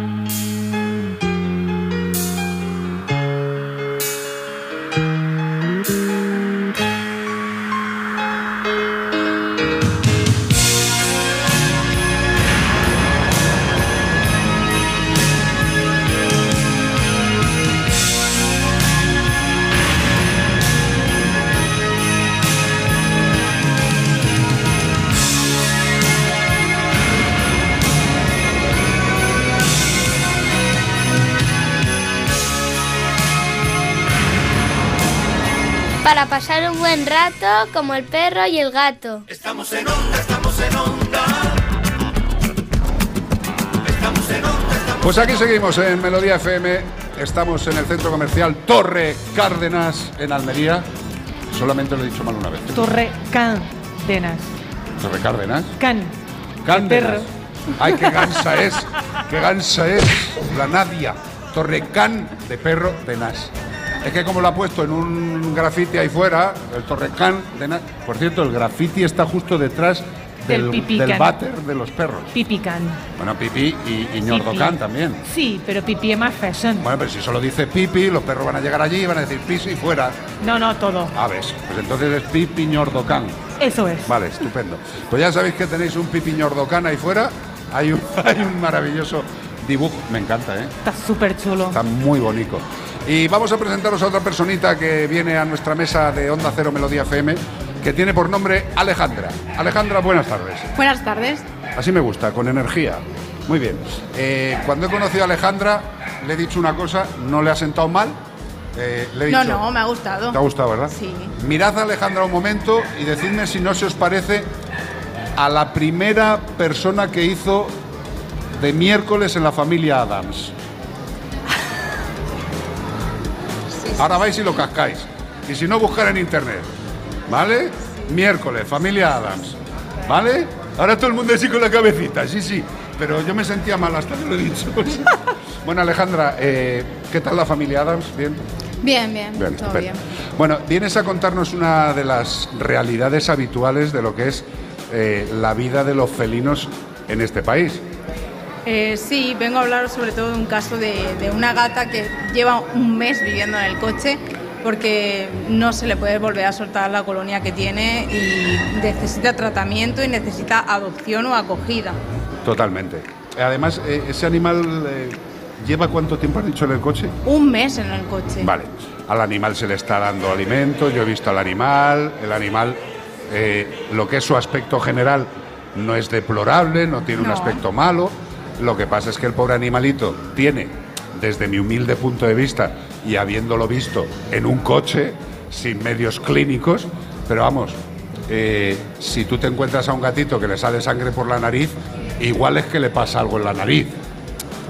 Para pasar un buen rato como el perro y el gato. Estamos en onda, estamos en onda. Estamos en onda. Pues aquí seguimos en Melodía FM. Estamos en el centro comercial Torre Cárdenas en Almería. Solamente lo he dicho mal una vez. Torre Cárdenas. Torre Cárdenas. Can. Cárdenas. perro. Ay, qué gansa es. Qué gansa es la Nadia. Torre Can de perro de Nas. Es que como lo ha puesto en un grafiti ahí fuera, el Torrecán, por cierto, el grafiti está justo detrás Del del, váter de los perros. Pipican. Bueno, Pipi y, y Ñordocán también. Sí, pero pipí es más fashion. Bueno, pero si solo dice Pipi, los perros van a llegar allí y van a decir pis y fuera. No, no, todo. A ver, pues entonces es Pipi Ñordocán. Eso es. Vale, estupendo. Pues ya sabéis que tenéis un Pipi Ñordocán ahí fuera. Hay un, [LAUGHS] hay un maravilloso dibujo. Me encanta, ¿eh? Está súper chulo. Está muy bonito. Y vamos a presentaros a otra personita que viene a nuestra mesa de Onda Cero Melodía FM, que tiene por nombre Alejandra. Alejandra, buenas tardes. Buenas tardes. Así me gusta, con energía. Muy bien. Eh, cuando he conocido a Alejandra, le he dicho una cosa, no le ha sentado mal. Eh, le he No, no, me ha gustado. ¿Te ha gustado, verdad? Sí. Mirad a Alejandra un momento y decidme si no se os parece a la primera persona que hizo de miércoles en la familia Adams. Ahora vais y lo cascáis. Y si no, buscar en internet. ¿Vale? Miércoles, familia Adams. ¿Vale? Ahora todo el mundo así con la cabecita, sí, sí. Pero yo me sentía mal hasta que lo he dicho. [LAUGHS] bueno, Alejandra, eh, ¿qué tal la familia Adams? ¿Bien? Bien, bien, Bien, todo bien. Bueno, vienes a contarnos una de las realidades habituales de lo que es eh, la vida de los felinos en este país. Eh, sí, vengo a hablar sobre todo de un caso de, de una gata que lleva un mes viviendo en el coche porque no se le puede volver a soltar la colonia que tiene y necesita tratamiento y necesita adopción o acogida. Totalmente. Además, eh, ese animal eh, lleva cuánto tiempo has dicho en el coche? Un mes en el coche. Vale. Al animal se le está dando alimento, yo he visto al animal, el animal, eh, lo que es su aspecto general no es deplorable, no tiene un aspecto malo. Lo que pasa es que el pobre animalito tiene, desde mi humilde punto de vista y habiéndolo visto en un coche, sin medios clínicos, pero vamos, eh, si tú te encuentras a un gatito que le sale sangre por la nariz, igual es que le pasa algo en la nariz.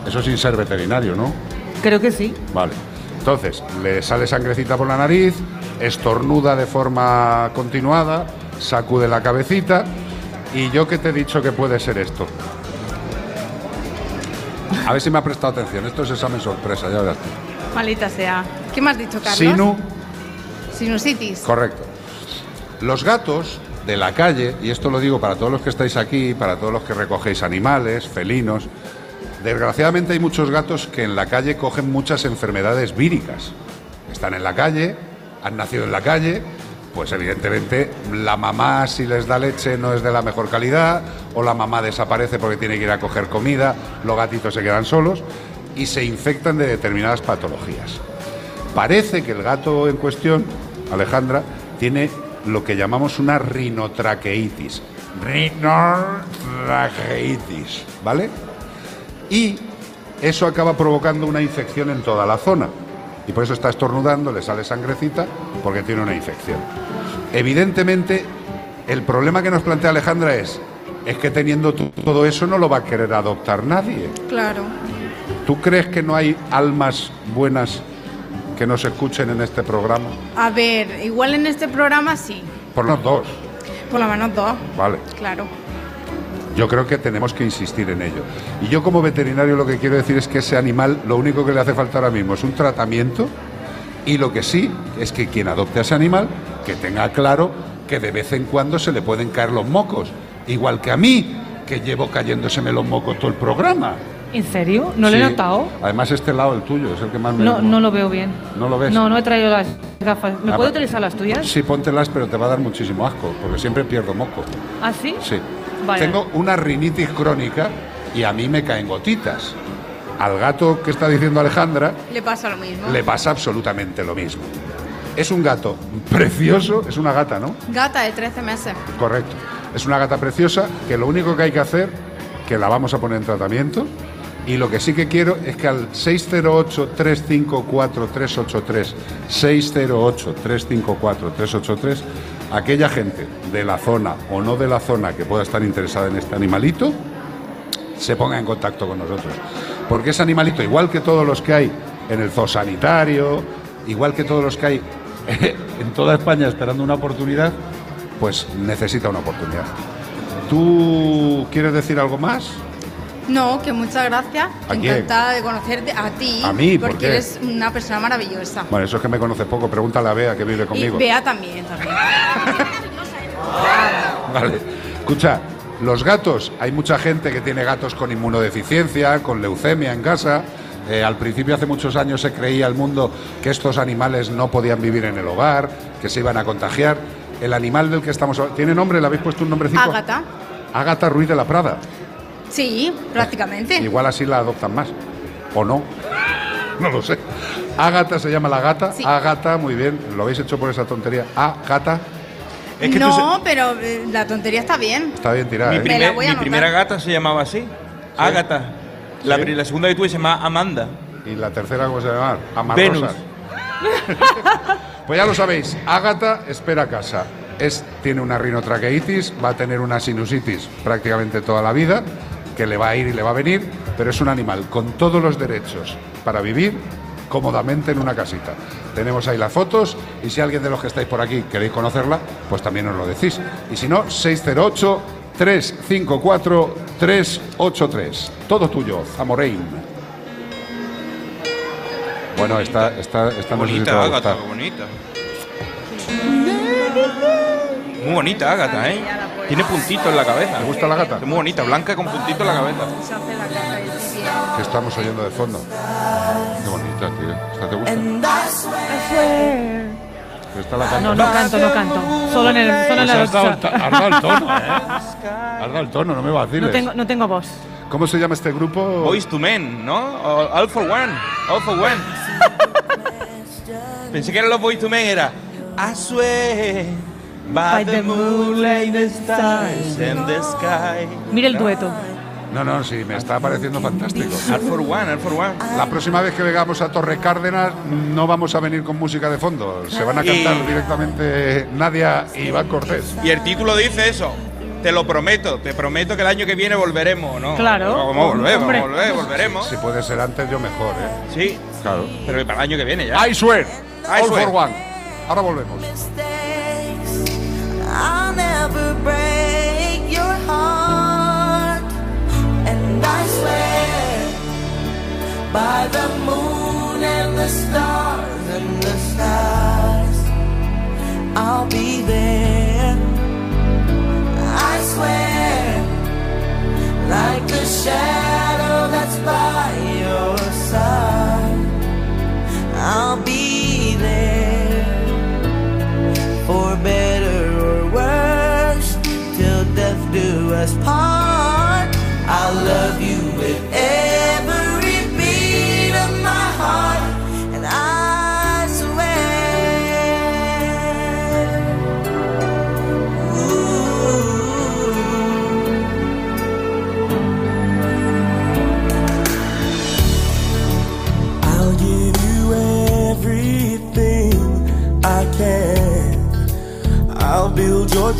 Eso sin ser veterinario, ¿no? Creo que sí. Vale. Entonces, le sale sangrecita por la nariz, estornuda de forma continuada, sacude la cabecita. ¿Y yo que te he dicho que puede ser esto? [LAUGHS] A ver si me ha prestado atención. Esto es examen sorpresa, ya verás. tú. Malita sea. ¿Qué me has dicho, Carlos? Sinu, Sinusitis. correcto. Los gatos de la calle, y esto lo digo para todos los que estáis aquí, para todos los que recogéis animales, felinos, desgraciadamente hay muchos gatos que en la calle cogen muchas enfermedades víricas. Están en la calle, han nacido en la calle, pues evidentemente la mamá si les da leche no es de la mejor calidad, o la mamá desaparece porque tiene que ir a coger comida, los gatitos se quedan solos y se infectan de determinadas patologías. Parece que el gato en cuestión, Alejandra, tiene lo que llamamos una rinotraqueitis. Rinotraqueitis, ¿vale? Y eso acaba provocando una infección en toda la zona. Y por eso está estornudando, le sale sangrecita, porque tiene una infección. Evidentemente, el problema que nos plantea Alejandra es, es que teniendo todo eso no lo va a querer adoptar nadie. Claro. ¿Tú crees que no hay almas buenas que nos escuchen en este programa? A ver, igual en este programa sí. Por los dos, Por lo menos dos. vale. Claro. Yo creo que tenemos que insistir en ello. Y yo como veterinario lo que quiero decir es que ese animal lo único que le hace falta ahora mismo es un tratamiento y lo que sí es que quien adopte a ese animal que tenga claro que de vez en cuando se le pueden caer los mocos. Igual que a mí, que llevo cayéndoseme los mocos todo el programa. ¿En serio? ¿No lo he notado? Además este lado, el tuyo, es el que más me... No, no lo veo bien. ¿No lo ves? No, no he traído las gafas. ¿Me Ah, puedo utilizar las tuyas? Sí, póntelas, pero te va a dar muchísimo asco, porque siempre pierdo moco. ¿Ah, sí? Sí. Vaya. Tengo una rinitis crónica y a mí me caen gotitas. Al gato que está diciendo Alejandra Le pasa lo mismo. le pasa absolutamente lo mismo. Es un gato precioso, es una gata, ¿no? Gata de 13 meses. Correcto. Es una gata preciosa que lo único que hay que hacer, que la vamos a poner en tratamiento, y lo que sí que quiero es que al 608-354-383, 608-354-383, aquella gente de la zona o no de la zona que pueda estar interesada en este animalito, se ponga en contacto con nosotros. Porque ese animalito, igual que todos los que hay en el zoo sanitario, igual que todos los que hay [LAUGHS] en toda España esperando una oportunidad, pues necesita una oportunidad. ¿Tú quieres decir algo más? No, que muchas gracias. ¿A quién? Encantada de conocerte a ti. ¿A mí? ¿Por Porque eres una persona maravillosa. Bueno, eso es que me conoces poco. Pregúntale a Bea que vive Y conmigo. Bea también, también. [LAUGHS] Vale. Escucha, los gatos, hay mucha gente que tiene gatos con inmunodeficiencia, con leucemia en casa. Eh, al principio, hace muchos años, se creía el mundo que estos animales no podían vivir en el hogar, que se iban a contagiar. El animal del que estamos hablando, ¿tiene nombre? ¿Le habéis puesto un nombrecito? Ágata. Ágata Ruiz de la Prada. Sí, prácticamente. [LAUGHS] Igual así la adoptan más. ¿O no? [LAUGHS] No lo sé. Ágata se llama la gata. Sí. Ágata, muy bien. Lo habéis hecho por esa tontería. Ágata. no, pero eh, la tontería está bien. Está bien tirada, Mi, ¿eh? La primer- mi primera gata se llamaba así, Ágata. La, pri- la segunda que tuve se llamaba Amanda. ¿Y la tercera cómo se llama? Amarrosas. Venus. [LAUGHS] Pues ya lo sabéis, Ágata espera casa. Es, tiene una rinotraqueitis, va a tener una sinusitis prácticamente toda la vida, que le va a ir y le va a venir, pero es un animal con todos los derechos para vivir cómodamente en una casita. Tenemos ahí las fotos y si alguien de los que estáis por aquí queréis conocerla, pues también os lo decís. Y si no, 608 354 383. Todo tuyo, Zamorein. Bueno, esta, esta, esta no sé si te bonita va a Ágata, gustar. bonita. Muy bonita Ágata, ¿eh? Tiene puntitos en la cabeza. ¿Te gusta la gata? Muy bonita, blanca con puntitos en la cabeza. que estamos oyendo de fondo. Qué bonita, tío. ¿Esta te gusta? Esta la. No, no canto, no canto. Solo en el, solo en Pues la has dado el ta- has dado el tono, ¿eh? Has dado el tono, no me vaciles. No tengo, no tengo voz. ¿Cómo se llama este grupo? Boys to Men, ¿no? O All for One. All for One. [LAUGHS] Pensé que eran los Boys to Men, era I swear by, the moonlight, the stars and the sky. Mira el dueto. No, no, sí, me está pareciendo fantástico. All for One, All for One. La próxima vez que vengamos a Torre Cárdenas no vamos a venir con música de fondo. Se van a cantar Y- directamente Nadia y Iván Cortés. Y el título dice eso. Te lo prometo, te prometo que el año que viene volveremos, ¿no? Claro. Vamos a volver, vamos Hombre. a volver, volveremos. Si puede ser antes, yo mejor, ¿eh? Sí. Claro. Pero para el año que viene ya. I swear. I All swear. for one. Ahora volvemos. I'll never break your heart. And I swear by the moon and the stars and the stars, I'll be there. Like the shadow that's by your side, I'll be there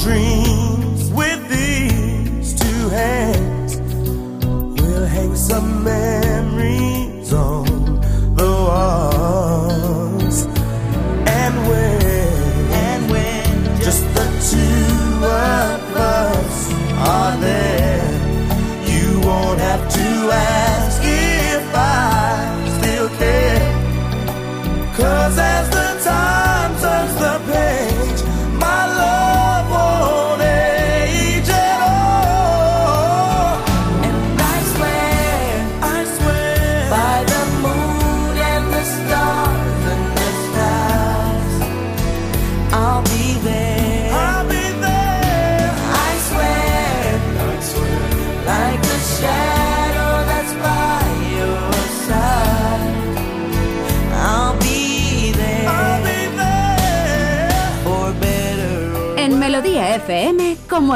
dream.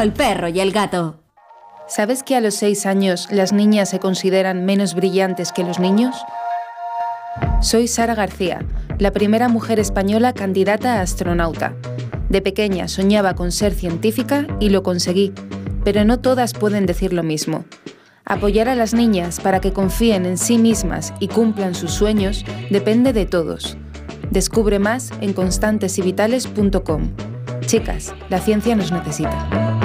El perro y el gato. ¿Sabes que a los 6 años las niñas se consideran menos brillantes que los niños? Soy Sara García, la primera mujer española candidata a astronauta. De pequeña soñaba con ser científica y lo conseguí, pero no todas pueden decir lo mismo. Apoyar a las niñas para que confíen en sí mismas y cumplan sus sueños depende de todos. Descubre más en constantesyvitales.com. Chicas, la ciencia nos necesita.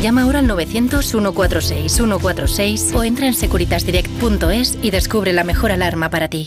Llama ahora al 900-146-146 o entra en securitasdirect.es y descubre la mejor alarma para ti.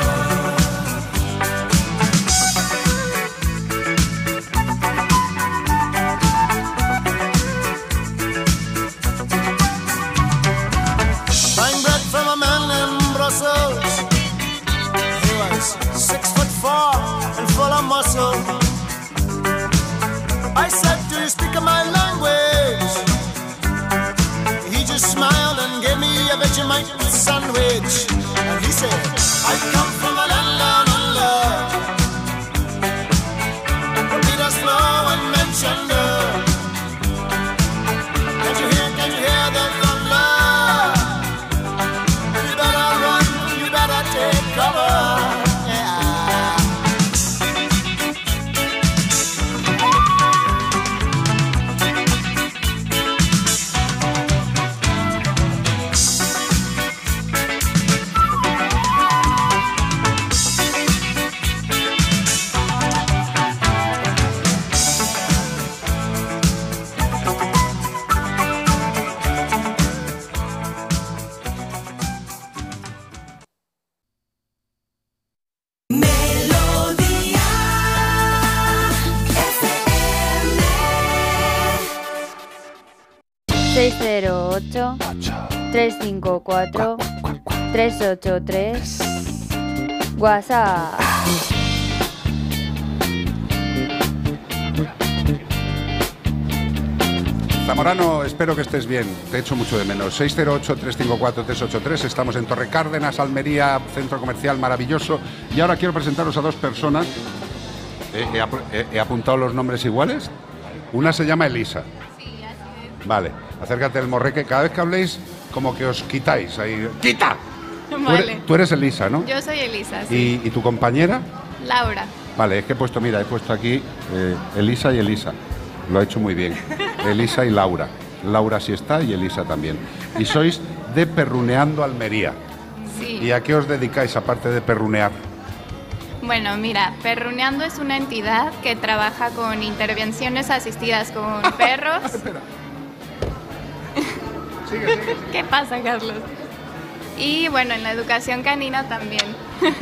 I said, Do you speak my language? He just smiled and gave me a Vegemite sandwich. And he said, I come from a land and 554 383 WhatsApp. Zamorano, espero que estés bien. Te echo mucho de menos. 608-354-383. Estamos en Torre Cárdenas, Almería, centro comercial maravilloso. Y ahora quiero presentaros a dos personas. Eh, eh, he, apuntado los nombres iguales. Una se llama Elisa. Sí, así es. Vale, acércate al morreque. Cada vez que habléis, como que os quitáis ahí. ¡Quita! Tú eres, Vale. tú eres Elisa, ¿no? Yo soy Elisa, sí. ¿Y, y tu compañera? Laura. Vale, es que he puesto, mira, he puesto aquí eh, Elisa y Elisa. Lo ha hecho muy bien. [LAUGHS] Elisa y Laura. Laura sí está y Elisa también. Y sois de Perruneando Almería. Sí. ¿Y a qué os dedicáis aparte de perrunear? Bueno, mira, Perruneando es una entidad que trabaja con intervenciones asistidas con [LAUGHS] perros. [LAUGHS] ¿Qué pasa, Carlos? Y bueno, en la educación canina también. [LAUGHS]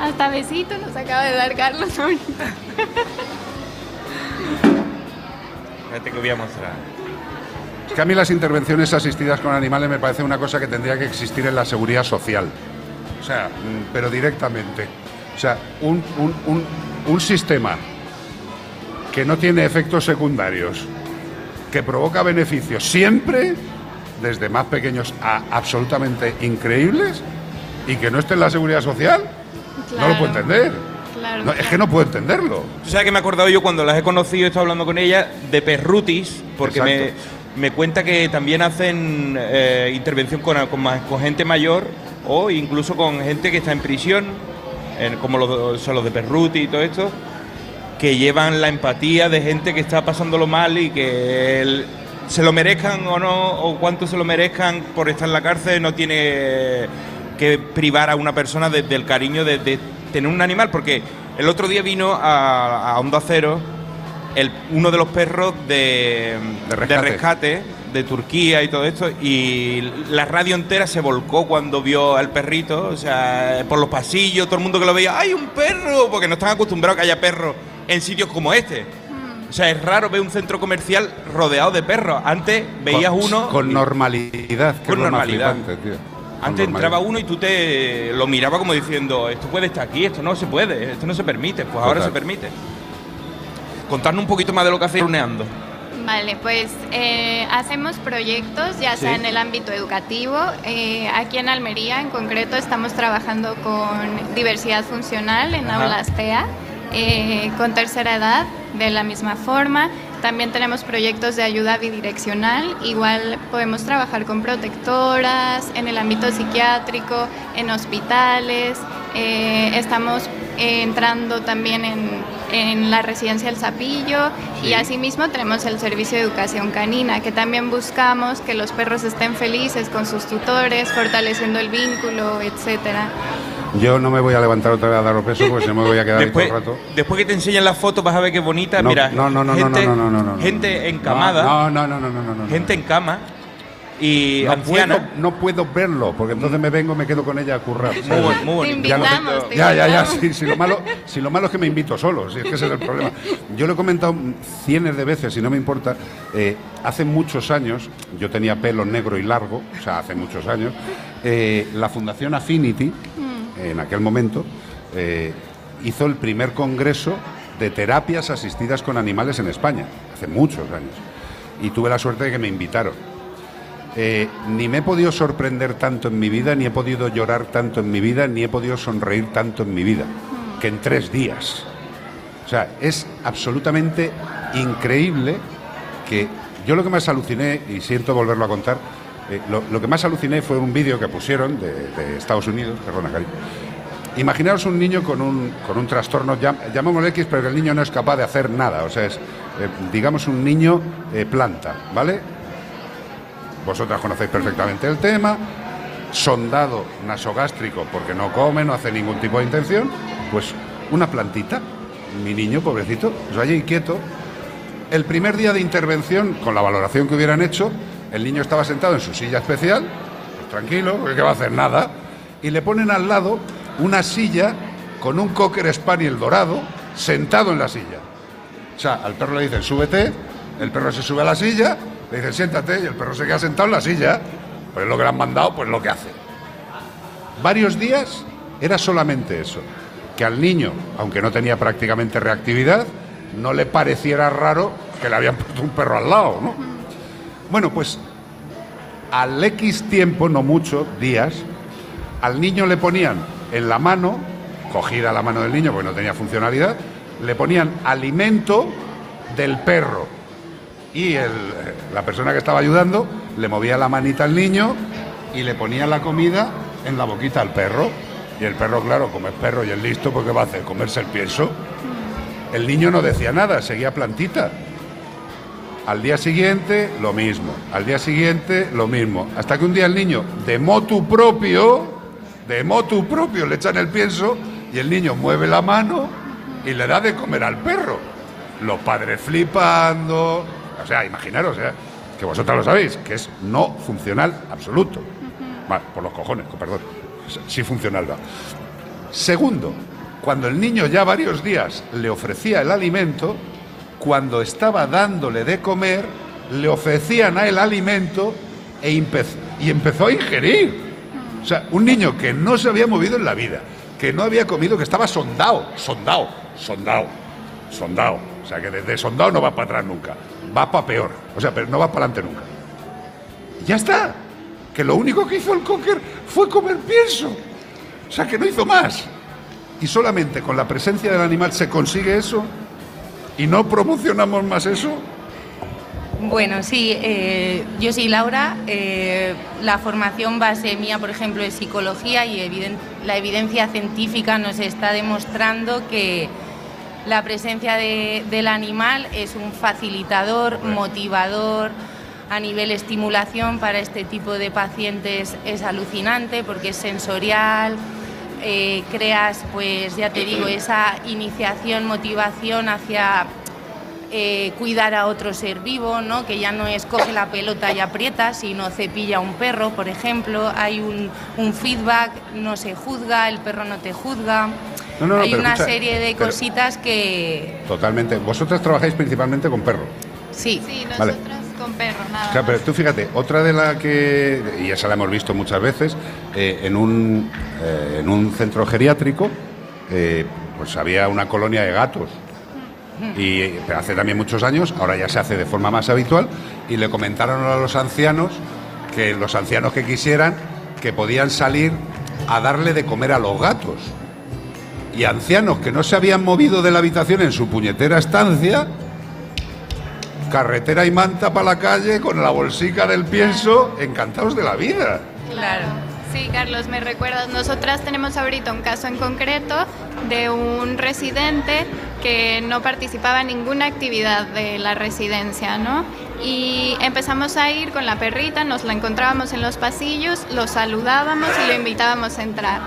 Hasta besito nos acaba de dar Carlos ahorita. Fíjate que voy a mostrar. Es que a mí las intervenciones asistidas con animales me parece una cosa que tendría que existir en la seguridad social. O sea, mm, pero directamente. O sea, un, un- un- un sistema que no tiene efectos secundarios, que provoca beneficios siempre, desde más pequeños a absolutamente increíbles, y que no esté en la seguridad social, no lo puedo entender. Claro, No, es que no puedo entenderlo. Tú sabes que me he acordado yo cuando las he conocido, he estado hablando con ella, de perrutis, porque me, me cuenta que también hacen eh, intervención con, con gente mayor o incluso con gente que está en prisión, en- como los, son los de Perruti y todo esto, que llevan la empatía de gente que está pasándolo mal y que el- se lo merezcan o no, o cuánto se lo merezcan por estar en la cárcel, no tiene que privar a una persona de- del cariño de, de tener un animal, porque el otro día vino a, a Hondo Cero el, uno de los perros de, de rescate. rescate de Turquía y todo esto, y la radio entera se volcó cuando vio al perrito, o sea, por los pasillos, todo el mundo que lo veía, ¡ay, un perro! Porque no están acostumbrados a que haya perros en sitios como este. O sea, es raro ver un centro comercial rodeado de perros. Antes veías Con- uno Con normalidad. que Con es lo más normalidad. flipante, tío. Con Antes normalidad. entraba uno y tú te lo miraba como diciendo, esto puede estar aquí, esto no se puede, esto no se permite. Pues ahora Total. se permite. Contarnos un poquito más de lo que hacéis runeando. Vale, pues eh, hacemos proyectos, ya sea Sí. en el ámbito educativo. eh, aquí en Almería, en concreto, estamos trabajando con diversidad funcional en Ajá. aulas TEA, eh, con tercera edad, de la misma forma. También tenemos proyectos de ayuda bidireccional. Igual podemos trabajar con protectoras, en el ámbito psiquiátrico, en hospitales. eh, estamos eh, entrando también en, en la residencia El Zapillo y Sí. asimismo tenemos el servicio de educación canina, que también buscamos que los perros estén felices con sus tutores, fortaleciendo el vínculo, etcétera. Yo no me voy a levantar otra vez a daros besos porque si no me voy a quedar ahí todo Después, el rato. después que te enseñan las fotos vas a ver qué bonita. No, Mira, no, no, no, no, gente, no, no, no, no, no. gente encamada. No, no, no, no, no, no, no. Gente en cama y no anciana. Puedo, no puedo verlo, porque entonces me vengo, me quedo con ella a currar. Muy, muy bonito. Te invitamos, te ya, ya, ya, sí, si, lo malo, si lo malo es que me invito solo, si es que ese es el problema. Yo lo he comentado cientos de veces, y no me importa. eh, hace muchos años, yo tenía pelo negro y largo, o sea, hace muchos años, eh, la Fundación Affinity, en aquel momento, eh, hizo el primer congreso de terapias asistidas con animales en España, hace muchos años. Y tuve la suerte de que me invitaron. Eh, ni me he podido sorprender tanto en mi vida, ni he podido llorar tanto en mi vida, ni he podido sonreír tanto en mi vida, que en tres días. O sea, es absolutamente increíble que yo lo que más aluciné, y siento volverlo a contar, eh, lo, que más aluciné fue un vídeo que pusieron de, Estados Unidos, perdona, cariño. Imaginaos un niño con un, con un trastorno, llam- llamémoslo X, pero el niño no es capaz de hacer nada. O sea, es, eh, digamos, un niño eh, planta, ¿vale? Vosotras conocéis perfectamente el tema. Sondado nasogástrico porque no come, no hace ningún tipo de intención. Pues una plantita. Mi niño, pobrecito, pues allí quieto. El primer día de intervención, con la valoración que hubieran hecho, el niño estaba sentado en su silla especial, pues tranquilo, ¿qué va a hacer? Nada. Y le ponen al lado una silla con un cocker spaniel dorado sentado en la silla. O sea, al perro le dicen, súbete, el perro se sube a la silla, le dicen, siéntate, y el perro se queda sentado en la silla. Pues es lo que le han mandado, pues lo que hace. Varios días era solamente eso. Que al niño, aunque no tenía prácticamente reactividad, no le pareciera raro que le habían puesto un perro al lado, ¿no? Bueno, pues al X tiempo, no mucho, días, al niño le ponían en la mano, cogida la mano del niño porque no tenía funcionalidad, le ponían alimento del perro. Y el- la persona que estaba ayudando le movía la manita al niño y le ponía la comida en la boquita al perro. Y el perro, claro, como es perro y es listo, pues ¿qué va a hacer? Comerse el pienso. El niño no decía nada, seguía plantita. Al día siguiente, lo mismo. Al día siguiente, lo mismo. Hasta que un día el niño, de motu propio, de motu propio, le echan el pienso y el niño mueve la mano y le da de comer al perro. Los padres flipando. O sea, imaginaros, ¿eh? que vosotras lo sabéis, que es no funcional absoluto. Vale, por los cojones, con perdón. Sí funcional va. Segundo, cuando el niño ya varios días le ofrecía el alimento, cuando estaba dándole de comer, le ofrecían a el alimento e y empezó a ingerir. O sea, un niño que no se había movido en la vida, que no había comido, que estaba sondado, sondado, sondado, sondado. O sea, que desde sondado no va para atrás nunca, va para peor. O sea, pero no va para adelante nunca. Ya está. Que lo único que hizo el cocker fue comer pienso. O sea, que no hizo más. Y solamente con la presencia del animal se consigue eso. Y no promocionamos más eso. Bueno, sí, eh, yo soy Laura. eh, la formación base mía, por ejemplo, es psicología y eviden- la evidencia científica nos está demostrando que la presencia de- del animal es un facilitador, motivador, a nivel estimulación para este tipo de pacientes es alucinante porque es sensorial, eh, creas, pues ya te digo, esa iniciación, motivación hacia eh, cuidar a otro ser vivo, ¿no? que ya no es coge la pelota y aprieta, sino cepilla a un perro, por ejemplo. Hay un, un feedback, no se juzga, el perro no te juzga. No, no, no, Hay una escucha, serie de pero- cositas que... Totalmente. Vosotras trabajáis principalmente con perro. Sí, Sí, Vale. nosotras con perro, nada Claro, pero tú fíjate, otra de la que, y esa la hemos visto muchas veces, eh, en, un, eh, en un centro geriátrico, eh, pues había una colonia de gatos. Y pero hace también muchos años, ahora ya se hace de forma más habitual, y le comentaron a los ancianos que los ancianos que quisieran, que podían salir a darle de comer a los gatos. Y ancianos que no se habían movido de la habitación en su puñetera estancia, carretera y manta para la calle con la bolsica del pienso, encantados de la vida. Claro. Sí, Carlos, me recuerdas. Nosotras tenemos ahorita un caso en concreto de un residente que no participaba en ninguna actividad de la residencia, ¿no? Y empezamos a ir con la perrita, nos la encontrábamos en los pasillos, lo saludábamos y lo invitábamos a entrar.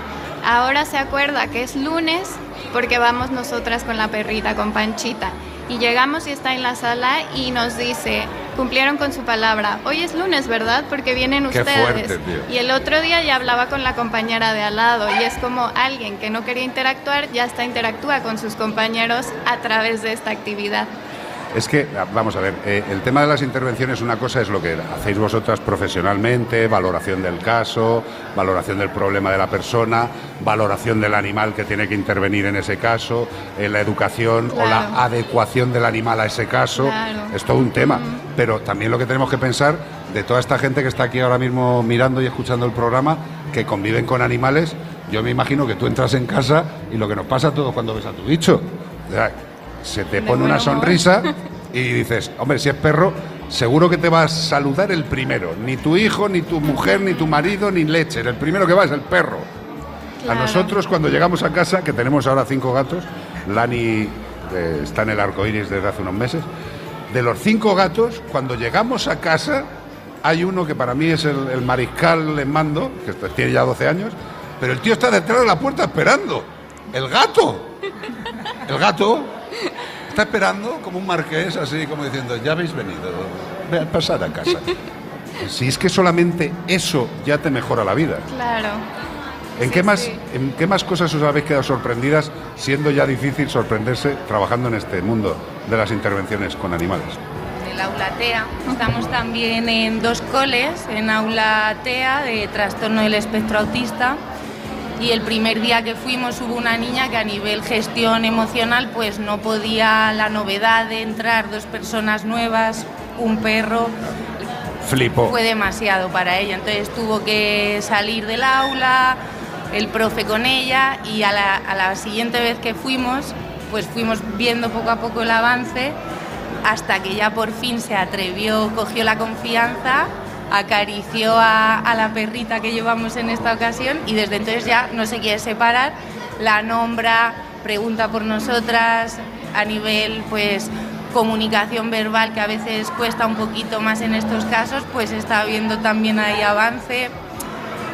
Ahora se acuerda que es lunes porque vamos nosotras con la perrita, con Panchita. Y llegamos y está en la sala y nos dice, cumplieron con su palabra, hoy es lunes, ¿verdad? Porque vienen Qué ustedes. fuerte. Y el otro día ya hablaba con la compañera de al lado y es como alguien que no quería interactuar ya está interactúa con sus compañeros a través de esta actividad. Es que, vamos a ver, eh, el tema de las intervenciones, una cosa es lo que hacéis vosotras profesionalmente, valoración del caso, valoración del problema de la persona, valoración del animal que tiene que intervenir en ese caso, eh, la educación o la adecuación del animal a ese caso. Claro. Es todo un tema. Pero también lo que tenemos que pensar de toda esta gente que está aquí ahora mismo mirando y escuchando el programa, que conviven con animales, yo me imagino que tú entras en casa y lo que nos pasa a todos cuando ves a tu bicho. O sea, se te pone una sonrisa [LAUGHS] y dices, hombre, si es perro, seguro que te va a saludar el primero. Ni tu hijo, ni tu mujer, ni tu marido, ni leche. El primero que va es el perro. A nosotros, cuando llegamos a casa, que tenemos ahora cinco gatos, Lani eh, está en el arco iris desde hace unos meses. De los cinco gatos, cuando llegamos a casa, hay uno que para mí es el, el mariscal en mando, que tiene ya 12 años, pero el tío está detrás de la puerta esperando. El gato. El gato está esperando como un marqués, así como diciendo, ya habéis venido, Ve- pasad a casa. [LAUGHS] Si es que solamente eso ya te mejora la vida. Claro. ¿En, Sí, qué más, sí. ¿En qué más cosas os habéis quedado sorprendidas, siendo ya difícil sorprenderse trabajando en este mundo de las intervenciones con animales? del aula TEA. Estamos también en dos coles, en aula TEA de trastorno del espectro autista. Y el primer día que fuimos hubo una niña que a nivel gestión emocional pues no podía la novedad de entrar dos personas nuevas, un perro, Flipo. fue demasiado para ella. Entonces tuvo que salir del aula, el profe con ella y a la, a la siguiente vez que fuimos, pues fuimos viendo poco a poco el avance hasta que ya por fin se atrevió, cogió la confianza, acarició a, la perrita que llevamos en esta ocasión y desde entonces ya no se quiere separar, la nombra, pregunta por nosotras a nivel pues comunicación verbal que a veces cuesta un poquito más en estos casos, pues está habiendo también ahí avance.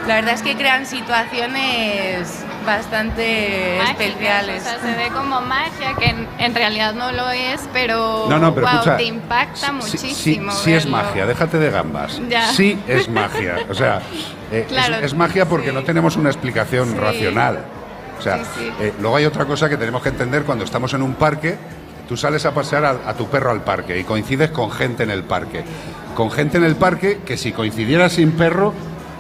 La verdad es que crean situaciones bastante Mágicas, especiales. O sea, se ve como magia, que en, en realidad no lo es, pero, No, no, pero wow, escucha, te impacta Sí, muchísimo. sí es magia, déjate de gambas. Ya. Sí es magia. O sea, [LAUGHS] eh, es- Claro, es, magia porque no tenemos una explicación Sí. racional. O sea, Sí, sí. eh, luego hay otra cosa que tenemos que entender cuando estamos en un parque. Tú sales a pasear a, a tu perro al parque y coincides con gente en el parque. Con gente en el parque que si coincidieras sin perro,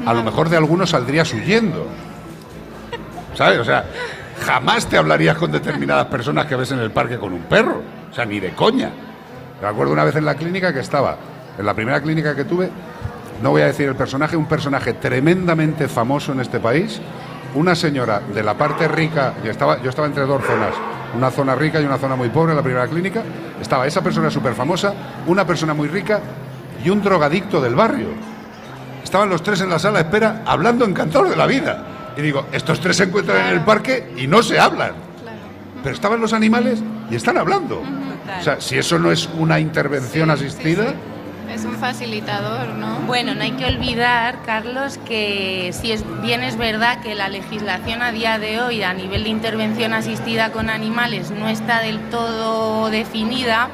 a lo mejor de algunos saldrías huyendo. ¿Sabes? O sea, jamás te hablarías con determinadas personas que ves en el parque con un perro. O sea, ni de coña. Me acuerdo una vez en la clínica que estaba, en la primera clínica que tuve, no voy a decir el personaje, un personaje tremendamente famoso en este país, una señora de la parte rica, y estaba, yo estaba entre dos zonas, una zona rica y una zona muy pobre en la primera clínica, estaba esa persona súper famosa, una persona muy rica y un drogadicto del barrio. Estaban los tres en la sala de espera hablando encantados de la vida. Y digo, estos tres se encuentran en el parque y no se hablan. Pero estaban los animales y están hablando. O sea, si eso no es una intervención asistida, Es un facilitador, ¿no? Bueno, no hay que olvidar, Carlos, que si es bien es verdad que la legislación a día de hoy a nivel de intervención asistida con animales no está del todo definida,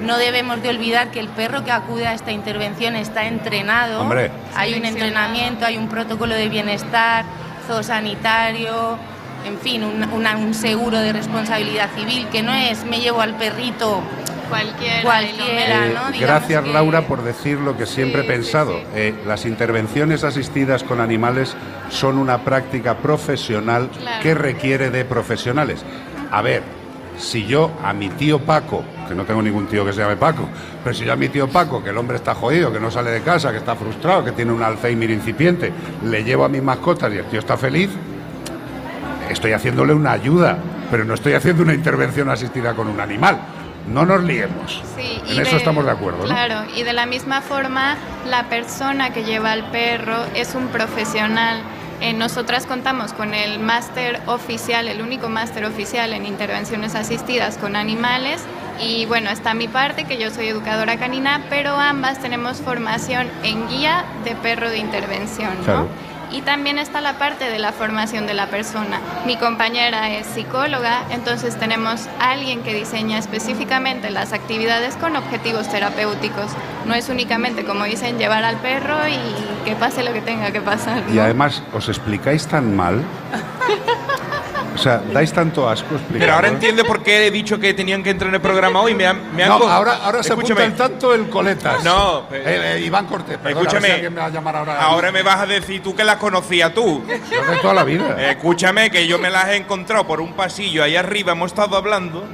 no debemos de olvidar que el perro que acude a esta intervención está entrenado. Hombre. Hay un entrenamiento, hay un protocolo de bienestar, zoosanitario, en fin, un, una- un seguro de responsabilidad civil, que no es me llevo al perrito cualquiera, cualquiera Eh, ¿no? Digamos gracias que- Laura por decir lo que siempre he pensado. Eh, las intervenciones asistidas con animales son una práctica profesional Claro. que requiere de profesionales. A ver, si yo a mi tío Paco, que no tengo ningún tío que se llame Paco, pero si yo a mi tío Paco, que el hombre está jodido, que no sale de casa, que está frustrado, que tiene un Alzheimer incipiente, le llevo a mis mascotas y el tío está feliz, estoy haciéndole una ayuda, pero no estoy haciendo una intervención asistida con un animal. No nos liemos. Sí, En eso estamos de acuerdo, ¿no? Claro, y de la misma forma, la persona que lleva al perro es un profesional. Nosotras contamos con el máster oficial, el único máster oficial en intervenciones asistidas con animales. Y bueno, está mi parte, que yo soy educadora canina, pero ambas tenemos formación en guía de perro de intervención, ¿no? Y también está la parte de la formación de la persona. Mi compañera es psicóloga, entonces tenemos a alguien que diseña específicamente las actividades con objetivos terapéuticos. No es únicamente, como dicen, llevar al perro y que pase lo que tenga que pasar. Y además, os explicáis tan mal. [LAUGHS] O sea, dais tanto asco explicando. Pero ahora entiende por qué he dicho que tenían que entrar en el programa hoy. Me han, me han No, ahora, ahora se Escúchame. apunta el tanto el coletas. No, Eh, eh, Iván Cortés, perdona, Escúchame. si alguien me va a llamar ahora. Ahora me vas a decir tú que las conocías tú. Yo de toda la vida. Escúchame, que yo me las he encontrado por un pasillo ahí arriba, hemos estado hablando.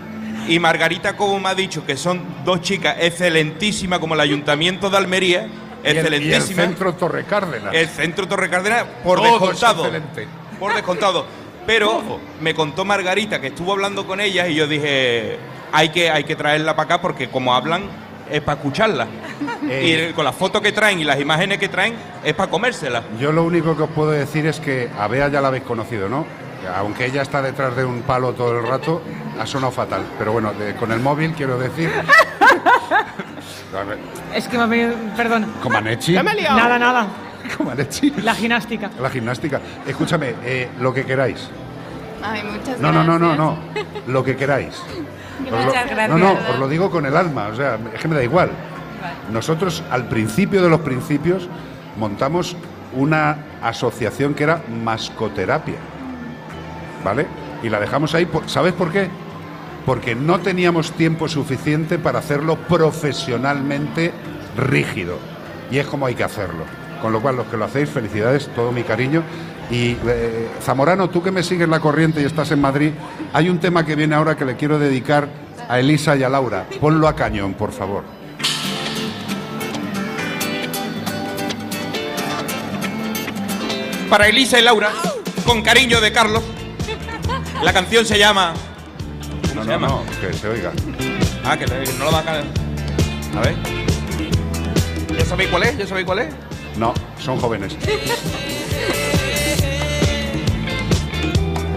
Y Margarita, como me ha dicho, que son dos chicas excelentísimas, como el Ayuntamiento de Almería, Y el- Y el, excelentísimas. centro Torre Cárdenas. El centro Torre Cárdenas, por Todo descontado. excelente. Por descontado. Pero me contó Margarita que estuvo hablando con ellas y yo dije, hay que, hay que traerla para acá porque como hablan es para escucharla. Eh. Y con las fotos que traen y las imágenes que traen es para comérselas. Yo lo único que os puedo decir es que a Bea ya la habéis conocido, ¿no? Aunque ella está detrás de un palo todo el rato, ha sonado fatal. Pero bueno, de- con el móvil quiero decir. [LAUGHS] Es que me ha venido. Perdón. Comaneci. Nada, [LAUGHS] La gimnástica. La gimnástica. Escúchame, eh, lo que queráis. Ay, muchas No, no, no, no, no. Lo que queráis. [LAUGHS] Os lo- Muchas gracias. No, no, os lo digo con el alma, o sea, es que me da igual. Nosotros, al principio de los principios, montamos una asociación que era mascoterapia. ¿Vale? Y la dejamos ahí, por- ¿sabes por qué? Porque no teníamos tiempo suficiente para hacerlo profesionalmente rígido. Y es como hay que hacerlo. Con lo cual, los que lo hacéis, felicidades, todo mi cariño. Y eh, Zamorano, tú que me sigues la corriente y estás en Madrid, hay un tema que viene ahora que le quiero dedicar a Elisa y a Laura. Ponlo a cañón, por favor. Para Elisa y Laura, con cariño de Carlos. La canción se llama. No, se no, llama? no, que se oiga. Ah, que no lo va a caer. A ver. ¿Ya sabéis cuál es? ¿Ya sabéis cuál es? No, son jóvenes.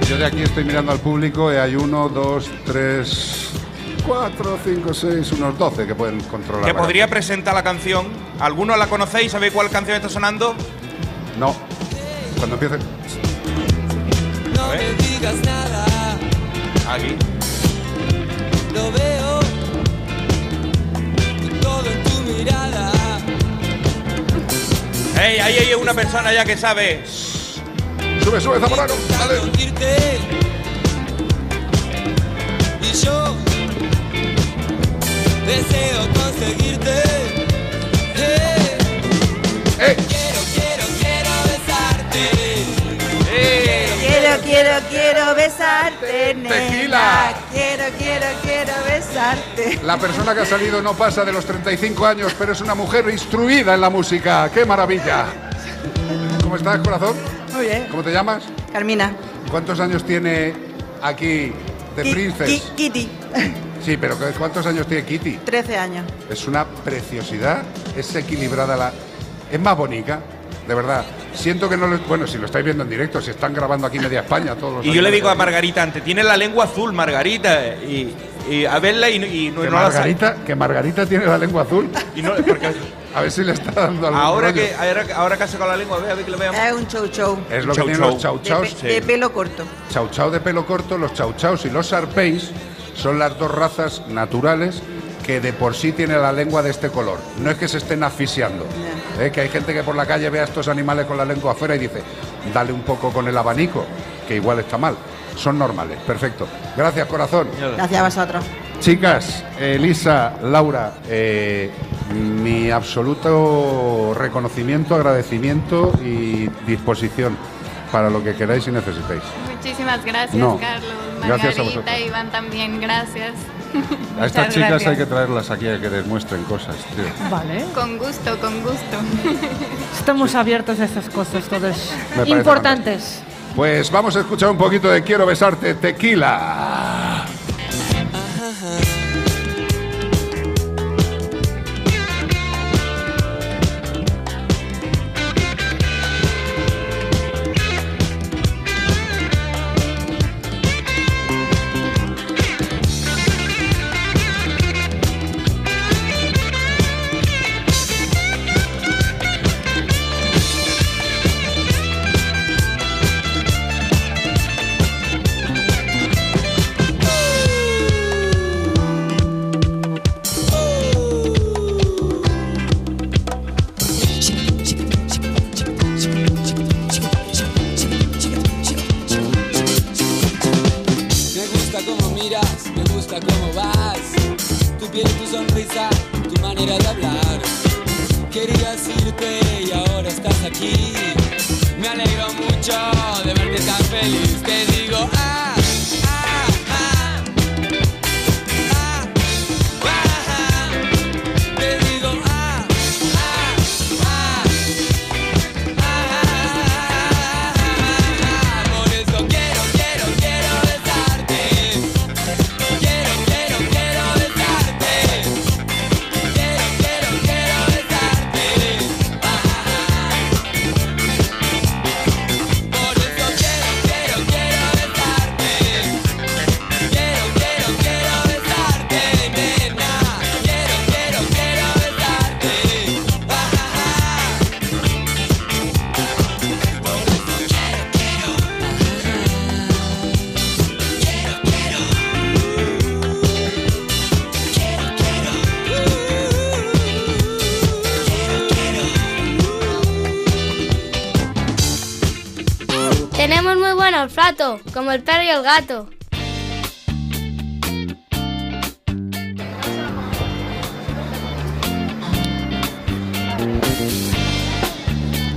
Yo de aquí estoy mirando al público y hay uno, dos, tres, cuatro, cinco, seis, unos doce que pueden controlar. Que podría presentar la canción. ¿Algunos la conocéis? ¿Sabéis cuál canción está sonando? No. Cuando empiece. A ver. digas nada, Aquí. lo veo todo en tu mirada. ¡Ey! Ahí hay una persona ya que sabe. Sube, sube, Zamorano. Dale. Y yo deseo conseguirte. Eh. Quiero, quiero, besarte, nena. Tequila. Quiero, quiero, quiero besarte. La persona que ha salido no pasa de los 35 años, pero es una mujer instruida en la música. ¡Qué maravilla! ¿Cómo estás, corazón? Muy bien. ¿Cómo te llamas? Carmina. ¿Cuántos años tiene aquí The Ki- Princess? Ki- Kitty. Sí, pero ¿cuántos años tiene Kitty? 13 años. Es una preciosidad, es equilibrada, la, es más bonita, de verdad. Siento que no lo... Bueno, si lo estáis viendo en directo, si están grabando aquí media España todos los Y yo le digo a Margarita antes, tiene la lengua azul, Margarita. Y, y a verla y, y no, Que no la sabe. Margarita, que Margarita tiene la lengua azul. Y no, porque [LAUGHS] A ver si le está dando algún ahora rollo. que, ahora, que- ahora que ha sacado la lengua, a ver, a ver que le veamos. Es un show show. Es lo que Chau tienen chau. los chau De, chaus. pe- de pelo corto. Chau chau de pelo corto, los chau chaus y los sarpeis son las dos razas naturales que de por sí tienen la lengua de este color. No es que se estén asfixiando. ¿eh? Que hay gente que por la calle ve a estos animales con la lengua afuera y dice, dale un poco con el abanico, que igual está mal. Son normales. Perfecto. Gracias, corazón. Gracias a vosotros. Chicas, Elisa, Laura, eh, mi absoluto reconocimiento, agradecimiento y disposición para lo que queráis y necesitéis. Muchísimas gracias, No, Carlos. gracias a Margarita, vosotros. Iván también, gracias. A estas Muchas chicas gracias. hay que traerlas aquí a que demuestren cosas, tío. Vale. Con gusto, con gusto. Estamos abiertos a estas cosas todas importantes. Pues vamos a escuchar un poquito de Quiero besarte, tequila.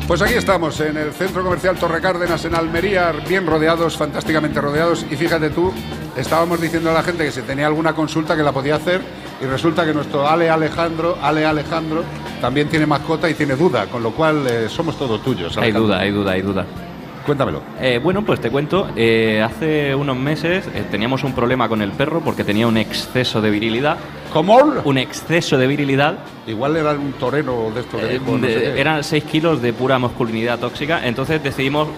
Pues aquí estamos, en el Centro Comercial Torre Cárdenas, en Almería, bien rodeados, fantásticamente rodeados. Y fíjate tú, estábamos diciendo a la gente que si tenía alguna consulta que la podía hacer, y resulta que nuestro Ale Alejandro, Ale Alejandro, también tiene mascota y tiene duda, con lo cual eh, somos todos tuyos. Hay duda, hay duda, hay duda. Cuéntamelo. Eh, bueno, pues te cuento. eh, hace unos meses eh, teníamos un problema con el perro porque tenía un exceso de virilidad. ¿Cómo? Un exceso de virilidad. Igual era un torero de esto que Eh, dijo, no de- sé qué. eran 6 kilos de pura masculinidad tóxica, entonces decidimos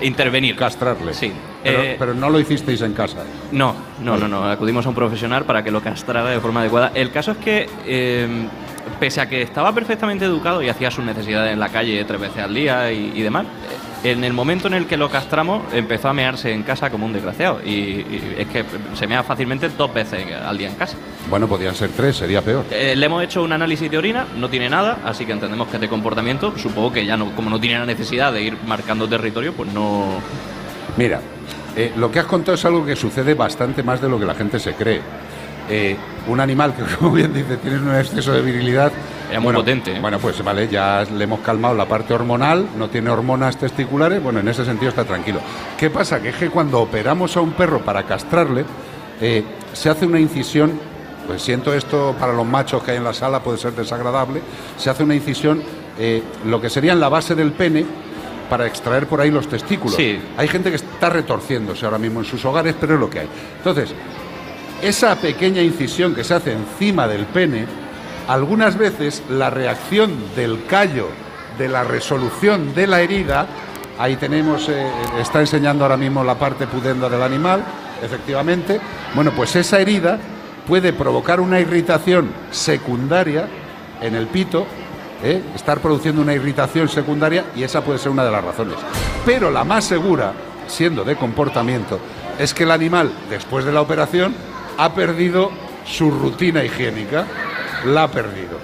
intervenir. Castrarle. Sí. Pero, Eh, pero no lo hicisteis en casa. no, no, no, no. Acudimos a un profesional para que lo castrara de forma adecuada. El caso es que, eh, pese a que estaba perfectamente educado y hacía sus necesidades en la calle tres veces al día y, y demás, eh, en el momento en el que lo castramos empezó a mearse en casa como un desgraciado. Y, y es que se mea fácilmente dos veces al día en casa. Bueno, podían ser tres, sería peor. Eh, le hemos hecho un análisis de orina, no tiene nada, así que entendemos que es de comportamiento. Supongo que ya no, como no tiene la necesidad de ir marcando territorio, pues no. Mira, eh, lo que has contado es algo que sucede bastante más de lo que la gente se cree. Eh, un animal que, [LAUGHS] como bien dice, tiene un exceso de virilidad. Era muy potente, ¿eh? Bueno, pues vale, ya le hemos calmado la parte hormonal, no tiene hormonas testiculares, bueno, en ese sentido está tranquilo. ¿Qué pasa? Que es que cuando operamos a un perro para castrarle, eh, se hace una incisión, pues siento esto para los machos que hay en la sala, puede ser desagradable, se hace una incisión, eh, lo que sería en la base del pene, para extraer por ahí los testículos. Sí. Hay gente que está retorciéndose ahora mismo en sus hogares, pero es lo que hay. Entonces, esa pequeña incisión que se hace encima del pene, algunas veces la reacción del callo, de la resolución de la herida, ahí tenemos, eh, está enseñando ahora mismo la parte pudenda del animal, efectivamente, bueno, pues esa herida puede provocar una irritación secundaria en el pito, ¿eh? estar produciendo una irritación secundaria y esa puede ser una de las razones. Pero la más segura, siendo de comportamiento, es que el animal, después de la operación, ha perdido su rutina higiénica, la ha perdido.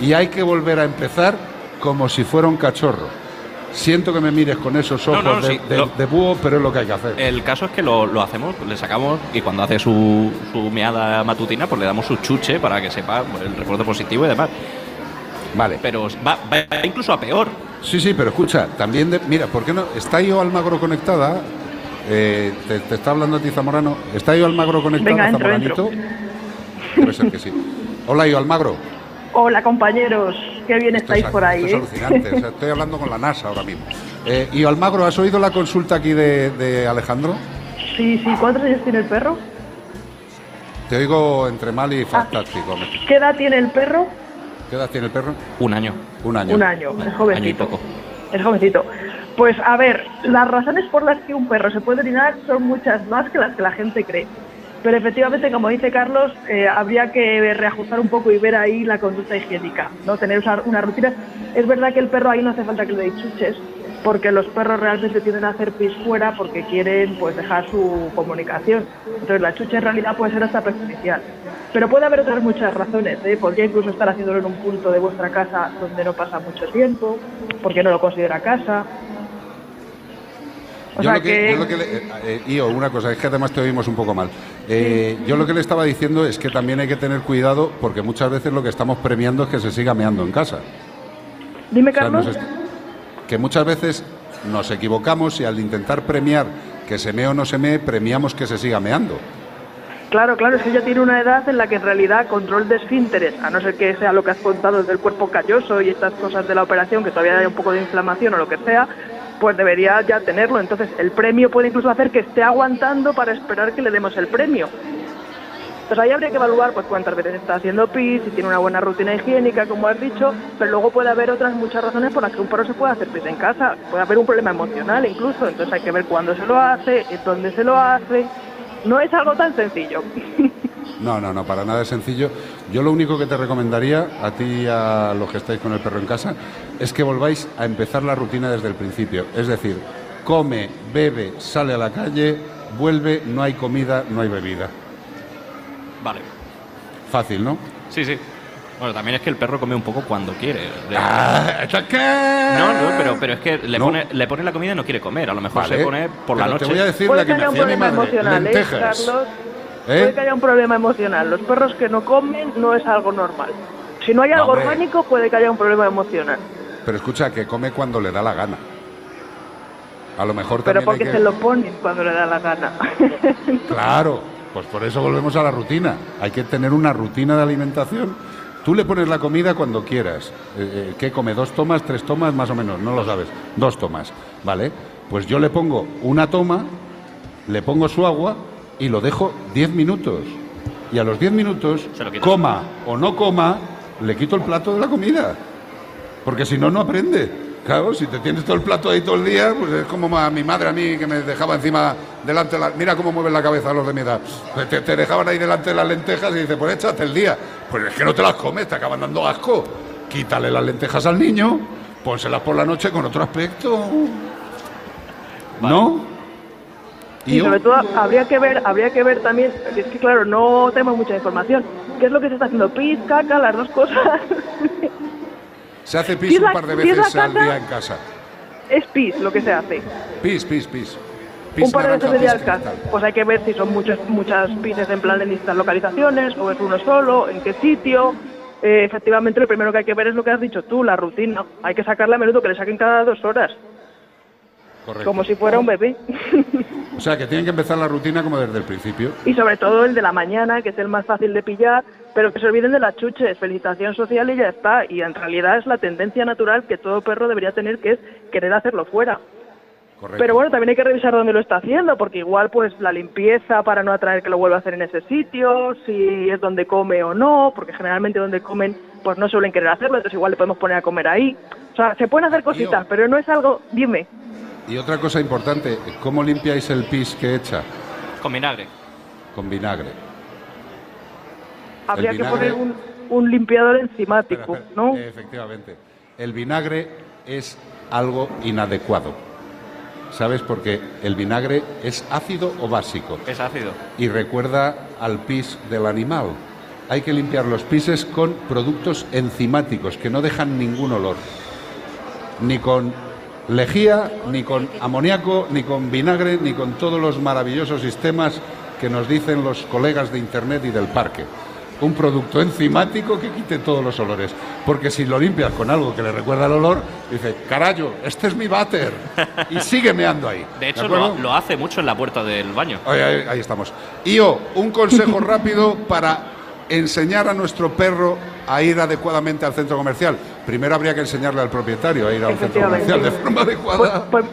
Y hay que volver a empezar como si fuera un cachorro. Siento que me mires con esos ojos no, de, sí, de- lo- de búho, pero es lo que hay que hacer. El caso es que lo, lo hacemos, le sacamos y cuando hace su, su meada matutina, pues le damos su chuche para que sepa pues, el reporte positivo y demás. Vale. Pero va, va incluso a peor. Sí, sí, pero escucha, también, de- mira, ¿por qué no? ¿Está yo Almagro conectada? Eh, te, te está hablando a ti, Zamorano. ¿Está yo Almagro conectada, Venga, entro, Zamoranito? Debe ser que sí. [LAUGHS] Hola, yo Almagro. Hola compañeros, qué bien Esto estáis es- por ahí. esto ¿eh? es alucinante. o sea, estoy hablando con la NASA ahora mismo. Eh, y Almagro, ¿has oído la consulta aquí de, de Alejandro? Sí, sí, ¿cuántos años tiene el perro? Te oigo entre mal Ah. y fantástico. ¿Qué edad tiene el perro? ¿Qué edad tiene el perro? Un año. Un año. Un año, es jovencito. Año y poco. Es jovencito. Pues a ver, las razones por las que un perro se puede orinar son muchas más que las que la gente cree. Pero efectivamente, como dice Carlos, eh, habría que reajustar un poco y ver ahí la conducta higiénica, ¿no? Tener una, una rutina. Es verdad que el perro ahí no hace falta que le deis chuches, porque los perros realmente tienden a hacer pis fuera porque quieren pues dejar su comunicación. Entonces la chucha en realidad puede ser hasta perjudicial. Pero puede haber otras muchas razones, ¿eh? Podría incluso estar haciéndolo en un punto de vuestra casa donde no pasa mucho tiempo, porque no lo considera casa. O yo, sea lo que, que- yo lo que le- eh, eh, Io, una cosa, es que además te oímos un poco mal. Eh, Yo lo que le estaba diciendo es que también hay que tener cuidado porque muchas veces lo que estamos premiando es que se siga meando en casa. Dime, O sea, Carlos. que muchas veces nos equivocamos y al intentar premiar que se mee o no se mee, premiamos que se siga meando. Claro, claro, es que ella tiene una edad en la que en realidad control de esfínteres, a no ser que sea lo que has contado del cuerpo calloso y estas cosas de la operación, que todavía hay un poco de inflamación o lo que sea, pues debería ya tenerlo. Entonces, el premio puede incluso hacer que esté aguantando para esperar que le demos el premio. Entonces ahí habría que evaluar pues cuántas veces está haciendo pis, si tiene una buena rutina higiénica, como has dicho, pero luego puede haber otras muchas razones por las que un perro se puede hacer pis en casa. Puede haber un problema emocional incluso, entonces hay que ver cuándo se lo hace, dónde se lo hace. No es algo tan sencillo. No, no, no, para nada es sencillo. Yo lo único que te recomendaría a ti y a los que estáis con el perro en casa es que volváis a empezar la rutina desde el principio. Es decir, come, bebe, sale a la calle, vuelve, no hay comida, no hay bebida. Vale. Fácil, ¿no? Sí, sí. Bueno, también es que el perro come un poco cuando quiere. Ah, ¿está qué? No, no, pero, pero es que le, No. pone, le pone la comida y no quiere comer. A lo mejor Vale. se pone por la noche. te voy a decir Puede la que me haya un hacía mi problema madre. emocional, ¿eh, Lentejas. Carlos? ¿Eh? Puede que haya un problema emocional. Los perros que no comen no es algo normal. Si no hay algo hombre. orgánico, puede que haya un problema emocional. Pero escucha, que come cuando le da la gana. A lo mejor Pero también porque hay que... se lo ponen cuando le da la gana. Claro, pues por eso volvemos a la rutina. Hay que tener una rutina de alimentación. Tú le pones la comida cuando quieras. Eh, eh, ¿Qué come? ¿Dos tomas? ¿Tres tomas? Más o menos, no lo sabes. Dos tomas, ¿vale? Pues yo le pongo una toma, le pongo su agua y lo dejo 10 minutos. Y a los 10 minutos, coma o no coma, le quito el plato de la comida. Porque si no, no aprende. Claro, si te tienes todo el plato ahí todo el día, pues es como a mi madre a mí que me dejaba encima delante. La, mira cómo mueven la cabeza los de mi edad. Pues te, te dejaban ahí delante de las lentejas y dice, pues échate el día. Pues es que no te las comes, te acaban dando asco. Quítale las lentejas al niño, pónselas por la noche con otro aspecto. ¿No? Y sobre todo habría que ver, habría que ver también, es que claro, no tenemos mucha información. ¿Qué es lo que se está haciendo? Pis, caca, las dos cosas. [LAUGHS] Se hace pis un par de veces al día en casa. es pis lo que se hace. Pis, pis, pis. Pis un par de veces al día al casa. Pues hay que ver si son muchas, muchas pises en plan en distintas localizaciones, o es uno solo, en qué sitio. Eh, efectivamente, lo primero que hay que ver es lo que has dicho tú, la rutina. Hay que sacarla a menudo, que le saquen cada dos horas, Correcto. como si fuera un bebé. O sea, que tienen que empezar la rutina como desde el principio. y sobre todo el de la mañana, que es el más fácil de pillar, pero que se olviden de las chuches, felicitación social y ya está. Y en realidad es la tendencia natural que todo perro debería tener, que es querer hacerlo fuera. Correcto. Pero bueno, también hay que revisar dónde lo está haciendo, porque igual pues la limpieza para no atraer que lo vuelva a hacer en ese sitio, si es donde come o no, porque generalmente donde comen pues no suelen querer hacerlo, entonces igual le podemos poner a comer ahí. O sea, se pueden hacer cositas, pero no es algo, dime. Y otra cosa importante, ¿cómo limpiáis el pis que echa? Con vinagre. Con vinagre. habría que poner un, un limpiador enzimático, Espera, espera. ¿no? Efectivamente. El vinagre es algo inadecuado. ¿Sabes? Porque el vinagre es ácido o básico. Es ácido. Y recuerda al pis del animal. Hay que limpiar los pises con productos enzimáticos que no dejan ningún olor. Ni con lejía, ni con amoníaco, ni con vinagre, ni con todos los maravillosos sistemas que nos dicen los colegas de Internet y del parque. Un producto enzimático que quite todos los olores. Porque si lo limpias con algo que le recuerda el olor, dice, carayo, este es mi váter. Y sigue meando ahí. De hecho, lo, lo hace mucho en la puerta del baño. Ahí, ahí- ahí estamos. Io, un consejo [LAUGHS] rápido para enseñar a nuestro perro a ir adecuadamente al centro comercial. Primero habría que enseñarle al propietario a ir a un centro comercial de forma adecuada. Pues,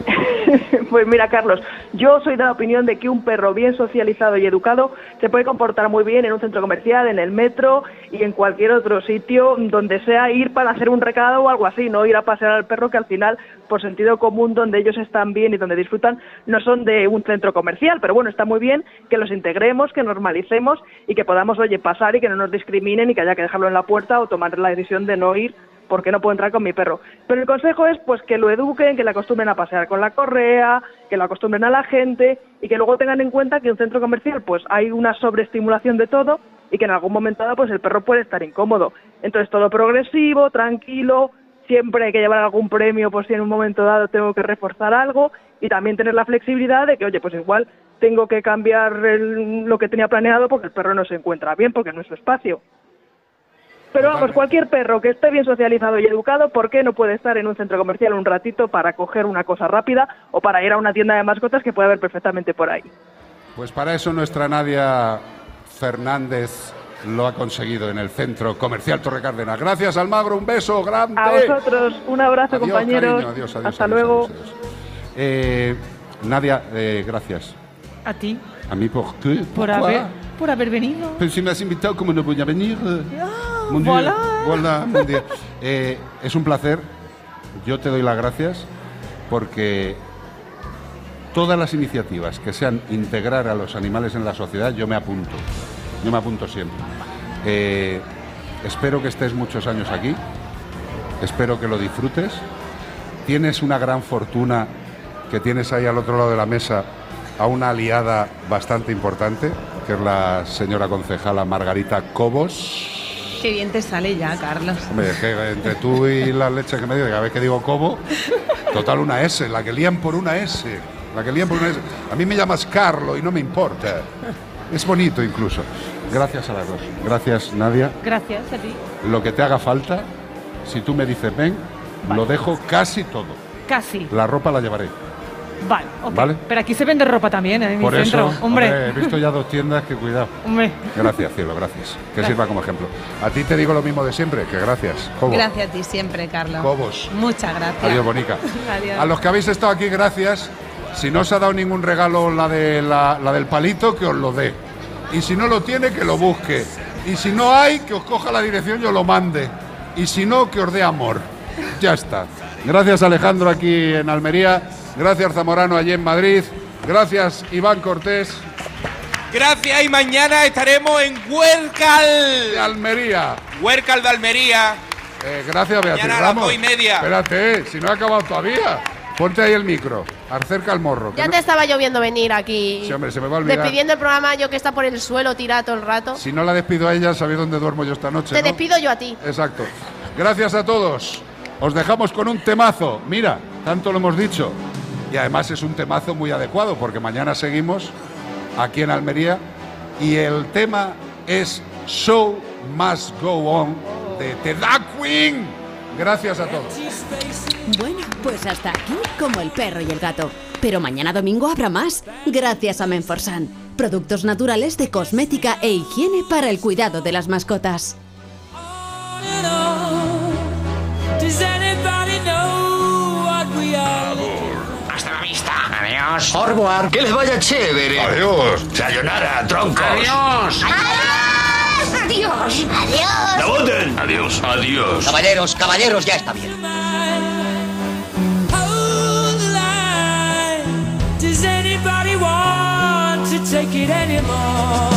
[LAUGHS] pues mira, Carlos, yo soy de la opinión de que un perro bien socializado y educado se puede comportar muy bien en un centro comercial, en el metro y en cualquier otro sitio donde sea ir para hacer un recado o algo así, no ir a pasear al perro que al final, por sentido común, donde ellos están bien y donde disfrutan, no son de un centro comercial. Pero bueno, está muy bien que los integremos, que normalicemos y que podamos, oye, pasar y que no nos discriminen y que haya que dejarlo en la puerta o tomar la decisión de no ir porque no puedo entrar con mi perro. Pero el consejo es pues que lo eduquen, que le acostumbren a pasear con la correa, que lo acostumbren a la gente y que luego tengan en cuenta que en un centro comercial pues hay una sobreestimulación de todo y que en algún momento dado pues el perro puede estar incómodo. Entonces todo progresivo, tranquilo, siempre hay que llevar algún premio por si en un momento dado tengo que reforzar algo y también tener la flexibilidad de que oye pues igual tengo que cambiar el- lo que tenía planeado porque el perro no se encuentra bien porque no es su espacio. Pero vamos, cualquier perro que esté bien socializado y educado, ¿por qué no puede estar en un centro comercial un ratito para coger una cosa rápida o para ir a una tienda de mascotas que puede haber perfectamente por ahí? Pues para eso nuestra Nadia Fernández lo ha conseguido en el centro comercial Torre Cárdenas. Gracias, Almagro, un beso grande. A vosotros, un abrazo, Adiós, compañeros. cariño, adiós, adiós, Hasta adiós, luego. adiós, adiós. Eh, Nadia, eh, gracias. A ti, A mí por qué? por haber, por haber venido. Pero si me has invitado, ¿cómo no voy a venir? Mon Dieu. voilà. Voilà, mon Dieu. Eh, es un placer. Yo te doy las gracias porque todas las iniciativas que sean integrar a los animales en la sociedad, yo me apunto. Yo me apunto siempre. Eh, espero que estés muchos años aquí. Espero que lo disfrutes. Tienes una gran fortuna que tienes ahí al otro lado de la mesa a una aliada bastante importante, que es la señora concejala Margarita Cobos. Qué bien te sale ya, Carlos. Hombre, es que entre tú y las leches que me dio, cada vez que digo Cobo, total una S, la que lían por una S. La que lían por una S. A mí me llamas Carlo y no me importa. Es bonito incluso. Gracias a las dos. Gracias, Nadia. Gracias a ti. Lo que te haga falta, si tú me dices ven, lo dejo casi todo. Casi. La ropa la llevaré. Vale. Pero aquí se vende ropa también, ¿eh? en mi Por centro. eso, hombre. he visto ya dos tiendas que cuidado. Hombre. Gracias, cielo, gracias. Que sirva como ejemplo. A ti te digo lo mismo de siempre, que gracias. Gracias a ti siempre, Carlos. Cobos. Muchas gracias. Adiós, Bonica. [LAUGHS] Adiós. A los que habéis estado aquí, gracias. Si no os ha dado ningún regalo la, de la, la del palito, que os lo dé. Y si no lo tiene, que lo busque. Y si no hay, que os coja la dirección y os lo mande. Y si no, que os dé amor. Ya está. Gracias, Alejandro, aquí en Almería. Gracias, Zamorano, allí en Madrid. Gracias, Iván Cortés. Gracias y mañana estaremos en Huércal. De Almería. Huércal de Almería. Eh, gracias, Beatriz Mañana a las y media. Espérate, eh, si no he acabado todavía. Ponte ahí el micro. Acerca el morro. Ya no- te estaba yo viendo venir aquí. Sí, hombre, se me va a olvidar. Despidiendo el programa, yo que está por el suelo tirado todo el rato. Si no la despido a ella, sabéis dónde duermo yo esta noche. Te ¿no? despido yo a ti. Exacto. Gracias a todos. Os dejamos con un temazo. Mira, tanto lo hemos dicho. Y además es un temazo muy adecuado porque mañana seguimos aquí en Almería y el tema es Show Must Go On de The Dark Queen. Gracias a todos. Bueno, pues hasta aquí como el perro y el gato. Pero mañana domingo habrá más, gracias a Menforsan. Productos naturales de cosmética e higiene para el cuidado de las mascotas. Adiós. Que les vaya chévere. Adiós. Sayonara, troncos. Adiós. Adiós. Adiós. ¡La voten! Adiós. Adiós. Caballeros, caballeros, ya está bien. Does anybody want to take it anymore?